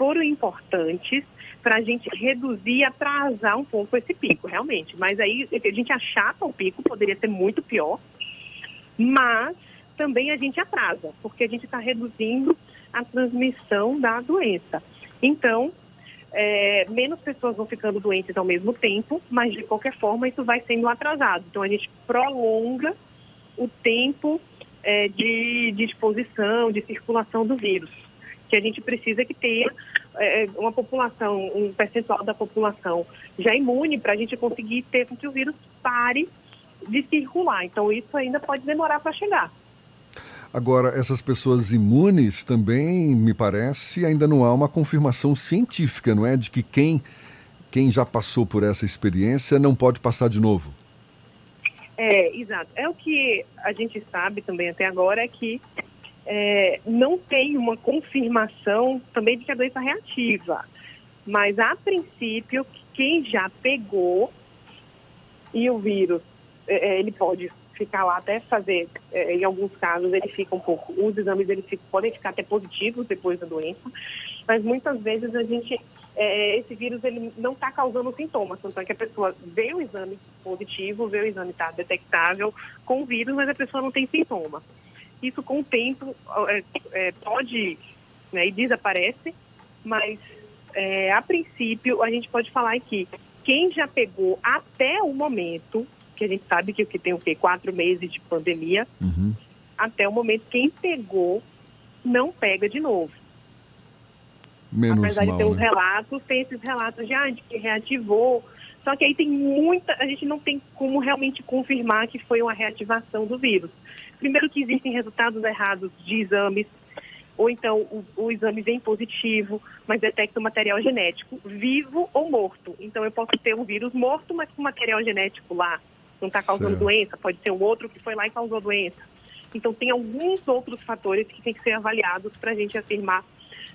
foram importantes para a gente reduzir atrasar um pouco esse pico, realmente. Mas aí a gente achata o pico, poderia ser muito pior, mas também a gente atrasa, porque a gente está reduzindo a transmissão da doença. Então, é, menos pessoas vão ficando doentes ao mesmo tempo, mas de qualquer forma isso vai sendo atrasado. Então a gente prolonga o tempo é, de, de exposição, de circulação do vírus que a gente precisa que tenha é, uma população, um percentual da população já imune para a gente conseguir ter com que o vírus pare de circular. Então isso ainda pode demorar para chegar. Agora, essas pessoas imunes também, me parece, ainda não há uma confirmação científica, não é? De que quem, quem já passou por essa experiência não pode passar de novo. É, exato. É o que a gente sabe também até agora é que é, não tem uma confirmação também de que a doença é reativa. Mas, a princípio, quem já pegou e o vírus, é, é ele pode ficar lá até fazer, é, em alguns casos ele fica um pouco, os exames ficam, podem ficar até positivos depois da doença, mas muitas vezes a gente, é, esse vírus ele não está causando sintomas, tanto é que a pessoa vê o exame positivo, vê o exame está detectável com o vírus, mas a pessoa não tem sintoma. Isso com o tempo é, é, pode né, e desaparece, mas é, a princípio a gente pode falar que quem já pegou até o momento que a gente sabe que, que tem o quê? Quatro meses de pandemia. Uhum. Até o momento, quem pegou não pega de novo. Menos Apesar mal, de ter os né? relatos, tem esses relatos de, ah, de que reativou. Só que aí tem muita. A gente não tem como realmente confirmar que foi uma reativação do vírus. Primeiro, que existem resultados errados de exames, ou então o, o exame vem positivo, mas detecta o material genético, vivo ou morto. Então eu posso ter um vírus morto, mas com material genético lá não está causando Certo. doença, pode ser um outro que foi lá e causou doença. Então, tem alguns outros fatores que têm que ser avaliados para a gente afirmar,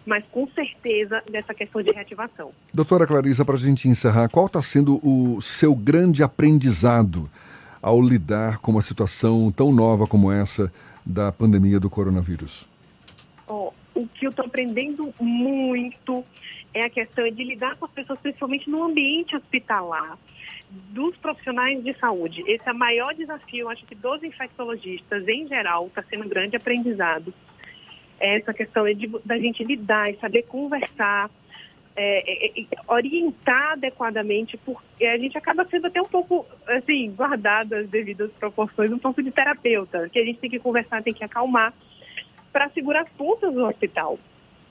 mas com certeza, dessa questão de reativação. Doutora Clarissa, para a gente encerrar, qual está sendo o seu grande aprendizado ao lidar com uma situação tão nova como essa da pandemia do coronavírus? Ó, o que eu estou aprendendo muito é a questão de lidar com as pessoas, principalmente no ambiente hospitalar, dos profissionais de saúde. Esse é o maior desafio, acho que dos infectologistas em geral, está sendo um grande aprendizado. Essa questão de, da gente lidar e saber conversar, é, é, é, orientar adequadamente, porque a gente acaba sendo até um pouco, assim, guardado as devidas proporções, um pouco de terapeuta, que a gente tem que conversar, tem que acalmar, para segurar as pontas do hospital,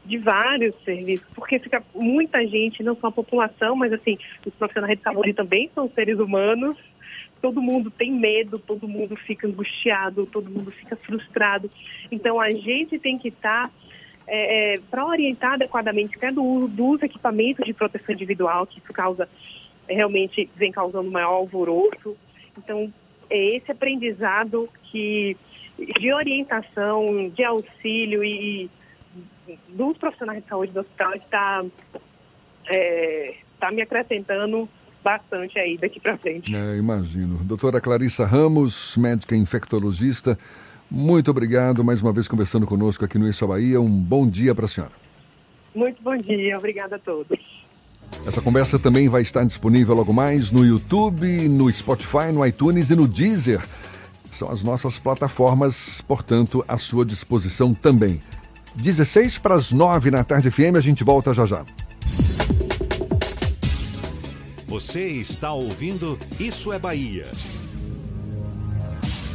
de vários serviços, porque fica muita gente, não só a população, mas assim, os profissionais de saúde também são seres humanos, todo mundo tem medo, todo mundo fica angustiado, todo mundo fica frustrado. Então a gente tem que estar é, para orientar adequadamente até dos equipamentos de proteção individual, que isso causa realmente vem causando maior alvoroço. Então é esse aprendizado que de orientação, de auxílio e, e dos profissionais de saúde do hospital está é, tá me acrescentando bastante aí daqui para frente. É, imagino. Doutora Clarissa Ramos, médica infectologista, muito obrigado mais uma vez conversando conosco aqui no Isso Bahia. Um bom dia para a senhora. Muito bom dia, obrigada a todos. Essa conversa também vai estar disponível logo mais no YouTube, no Spotify, no iTunes e no Deezer. São as nossas plataformas, portanto, à sua disposição também. 16 para as 9 na tarde FM, a gente volta já já. Você está ouvindo Isso é Bahia.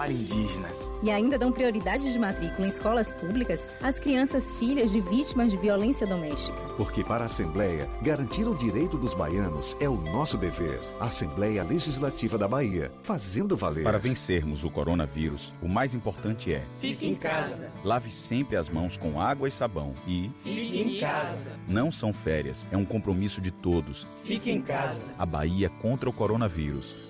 para indígenas. E ainda dão prioridade de matrícula em escolas públicas às crianças filhas de vítimas de violência doméstica. Porque para a Assembleia, garantir o direito dos baianos é o nosso dever. Assembleia Legislativa da Bahia, fazendo valer. Para vencermos o coronavírus, o mais importante é: Fique em casa. lave sempre as mãos com água e sabão e Fique em casa. não são férias, é um compromisso de todos. Fique em casa. A Bahia contra o coronavírus.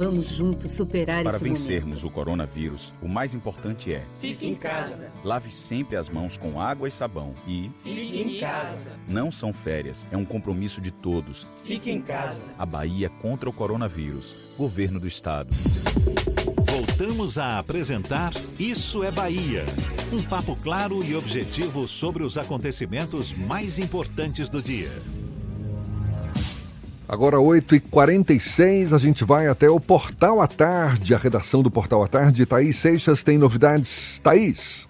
Vamos juntos superar Para esse momento. vencermos o coronavírus, o mais importante é: Fique em casa. lave sempre as mãos com água e sabão e Fique em casa. não são férias, é um compromisso de todos. Fique em casa. A Bahia contra o coronavírus. Governo do Estado. Voltamos a apresentar Isso é Bahia. Um papo claro e objetivo sobre os acontecimentos mais importantes do dia. Agora 8h46, a gente vai até o Portal à Tarde, a redação do Portal à Tarde. Thaís Seixas tem novidades. Thaís.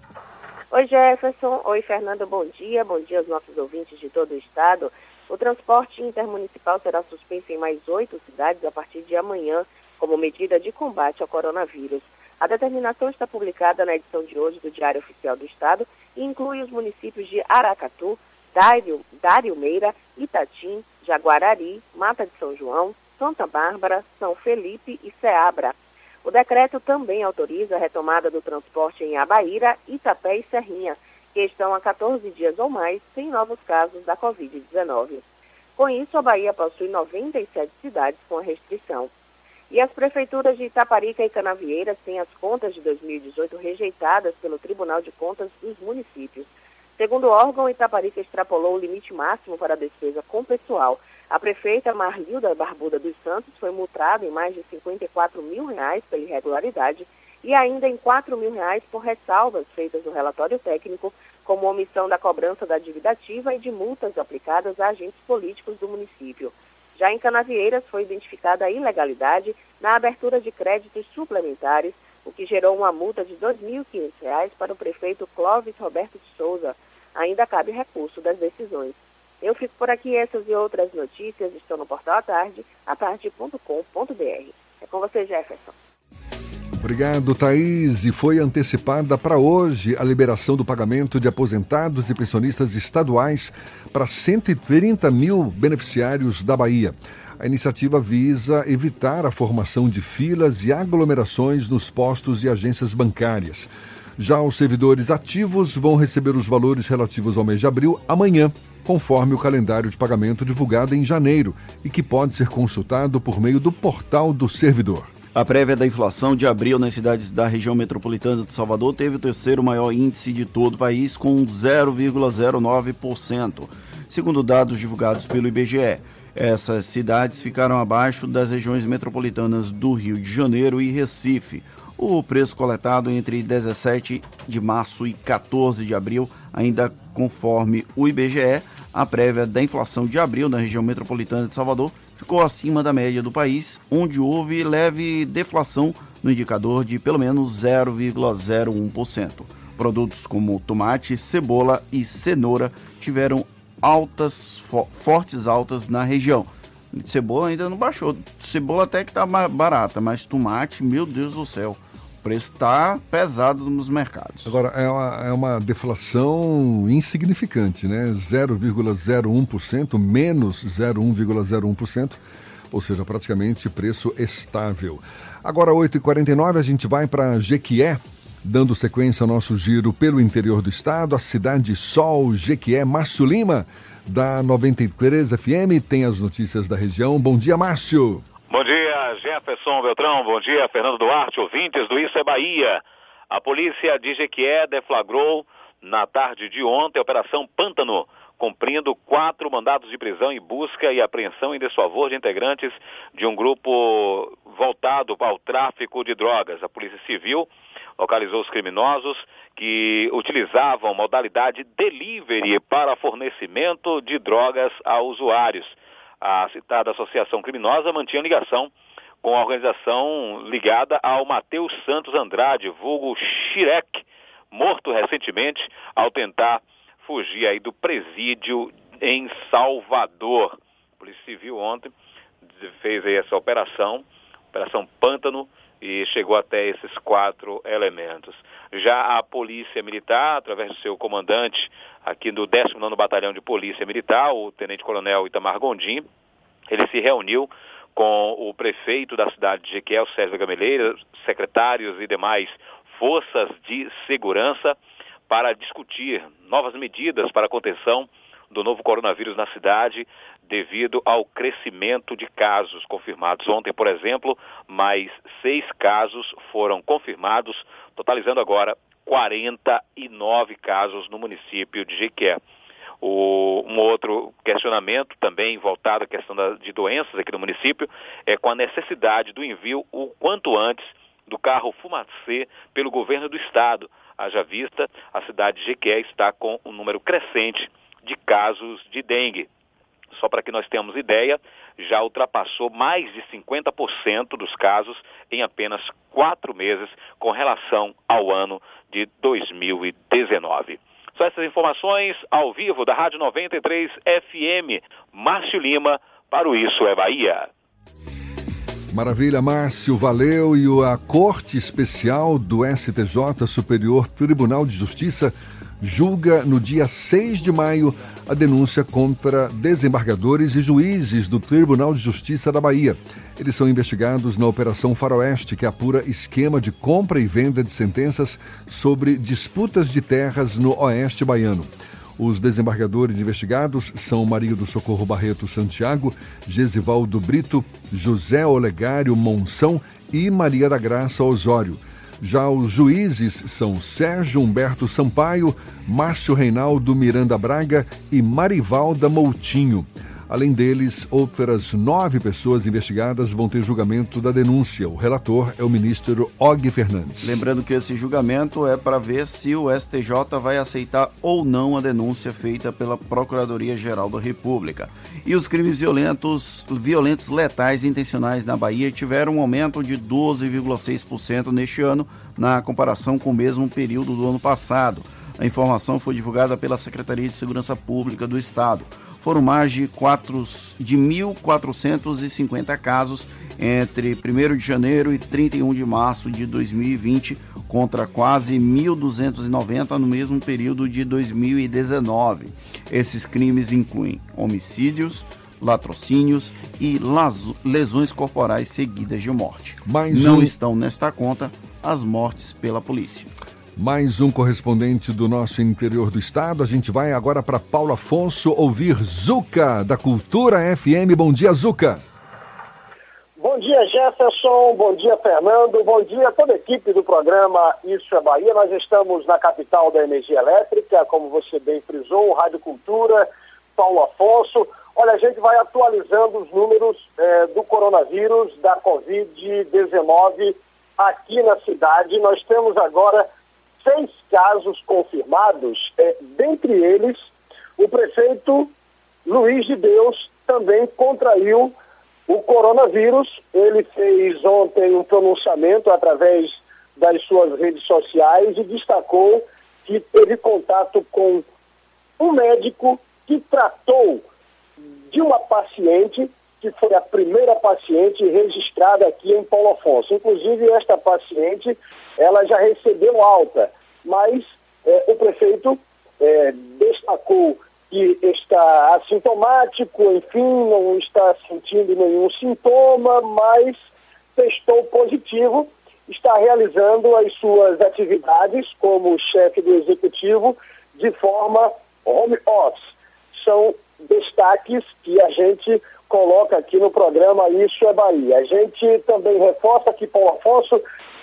Oi Jefferson, oi Fernando, bom dia. Bom dia aos nossos ouvintes de todo o estado. O transporte intermunicipal será suspenso em mais oito cidades a partir de amanhã, como medida de combate ao coronavírus. A determinação está publicada na edição de hoje do Diário Oficial do Estado e inclui os municípios de Aracatu, Dário, Dário Meira, Itatim, Jaguarari, Mata de São João, Santa Bárbara, São Felipe e Ceabra. O decreto também autoriza a retomada do transporte em Abaíra, Itapé e Serrinha, que estão há 14 dias ou mais sem novos casos da Covid-19. Com isso, a Bahia possui 97 cidades com a restrição. E as prefeituras de Itaparica e Canavieiras têm as contas de 2018 rejeitadas pelo Tribunal de Contas dos municípios. Segundo o órgão, Itaparica extrapolou o limite máximo para a despesa com pessoal. A prefeita Marlilda Barbuda dos Santos foi multada em mais de 54 mil reais pela irregularidade e ainda em 4 mil reais por ressalvas feitas no relatório técnico, como omissão da cobrança da dívida ativa e de multas aplicadas a agentes políticos do município. Já em Canavieiras foi identificada a ilegalidade na abertura de créditos suplementares, o que gerou uma multa de R$ 2.500 para o prefeito Clóvis Roberto de Souza. Ainda cabe recurso das decisões. Eu fico por aqui. Essas e outras notícias estão no portal à tarde, atarde.com.br. É com você, Jefferson. Obrigado, Thaís. E foi antecipada para hoje a liberação do pagamento de aposentados e pensionistas estaduais para 130 mil beneficiários da Bahia. A iniciativa visa evitar a formação de filas e aglomerações nos postos e agências bancárias. Já os servidores ativos vão receber os valores relativos ao mês de abril amanhã, conforme o calendário de pagamento divulgado em janeiro e que pode ser consultado por meio do portal do servidor. A prévia da inflação de abril nas cidades da região metropolitana de Salvador teve o terceiro maior índice de todo o país, com 0,09%, segundo dados divulgados pelo IBGE. Essas cidades ficaram abaixo das regiões metropolitanas do Rio de Janeiro e Recife. O preço coletado entre 17 de março e 14 de abril, ainda conforme o IBGE, a prévia da inflação de abril na região metropolitana de Salvador ficou acima da média do país, onde houve leve deflação no indicador de pelo menos 0,01%. Produtos como tomate, cebola e cenoura tiveram altas, fo fortes altas na região. Cebola ainda não baixou. Cebola até que está barata, mas tomate, meu Deus do céu. Preço está pesado nos mercados. Agora, é uma, é uma deflação insignificante, né? 0,01%, menos 0,01%, ou seja, praticamente preço estável. Agora, 8h49, a gente vai para Jequié, dando sequência ao nosso giro pelo interior do estado, a cidade Sol, Jequié, Márcio Lima, da 93 FM, tem as notícias da região. Bom dia, Márcio. Bom dia, Jefferson Beltrão. Bom dia, Fernando Duarte, ouvintes do Isso é Bahia. A polícia de Jequié deflagrou na tarde de ontem a Operação Pântano, cumprindo quatro mandados de prisão em busca e apreensão em desfavor de integrantes de um grupo voltado ao tráfico de drogas. A Polícia Civil localizou os criminosos que utilizavam modalidade delivery para fornecimento de drogas a usuários. A citada associação criminosa mantinha ligação com a organização ligada ao Matheus Santos Andrade, vulgo Shirek, morto recentemente ao tentar fugir aí do presídio em Salvador. A Polícia Civil ontem fez aí essa operação, Operação Pântano, e chegou até esses quatro elementos. Já a Polícia Militar, através do seu comandante aqui do 19º Batalhão de Polícia Militar, o Tenente Coronel Itamar Gondim, ele se reuniu com o prefeito da cidade de Jequiel, Sérgio Gameleira, secretários e demais forças de segurança para discutir novas medidas para a contenção do novo coronavírus na cidade devido ao crescimento de casos confirmados. Ontem, por exemplo, mais seis casos foram confirmados, totalizando agora 49 casos no município de Jequié. O, um outro questionamento também voltado à questão da, de doenças aqui no município é com a necessidade do envio o quanto antes do carro Fumacê pelo governo do estado. Haja vista, a cidade de Jequié está com um número crescente de casos de dengue. Só para que nós tenhamos ideia, já ultrapassou mais de 50% dos casos em apenas quatro meses com relação ao ano de 2019. São essas informações ao vivo da Rádio 93 FM. Márcio Lima, para o Isso é Bahia. Maravilha, Márcio, valeu. E a Corte Especial do STJ, Superior Tribunal de Justiça, julga no dia 6 de maio a denúncia contra desembargadores e juízes do Tribunal de Justiça da Bahia. Eles são investigados na Operação Faroeste, que apura esquema de compra e venda de sentenças sobre disputas de terras no oeste baiano. Os desembargadores investigados são Maria do Socorro Barreto Santiago, Gesivaldo Brito, José Olegário Monção e Maria da Graça Osório. Já os juízes são Sérgio Humberto Sampaio, Márcio Reinaldo Miranda Braga e Marivalda Moutinho. Além deles, outras nove pessoas investigadas vão ter julgamento da denúncia. O relator é o ministro Og Fernandes. Lembrando que esse julgamento é para ver se o STJ vai aceitar ou não a denúncia feita pela Procuradoria-Geral da República. E os crimes violentos, violentos letais intencionais na Bahia tiveram um aumento de 12,6% neste ano, na comparação com o mesmo período do ano passado. A informação foi divulgada pela Secretaria de Segurança Pública do Estado foram mais de, 4, de 1.450 casos entre 1 de janeiro e 31 de março de 2020, contra quase 1.290 no mesmo período de 2019. Esses crimes incluem homicídios, latrocínios e lesões corporais seguidas de morte. Mais Não um... estão nesta conta as mortes pela polícia. Mais um correspondente do nosso interior do estado. A gente vai agora para Paulo Afonso ouvir Zuca, da Cultura FM. Bom dia, Zuca. Bom dia, Jefferson. Bom dia, Fernando. Bom dia a toda a equipe do programa Isso é Bahia. Nós estamos na capital da energia elétrica, como você bem frisou, Rádio Cultura, Paulo Afonso. Olha, a gente vai atualizando os números eh, do coronavírus, da Covid-19 aqui na cidade. Nós temos agora seis casos confirmados, é, dentre eles, o prefeito Luiz de Deus também contraiu o coronavírus. Ele fez ontem um pronunciamento através das suas redes sociais e destacou que teve contato com um médico que tratou de uma paciente que foi a primeira paciente registrada aqui em Paulo Afonso. Inclusive, esta paciente, ela já recebeu alta, mas é, o prefeito é, destacou que está assintomático, enfim, não está sentindo nenhum sintoma, mas testou positivo, está realizando as suas atividades como chefe do executivo de forma home office. São destaques que a gente coloca aqui no programa Isso é Bahia. A gente também reforça que Paulo Afonso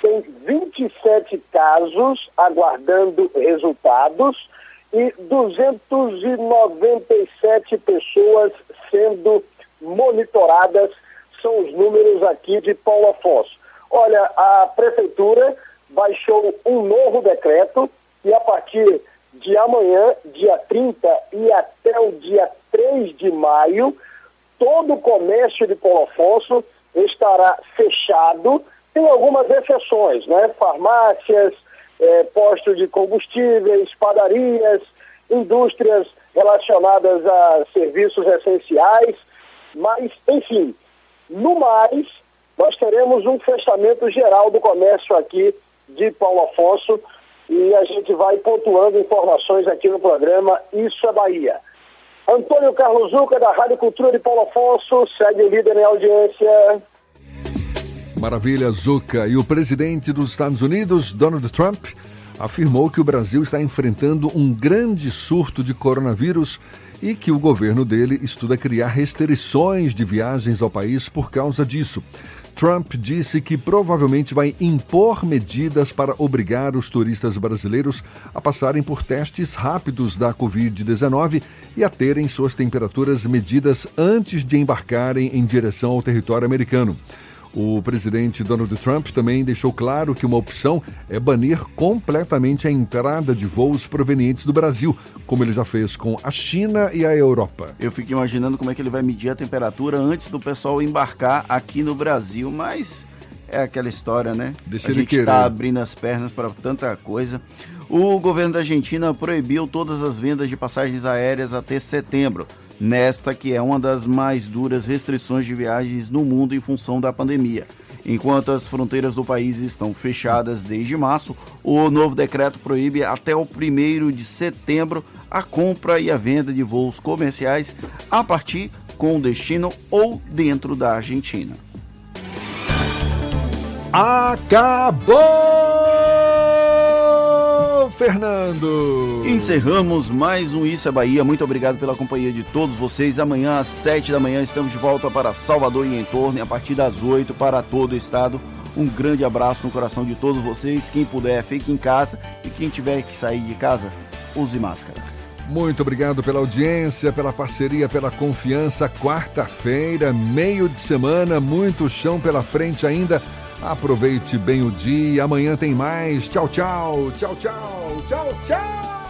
tem 27 casos aguardando resultados e 297 pessoas sendo monitoradas, são os números aqui de Paulo Afonso. Olha, a prefeitura baixou um novo decreto e a partir de amanhã, dia 30 e até o dia 3 de maio, todo o comércio de Paulo Afonso estará fechado. Tem algumas exceções, né? Farmácias, eh, postos de combustíveis, padarias, indústrias relacionadas a serviços essenciais, mas, enfim, no mais, nós teremos um fechamento geral do comércio aqui de Paulo Afonso e a gente vai pontuando informações aqui no programa Isso é Bahia. Antônio Carlos Zuca, da Rádio Cultura de Paulo Afonso, segue líder em audiência. Maravilha, Zuca. E o presidente dos Estados Unidos, Donald Trump, afirmou que o Brasil está enfrentando um grande surto de coronavírus e que o governo dele estuda criar restrições de viagens ao país por causa disso. Trump disse que provavelmente vai impor medidas para obrigar os turistas brasileiros a passarem por testes rápidos da Covid-19 e a terem suas temperaturas medidas antes de embarcarem em direção ao território americano. O presidente Donald Trump também deixou claro que uma opção é banir completamente a entrada de voos provenientes do Brasil, como ele já fez com a China e a Europa. Eu fico imaginando como é que ele vai medir a temperatura antes do pessoal embarcar aqui no Brasil, mas é aquela história, né? Deixa a ele gente está abrindo as pernas para tanta coisa. O governo da Argentina proibiu todas as vendas de passagens aéreas até setembro, nesta que é uma das mais duras restrições de viagens no mundo em função da pandemia. Enquanto as fronteiras do país estão fechadas desde março, o novo decreto proíbe até o 1 de setembro a compra e a venda de voos comerciais a partir com destino ou dentro da Argentina. Acabou, Fernando! Encerramos mais um Isso é Bahia. Muito obrigado pela companhia de todos vocês. Amanhã às 7 da manhã estamos de volta para Salvador e em torno e a partir das 8 para todo o estado. Um grande abraço no coração de todos vocês. Quem puder, fique em casa e quem tiver que sair de casa, use máscara. Muito obrigado pela audiência, pela parceria, pela confiança. Quarta-feira, meio de semana, muito chão pela frente ainda. Aproveite bem o dia. Amanhã tem mais. Tchau, tchau. Tchau, tchau. Tchau, tchau.